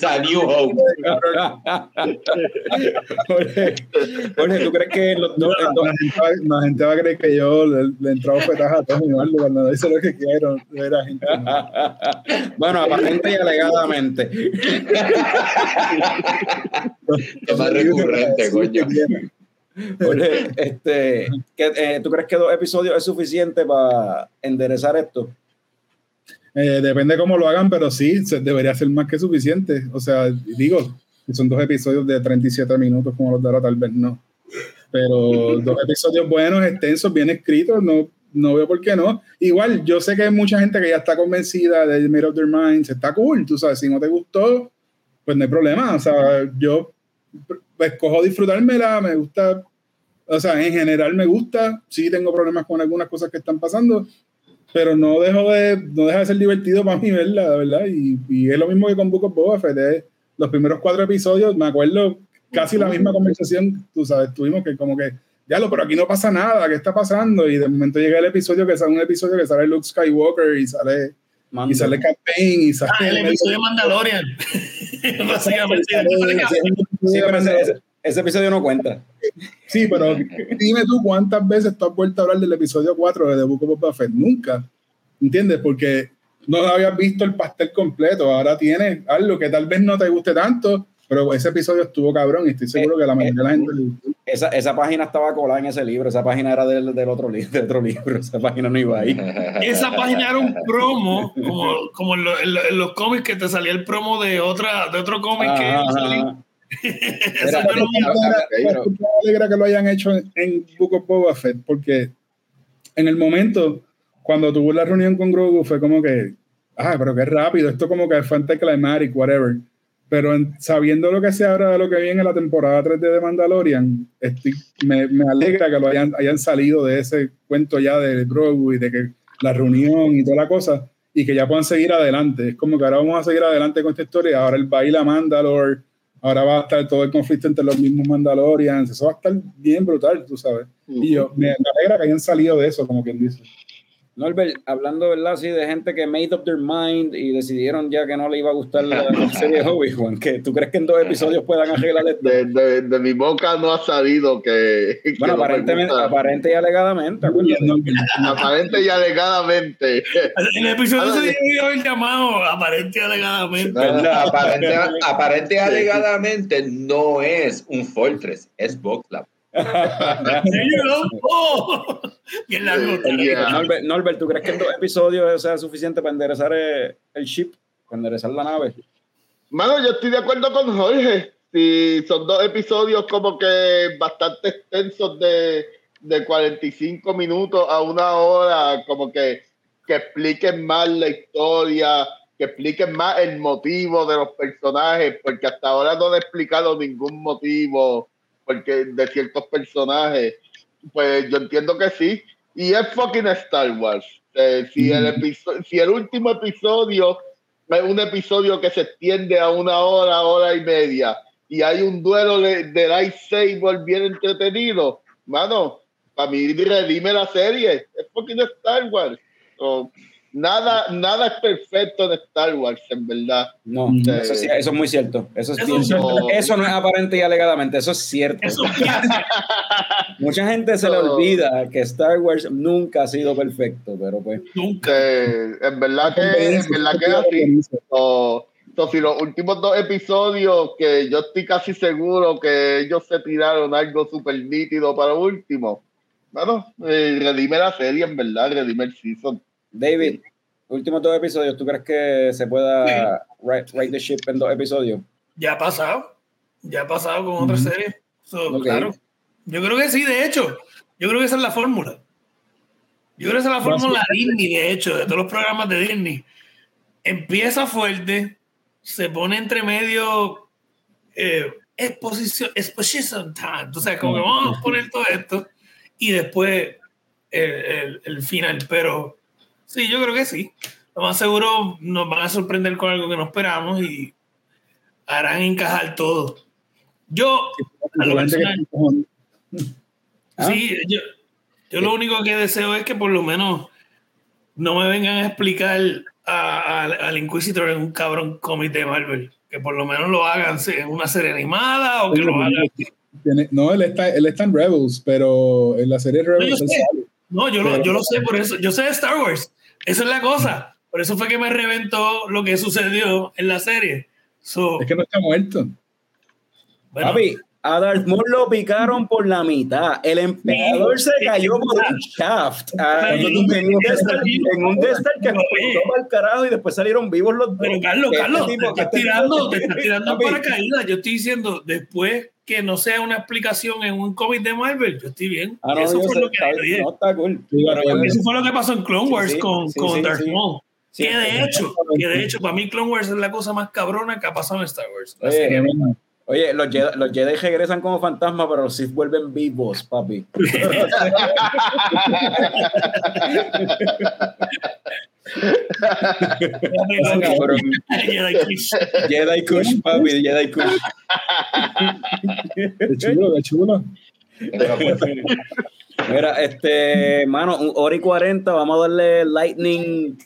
a New Hope. <laughs> Jorge, ¿tú crees que los dos, la, gente va, a creer que yo le, le entraba petaja a Tommy Eduardo cuando dice lo que quiero? Era gente, <laughs> bueno, aparente y alegadamente. es más recurrente, coño. <laughs> este, eh, ¿Tú crees que dos episodios es suficiente para enderezar esto? Eh, depende cómo lo hagan, pero sí, debería ser más que suficiente. O sea, digo, son dos episodios de 37 minutos como los de ahora, tal vez no. Pero <laughs> dos episodios buenos, extensos, bien escritos, no, no veo por qué no. Igual, yo sé que hay mucha gente que ya está convencida de Made of Their Minds, está cool, tú sabes, si no te gustó, pues no hay problema. O sea, yo escojo disfrutármela, me gusta, o sea, en general me gusta, sí tengo problemas con algunas cosas que están pasando, pero no dejo de, no deja de ser divertido para mí verla, ¿verdad? Y, y es lo mismo que con Book of Boba Fett, los primeros cuatro episodios, me acuerdo casi la misma conversación, tú sabes, tuvimos que como que, ya lo, pero aquí no pasa nada, ¿qué está pasando? Y de momento llega el episodio que sale un episodio que sale Luke Skywalker y sale y sale Campaign y sale ah, el episodio de Mandalorian. <laughs> Básicamente. Ese, episodio no cuenta. sí pero dime tú cuántas veces tú has vuelto a hablar del episodio 4 de The Book of Boba Fett. Nunca. ¿entiendes? porque no habías visto el pastel completo. Ahora tienes algo que tal vez no te guste tanto pero ese episodio estuvo cabrón y estoy seguro que la mayoría de la gente esa, esa página estaba colada en ese libro, esa página era del, del otro, del otro libro, <laughs> esa página no iba ahí. Esa página era un promo, como, como en, los cómics que te salía el promo de, otra, de otro cómic que salía. Era, alegra que lo hayan hecho en Book of Boba Fett, porque en el momento cuando tuvo la reunión con Grogu fue como que, ah, pero qué rápido, esto como que fue anticlimatic, whatever. Pero sabiendo lo que se habla de lo que viene en la temporada 3 de The Mandalorian, me, me, alegra que lo hayan, hayan salido de ese cuento ya de Grogu y de que la reunión y toda la cosa, y que ya puedan seguir adelante. Es como que ahora vamos a seguir adelante con esta historia. Ahora el baile a Mandalore, ahora va a estar todo el conflicto entre los mismos Mandalorians. Eso va a estar bien brutal, tú sabes. Y yo me, me alegra que hayan salido de eso, como quien dice. Norbert, hablando ¿verdad? Así de gente que made up their mind y decidieron ya que no le iba a gustar la, <laughs> serie de Obi-Wan, ¿tú crees que en dos episodios puedan arreglar esto? De, de, de, mi boca no ha salido que. Bueno, aparentemente, aparente y alegadamente. aparente y alegadamente. <laughs> El episodio se debió haber llamado aparente y alegadamente. aparente, aparente y alegadamente no es un Fortress, es Boxlab. Norbert, ¿tú crees que en dos episodios sea suficiente para enderezar el ship, para enderezar la nave? Mano, yo estoy de acuerdo con Jorge. Si son dos episodios como que bastante extensos de, de 45 minutos a una hora, como que, que expliquen más la historia, que expliquen más el motivo de los personajes, porque hasta ahora no han explicado ningún motivo porque de ciertos personajes, pues yo entiendo que sí. Y es fucking Star Wars. Eh, si, el si el último episodio es un episodio que se extiende a una hora, hora y media, y hay un duelo de, de lightsaber bien entretenido, mano, para mí redime la serie. Es fucking Star Wars nada, nada es perfecto en Star Wars, en verdad. No, eso, es muy cierto. Eso, es eso, eso, no es aparente y alegadamente, eso es cierto. <laughs> Mucha gente se le olvida que Star Wars nunca ha sido perfecto, pero pues. Nunca. en verdad que, en verdad que así. si los últimos dos episodios, que yo estoy casi seguro que ellos se tiraron algo súper nítido para último. Bueno, eh, redime la serie, en verdad, redime el season. David, últimos dos episodios, ¿tú crees que se pueda write, the ship en dos episodios? Ya ha pasado. Ya ha pasado con otra serie. Claro. Yo creo que sí, de hecho. Yo creo que esa es la fórmula. Yo creo que esa es la fórmula Disney, de hecho, de todos los programas de Disney. Empieza fuerte, se pone entre medio eh, exposición, exposition time. Entonces, como que vamos a poner todo esto y después el, el, el final. Pero Sí, yo creo que sí. Lo más seguro nos van a sorprender con algo que no esperamos y harán encajar todo. Yo, sí, <laughs> yo, yo lo único que deseo es que por lo menos no me vengan a explicar al Inquisitor en un cabrón cómic de Marvel. Que por lo menos lo hagan en una serie animada o que lo hagan. no, él está, él está en Rebels, pero en la serie Rebels. No, yo, lo, yo lo sé por eso. Yo sé de Star Wars. Esa es la cosa. Por eso fue que me reventó lo que sucedió en la serie. es que no está muerto. Papi, a Darth Maul lo picaron por la mitad. El emperador se cayó por un shaft. Ah, en, un Destar, en un Destar que explotó para el carajo y después salieron vivos los dos. Pero Carlos, este Carlos, te estás <laughs> tirando, te estás tirando para caída. Yo estoy diciendo, después que no sea una explicación en un cómic de Marvel, yo estoy bien. Ah, no, eso fue lo que está, no, está cool. eso fue lo que pasó en Clone Wars con, con Darth Maul. que de hecho, que de hecho, para mí Clone Wars es la cosa más cabrona que ha pasado en Star Wars. Oye, Oye, los Jedi, los Jedi regresan como fantasmas, pero los Sith vuelven vivos, papi. Jedi Kush, papi, Jedi Kush. Qué chulo, qué chulo. Mira, este, mano, hora y 40, vamos a darle lightning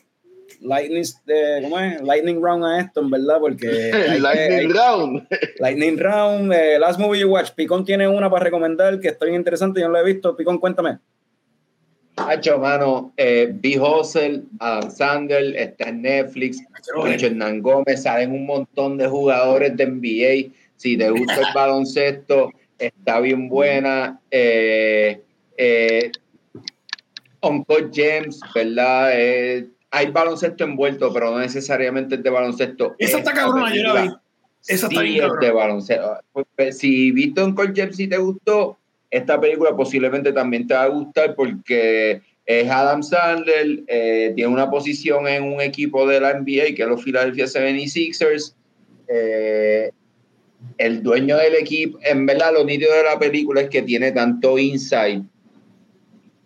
lightning, eh, ¿cómo es? lightning round a esto, en verdad, porque... <laughs> lightning round. Lightning round, eh, Last Movie You Watch. Picón tiene una para recomendar que estoy interesante, yo no la he visto. Picón, cuéntame. Hacho, mano, eh, B. Hustle, Adam Sandler, está en Netflix, Hernán Gómez, salen un montón de jugadores de NBA. Si te gusta el <laughs> baloncesto, está bien buena. Eh, eh, James, ¿verdad? Eh, hay baloncesto envuelto, pero no necesariamente es de baloncesto. Esa está cabrona, yo la vi. Esa está bien de baloncesto. Pues, si viste un Cole si te gustó, esta película posiblemente también te va a gustar porque es Adam Sandler, eh, tiene una posición en un equipo de la NBA que es los Philadelphia 76ers. Eh, el dueño del equipo, en verdad lo nítido de la película es que tiene tanto insight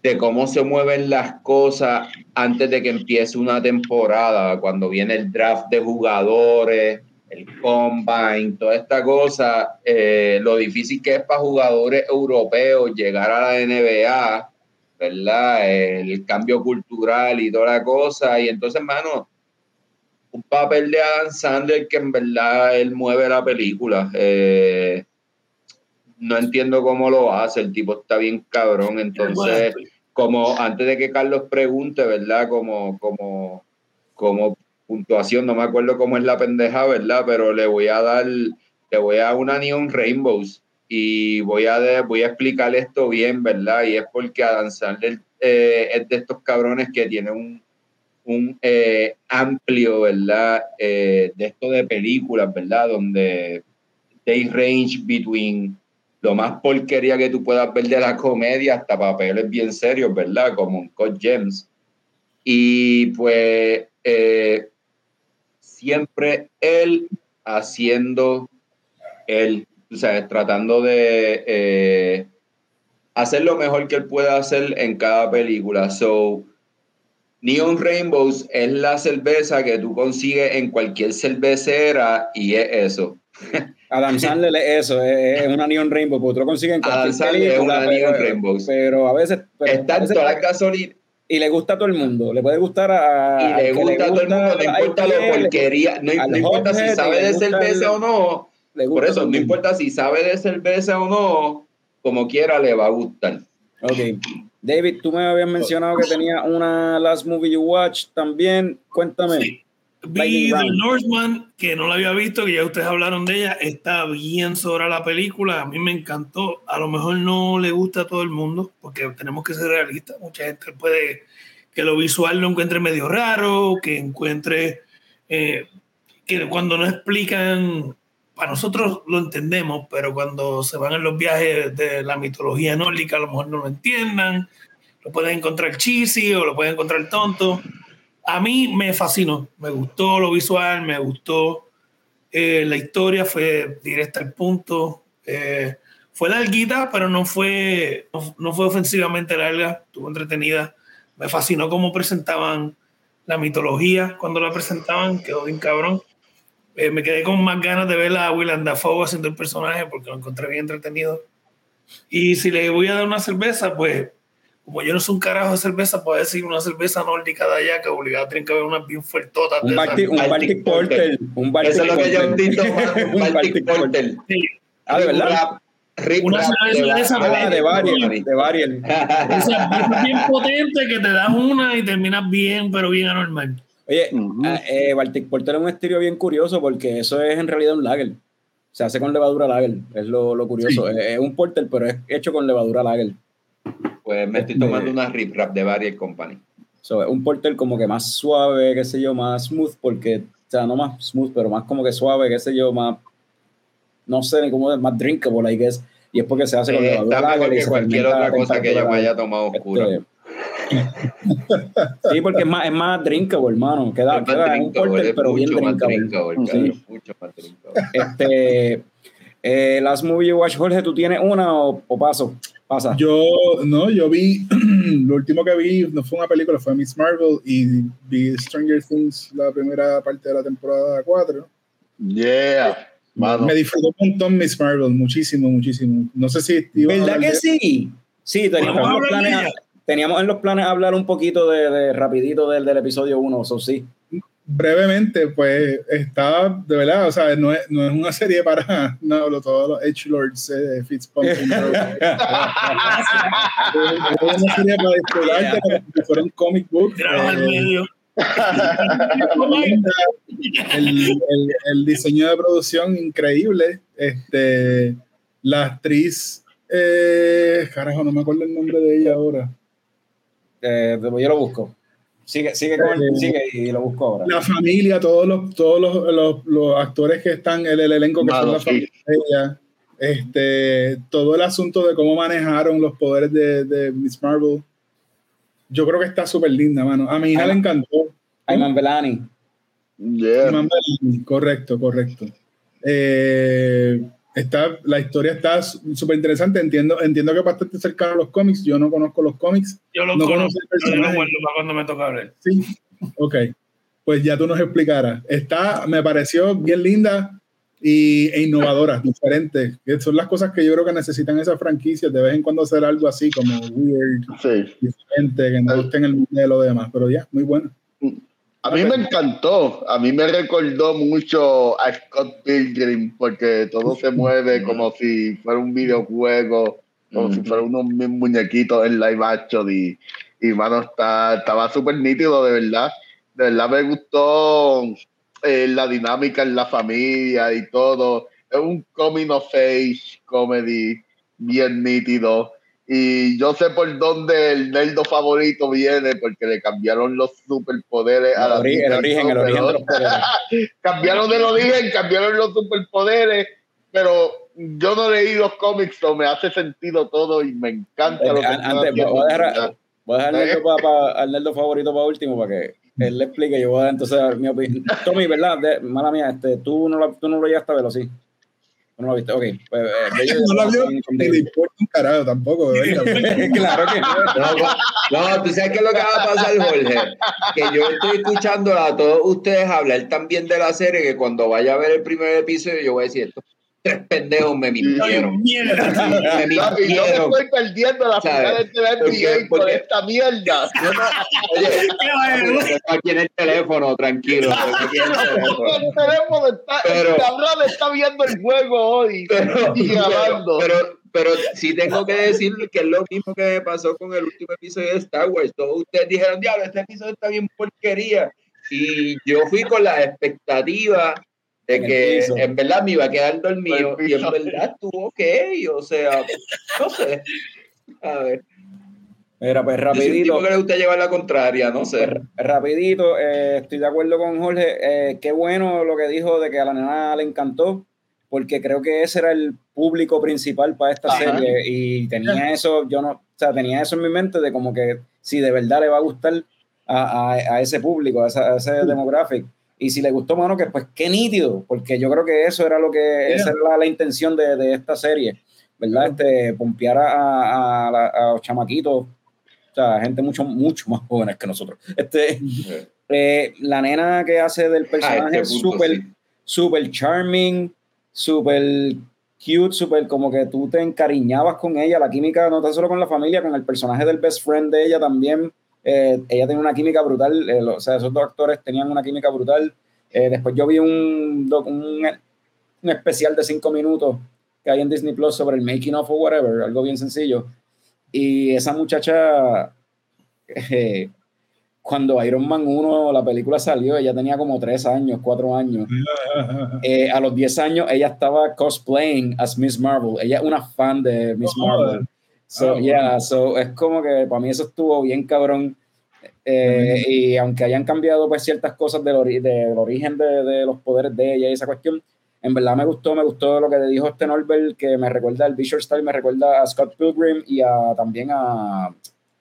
de cómo se mueven las cosas antes de que empiece una temporada, cuando viene el draft de jugadores, el combine, toda esta cosa, eh, lo difícil que es para jugadores europeos llegar a la NBA, ¿verdad? El cambio cultural y toda la cosa. Y entonces, hermano, un papel de Adam Sandler que en verdad él mueve la película. Eh, no entiendo cómo lo hace, el tipo está bien cabrón, entonces como antes de que Carlos pregunte, ¿verdad? Como, como, como puntuación, no me acuerdo cómo es la pendeja, ¿verdad? Pero le voy a dar, le voy a una Neon Rainbows y voy a, voy a explicar esto bien, ¿verdad? Y es porque Adam Sandler eh, es de estos cabrones que tiene un, un eh, amplio, ¿verdad? Eh, de esto de películas, ¿verdad? Donde they range between lo más porquería que tú puedas ver de la comedia hasta papeles bien serios, ¿verdad? Como un Coach James. Y pues eh, siempre él haciendo él, o sea, tratando de eh, hacer lo mejor que él pueda hacer en cada película. So, Neon Rainbows es la cerveza que tú consigues en cualquier cervecera y es eso. <laughs> Adam <laughs> Sandler es eso, es, una Neon Rainbow, porque otro consiguen Adam Sandler es una Neon Rainbow. Pero a veces. Está en todas las gasolinas. Y le gusta a todo el mundo, le puede gustar a. Y le gusta a todo el mundo, no importa lo porquería, no, importa si sabe de cerveza o no. Por eso, no importa si sabe de cerveza o no, como quiera le va a gustar. Ok. David, tú me habías mencionado que tenía una Last Movie You Watch también. Cuéntame. Vi The Northman, que no la había visto, que ya ustedes hablaron de ella. Está bien sobre la película. A mí me encantó. A lo mejor no le gusta a todo el mundo, porque tenemos que ser realistas. Mucha gente puede que lo visual lo encuentre medio raro, que encuentre eh, que cuando no explican, para nosotros lo entendemos, pero cuando se van en los viajes de la mitología nórdica, a lo mejor no lo entiendan. Lo pueden encontrar cheesy o lo pueden encontrar tonto a mí me fascinó, me gustó lo visual, me gustó eh, la historia, fue directa al punto. Eh, fue larguita, pero no fue, no, fue ofensivamente larga, estuvo entretenida. Me fascinó cómo presentaban la mitología cuando la presentaban, quedó bien cabrón. Eh, me quedé con más ganas de ver a Willem Dafoe haciendo el personaje porque lo encontré bien entretenido. Y si le voy a dar una cerveza, pues como yo no soy un carajo de cerveza, puedo decir una cerveza nórdica de allá que obligado tiene que haber unas bien fuertotas. Un Baltic, un Baltic Porter. Un Baltic Eso es lo que yo <laughs> un Baltic Porter. Sí. Ah, de verdad. Una cerveza de esa Ah, de de varios. <laughs> Esa es bien potente que te das una y terminas bien, pero bien anormal. Oye, eh, Baltic Porter es un estilo bien curioso porque eso es en realidad un lager. Se hace con levadura lager, es lo, lo curioso. Es, es un porter, pero es hecho con levadura lager. Pues me estoy tomando una rip rap de Barrier Company. So, es un porter como que más suave, qué sé yo, más smooth, porque, o sea, no más smooth, pero más como que suave, qué sé yo, más, no sé ni cómo es, más drinkable, I guess. Y es porque se hace con Eh, levadura está mejor lager y que cualquier otra cosa que yo me haya tomado oscura. este, <laughs> sí, porque es más, es más drinkable, hermano. Queda, Es queda un drinkable, porter, es pero bien drinkable. drinkable, Sí. claro, mucho más drinkable. Este, eh, Last Movie You Watch, Jorge, ¿tú tienes una o, o paso? Pasa. Yo, no, yo vi, <clears throat> lo último que vi no fue una película, fue Miss Marvel y vi Stranger Things la primera parte de la temporada 4. Yeah. Mano. Me disfrutó un montón Miss Marvel, muchísimo, muchísimo. No sé si... ¿Verdad que de- sí? Sí, teníamos, ¿Podemos en los planes, teníamos en los planes hablar un poquito de, de rapidito del, del episodio 1, eso sí. Brevemente, pues está, de verdad, o sea, no es, no es una serie para <laughs> no, lo- todos los Edgelords, eh, Fitzpumpkin, bro. <laughs> es una serie para disfrutarte como si fuera un comic book. Eh, medio. <laughs> el, el- el diseño de producción increíble. Este, la actriz, eh, carajo, no me acuerdo el nombre de ella ahora. Eh, yo lo busco. Sigue, sigue, con el- Eh, sigue y lo busco ahora. La familia, todos los, todos los, los- los actores que están, el, el elenco que son Mano, la sí. familia de ella, este, todo el asunto de cómo manejaron los poderes de, de Miss Marvel. Yo creo que está súper linda, mano. A mi hija le encantó. Ayman Belani. Yeah. Iman Belani, Correcto, correcto. Eh, está, la historia está súper interesante. Entiendo, entiendo que es bastante cercano a los cómics. Yo no conozco los cómics. Yo lo No conozco, yo lo guardo para cuando me toca ver. Sí, ok. Pues ya tú nos explicarás. Está, me pareció bien linda y, e innovadora, diferente. Que son las cosas que yo creo que necesitan esas franquicias. De vez en cuando hacer algo así como weird, Sí. diferente, que no esté en el modelo de demás. Pero ya, muy bueno. A mí me encantó, a mí me recordó mucho a Scott Pilgrim porque todo se mueve como si fuera un videojuego, como si fuera unos mu- muñequitos en live action y, y mano, está, estaba súper nítido, de verdad. De verdad me gustó eh, la dinámica en la familia y todo. Es un coming of age comedy bien nítido. Y yo sé por dónde el nerdo favorito viene, porque le cambiaron los superpoderes a El, la ori- el origen, el origen de los poderes. <laughs> cambiaron el origen, cambiaron los superpoderes, pero yo no leí los cómics, so me hace sentido todo y me encanta lo que antes, voy a dejar, voy a dejar al nerdo pa- pa- al nerdo favorito para último para que él le explique. Yo voy a dar entonces mi opinión. Tommy, ¿verdad? De- mala mía, este, tú, no lo, tú no lo llegaste a verlo, sí. No lo viste, ok. Pues, eh, <laughs> No la vio ni le importa un carajo tampoco, <laughs> verdad. claro que no. No, no, tú sabes qué es lo que va a pasar, Jorge. Que yo estoy escuchando a todos ustedes hablar tan bien de la serie que cuando vaya a ver el primer episodio, yo voy a decir: estos tres pendejos me mintieron. Mierda. Me mintieron. estoy perdiendo la final de NBA porque- esta mierda. No, no, Oye, <laughs> aquí en el teléfono, tranquilo. <laughs> tengo aquí en el teléfono. El teléfono está, Pero- el cabrón está viendo el juego hoy <laughs> pero, y grabando. pero, pero sí tengo que decir que es lo mismo que me pasó con el último episodio de Star Wars. Todos ustedes dijeron, diablo, este episodio está bien porquería. Y yo fui con la expectativa de que en verdad me iba a quedar dormido y en verdad estuvo ok, o sea, no sé. A ver, Mira, pues rapidito. que le gusta llevar la contraria, no sé. Rapidito, eh, estoy de acuerdo con Jorge. eh, qué bueno lo que dijo de que a la nena le encantó, porque creo que ese era el público principal para esta Ajá. serie y tenía eso, yo no, o sea, tenía eso en mi mente de como que si de verdad le va a gustar a, a- a ese público, a, esa- a ese demographic. Y si le gustó, mano, que pues qué nítido, porque yo creo que eso era lo que, esa era la, la intención de, de esta serie, ¿verdad? Este, pompear a, a- a los chamaquitos, o sea, gente mucho, mucho más jóvenes que nosotros. <laughs> Este, Eh, la nena que hace del personaje es súper, súper charming, súper cute, súper como que tú te encariñabas con ella, la química no tan solo con la familia, con el personaje del best friend de ella también. Eh, ella tenía una química brutal, eh, o sea, esos dos actores tenían una química brutal. Eh, después yo vi un, un, un, especial de cinco minutos que hay en Disney Plus sobre el making of o whatever, algo bien sencillo. Y esa muchacha, <laughs> cuando Iron Man 1, la película salió, ella tenía como tres años, cuatro años. <laughs> Eh, a los diez años, ella estaba cosplaying as Miss Marvel. Ella es una fan de Miss oh, Marvel. So, ah, yeah, so es como que para mí eso estuvo bien cabrón. Eh, y aunque hayan cambiado pues ciertas cosas del, del origen de, de, los poderes de ella y esa cuestión, en verdad me gustó, me gustó lo que dijo este Norbert, que me recuerda al Visual Style, me recuerda a Scott Pilgrim y a, también a,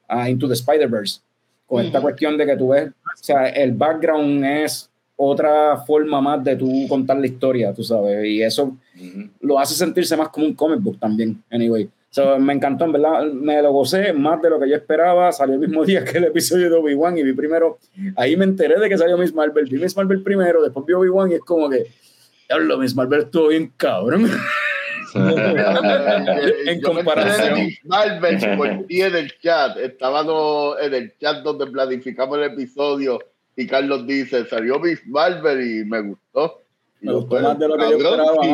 a Into the Spider-Verse con esta cuestión de que tú ves, o sea, el background es otra forma más de tú contar la historia, tú sabes, y eso lo hace sentirse más como un comic book también, anyway. So, me encantó, en verdad, me lo gocé más de lo que yo esperaba. Salió el mismo <laughs> día que el episodio de Obi-Wan y vi primero, ahí me enteré de que salió Miss Marvel. Vi Miss Marvel primero, después vi Obi-Wan y es como que, diablo, Miss Marvel estuvo bien cabrón. <laughs> en comparación. Marvel por ti en el chat. Estábamos en el chat donde planificamos el episodio y Carlos dice, salió Miss Marvel y me gustó. me gustó más de lo que yo esperaba, si,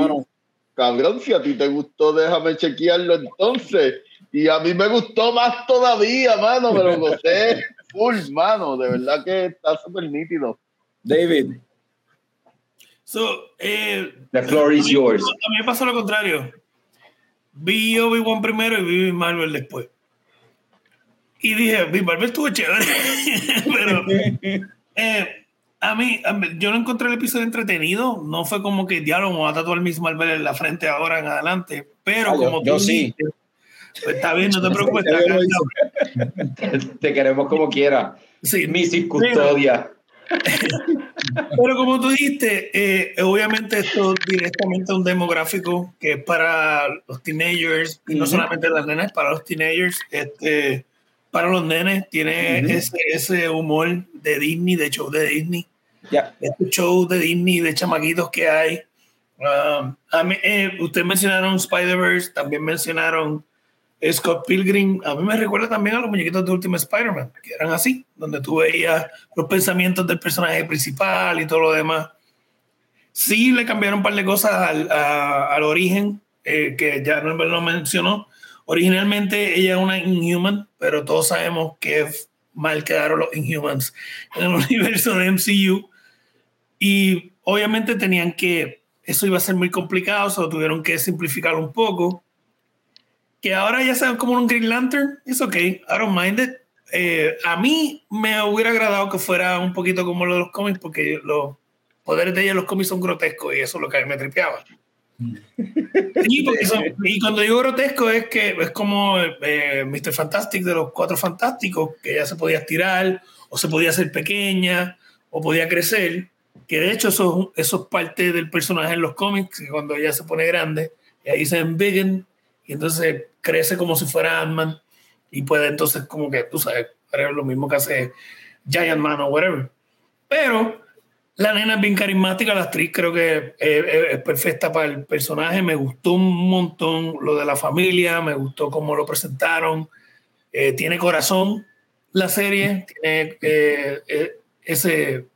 Cabrón, si a ti te gustó, déjame chequearlo entonces. Y a mí me gustó más todavía, mano. Me lo gocé full, mano. De verdad que está súper nítido. David. So, eh, The floor is yours. A mí me pasó lo contrario. Vi Obi-Wan primero y vi Marvel después. Y dije, mi Marvel estuvo chévere. <laughs> Pero eh, a, mí, yo no encontré el episodio entretenido. No fue como que diálogo me a tatuar Miss Marvel en la frente ahora en adelante. Pero ah, como yo, tú sí. pues está bien, no te <laughs> preocupes. <laughs> te queremos como quiera. Sí, Missy Custodia. <laughs> Pero como tú dijiste, eh, obviamente esto directamente un demográfico que es para los teenagers, y no solamente las nenas, para los teenagers, este, para los nenes, tiene ese, ese, humor de Disney, de show de Disney. Yeah. Este show de Disney, de chamaquitos que hay. Um, a mí, eh, ustedes mencionaron Spider-Verse, también mencionaron Scott Pilgrim, a mí me recuerda también a los muñequitos de Ultimate Spider-Man, que eran así, donde tú veías los pensamientos del personaje principal y todo lo demás. Sí le cambiaron un par de cosas al, al origen, eh, que ya no lo mencionó. Originalmente ella es una Inhuman, pero todos sabemos que mal quedaron los Inhumans en el <laughs> universo de MCU. Y obviamente tenían que, eso iba a ser muy complicado, solo tuvieron que simplificarlo un poco que ahora ya sean como un Green Lantern, es ok, I don't mind it. Eh, a mí me hubiera agradado que fuera un poquito como lo de los cómics, porque los poderes de ella en los cómics son grotescos y eso es lo que a mí me tripeaba. Y cuando digo grotesco es que es como eh, Mr. Fantastic de los cuatro fantásticos, que ya se podía estirar, o se podía hacer pequeña, o podía crecer, que de hecho eso, eso es parte del personaje en los cómics, que cuando ella se pone grande, y ahí se embiggen, y entonces crece como si fuera Ant-Man y puede entonces como que, tú sabes, lo mismo que hace Giant Man o whatever. Pero la nena es bien carismática, la actriz creo que es, perfecta para el personaje, me gustó un montón lo de la familia, me gustó cómo lo presentaron, eh, tiene corazón la serie, tiene eh, eh, ese,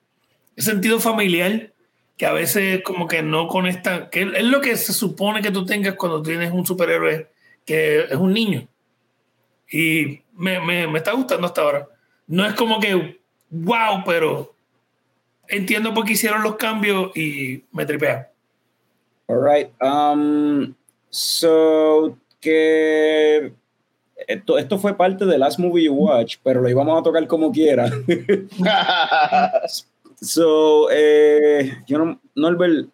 ese sentido familiar que a veces como que no conecta, que es lo que se supone que tú tengas cuando tienes un superhéroe que es un niño. Y me, me, me, está gustando hasta ahora. No es como que, wow, pero entiendo por qué hicieron los cambios y me tripea. All right. Um, so, que esto, esto fue parte de Last Movie You Watch, pero lo íbamos a tocar como quiera. <laughs> so, eh, yo no, Norbert,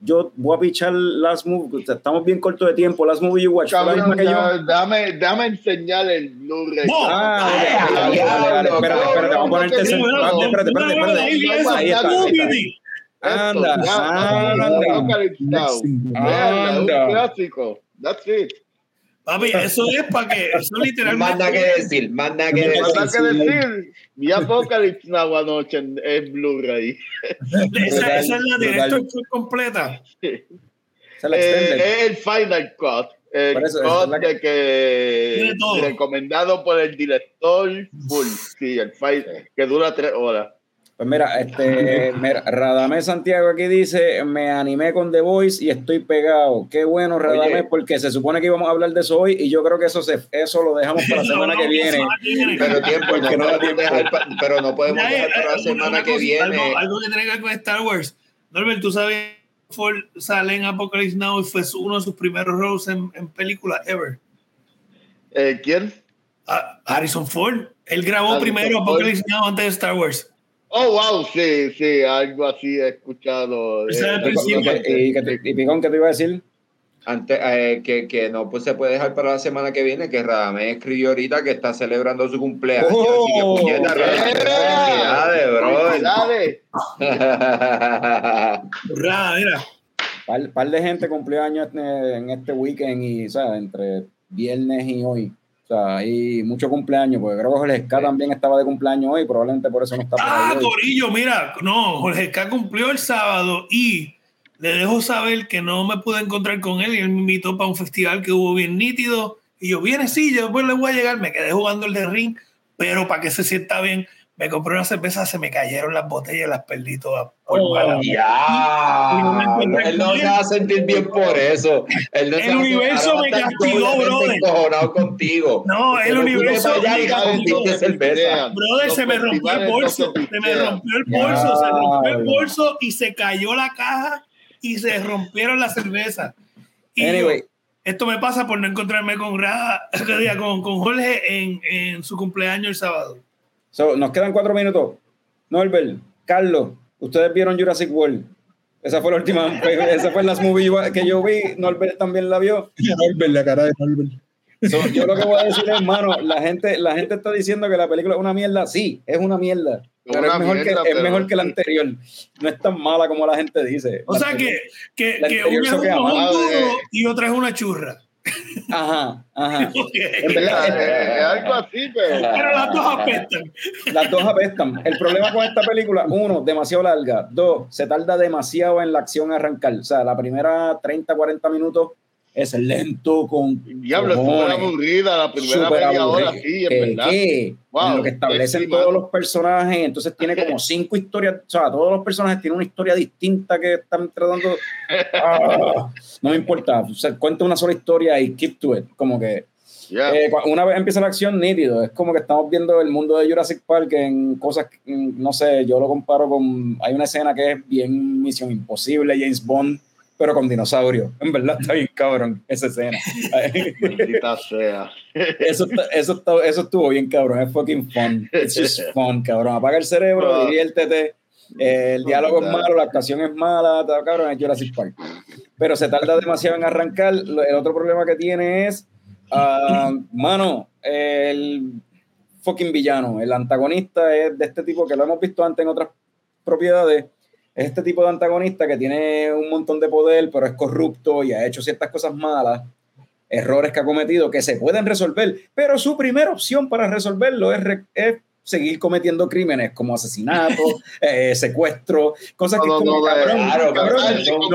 yo voy a pichar Last Movie, estamos bien cortos de tiempo, Last Movie You Watch. Cabrón, que yo? Déjame, déjame enseñar el Blu-ray. Ah, espérate, espérate, espérate, vamos a ponerte ese. Espérate, espérate, espérate. Ahí está. Anda, anda. Anda. Un clásico. That's it. Papi, <laughs> eso es para que, eso literalmente. Manda que decir, manda que decir. Manda que decir. Vi Apocalypse Now anoche en, en Blu-ray. esa, esa, es la director completa. Eh, es el Final Cut. El eso, cut es de que recomendado por el director Bull. Sí, el final, que dura tres horas. Pues mira, este, <laughs> mira, Radamés Santiago aquí dice, me animé con The Voice y estoy pegado. Qué bueno, Radamés, porque se supone que íbamos a hablar de eso hoy y yo creo que eso se, eso lo dejamos para la <laughs> semana que viene. Pero tiempo, no, no podemos dejar, pero no podemos dejar para la semana que viene. Algo, que tiene que ver con Star Wars. Norbert, tú sabes, Ford sale en Apocalypse Now y fue uno de sus primeros roles en, en película ever. Eh, ¿Quién? Ah, Harrison Ford. Él grabó Harrison primero Apocalypse Now antes de Star Wars. Oh, wow, sí, sí, algo así he escuchado. ¿Y, y, Picón, qué te iba a decir? Antes, eh, que, que, no pues, se puede dejar para la semana que viene, que Radamés escribió ahorita que está celebrando su cumpleaños. Oh, así que oh, puñeta, felicidades, bro. <laughs> mira. Par, par de gente cumplió años en este weekend y, o sea, entre viernes y hoy. O sea, hay mucho cumpleaños, porque creo que Jorge Ska también estaba de cumpleaños hoy, probablemente por eso no está por Ah, Corillo, mira, no, Jorge Ska cumplió el sábado y le dejo saber que no me pude encontrar con él y él me invitó para un festival que hubo bien nítido. Y yo, viene, sí, yo después le voy a llegar, me quedé jugando el de ring, pero para que se sienta bien, me compré una cerveza, se me cayeron las botellas, las perdí todas. Por oh, ya. él no se va a sentir bien por eso. el universo me castigó, brother. contigo. No, el universo me castigó. Brother, se me rompió el bolso. Se me rompió el bolso, se rompió el bolso y se cayó la caja y se rompieron las cervezas. Y anyway. esto me pasa por no encontrarme con, <laughs> con, con Jorge en, en su cumpleaños el sábado nos quedan cuatro minutos. Norbert, Carlos, ustedes vieron Jurassic World. Esa fue la última, <laughs> esa fue la movie que yo vi. Norbert también la vio. Norbert, la cara de Norbert. yo lo que voy a decir es, hermano, la gente, la gente está diciendo que la película es una mierda. Sí, es una mierda. Pero, es, mejor que, es mejor que la anterior. No es tan mala como la gente dice. O sea que, que, que una es un duro y otra es una churra. Ajá, ajá. <laughs> Es, algo así, pero... pero... las dos apestan. Las dos apestan. El problema con esta película, uno, demasiado larga. Dos, se tarda demasiado en la acción arrancar. O sea, la primera 30, 40 minutos es lento con. Diablo, es aburrida la primera media hora, sí, en verdad. ¿qué? lo que establecen todos los personajes, entonces tiene como <laughs> cinco historias, o sea, todos los personajes tienen una historia distinta que están tratando. <laughs> Ah, no me importa, o sea, cuenta una sola historia y keep to it, como que. Eh, una vez empieza la acción, nítido. Es como que estamos viendo el mundo de Jurassic Park en cosas, no sé, yo lo comparo con. Hay una escena que es bien Misión Imposible, James Bond pero con dinosaurio. En verdad está bien cabrón esa escena. <laughs> sea. Eso, eso, eso estuvo bien cabrón. Es fucking fun. It's just <laughs> fun, cabrón. Apaga el cerebro, diviértete. Eh, el diálogo es malo, la actuación es mala, cabrón, es Jurassic Park. Pero se tarda demasiado en arrancar. El otro problema que tiene es, uh, mano, el fucking villano, el antagonista es de este tipo que lo hemos visto antes en otras propiedades es este tipo de antagonista que tiene un montón de poder, pero es corrupto y ha hecho ciertas cosas malas, errores que ha cometido que se pueden resolver, pero su primera opción para resolverlo es, seguir cometiendo crímenes como asesinato, <laughs> eh, secuestro, cosas que no, no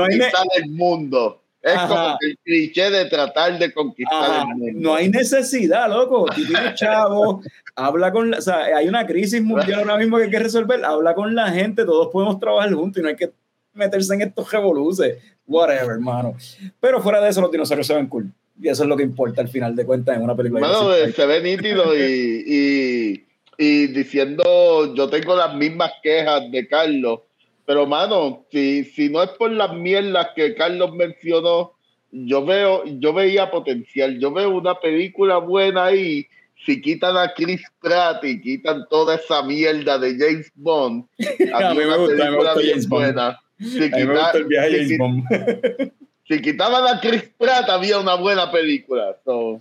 hay el mundo. Es como el cliché de tratar de conquistar el mundo. No hay necesidad, loco. Tú tienes chavo, <laughs> habla con, o sea, hay una crisis mundial ahora mismo que hay que resolver, habla con la gente, todos podemos trabajar juntos y no hay que meterse en estos revoluces, whatever, hermano. Pero fuera de eso, los dinosaurios se ven cool. Y eso es lo que importa al final de cuentas en una película. Bueno, se ve nítido y, y, y diciendo, yo tengo las mismas quejas de Carlos pero, mano, si, si no es por las mierdas que Carlos mencionó, yo veo, yo veía potencial. Yo veo una película buena ahí. Si quitan a Chris Pratt y quitan toda esa mierda de James Bond, <laughs> a, mí me gusta, me gusta James Bond. Si, el viaje James Bond. <laughs> si quitaban a Chris Pratt, había una buena película. eso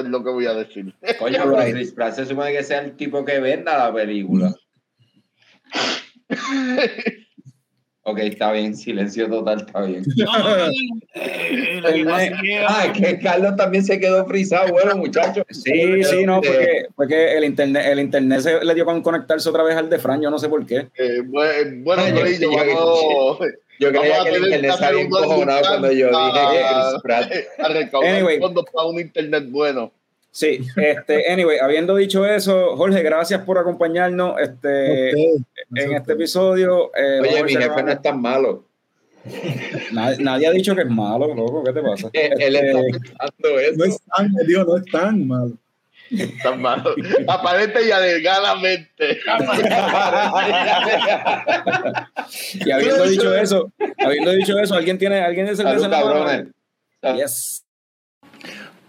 es lo que voy a decir. Coño, <laughs> pero Chris Pratt se supone que sea el tipo que venda la película. Ok, está bien, silencio total, está bien. <laughs> ah, es que Carlos también se quedó frisado, bueno, muchachos. <laughs> Sí, sí, no, porque, porque, el internet, el internet se le dio con conectarse otra vez al de Fran, yo no sé por qué. Eh, bueno, yo, yo, yo, yo creía que el internet se había encojonado cuando yo dije que Chris Pratt. <laughs> A recaudar anyway. fondos para un internet bueno. Sí, este, <laughs> anyway, habiendo dicho eso, Jorge, gracias por acompañarnos este, en este episodio. Eh, Oye, mi jefe no es tan malo. Nadie, ha dicho que es malo, loco, ¿qué te pasa? <laughs> Él está este, pensando eso. No es tan, no es tan malo. Tan malo. Aparente y adelgadamente. <laughs> y habiendo dicho eso, habiendo dicho eso, ¿alguien tiene, alguien de cerveza la Yes.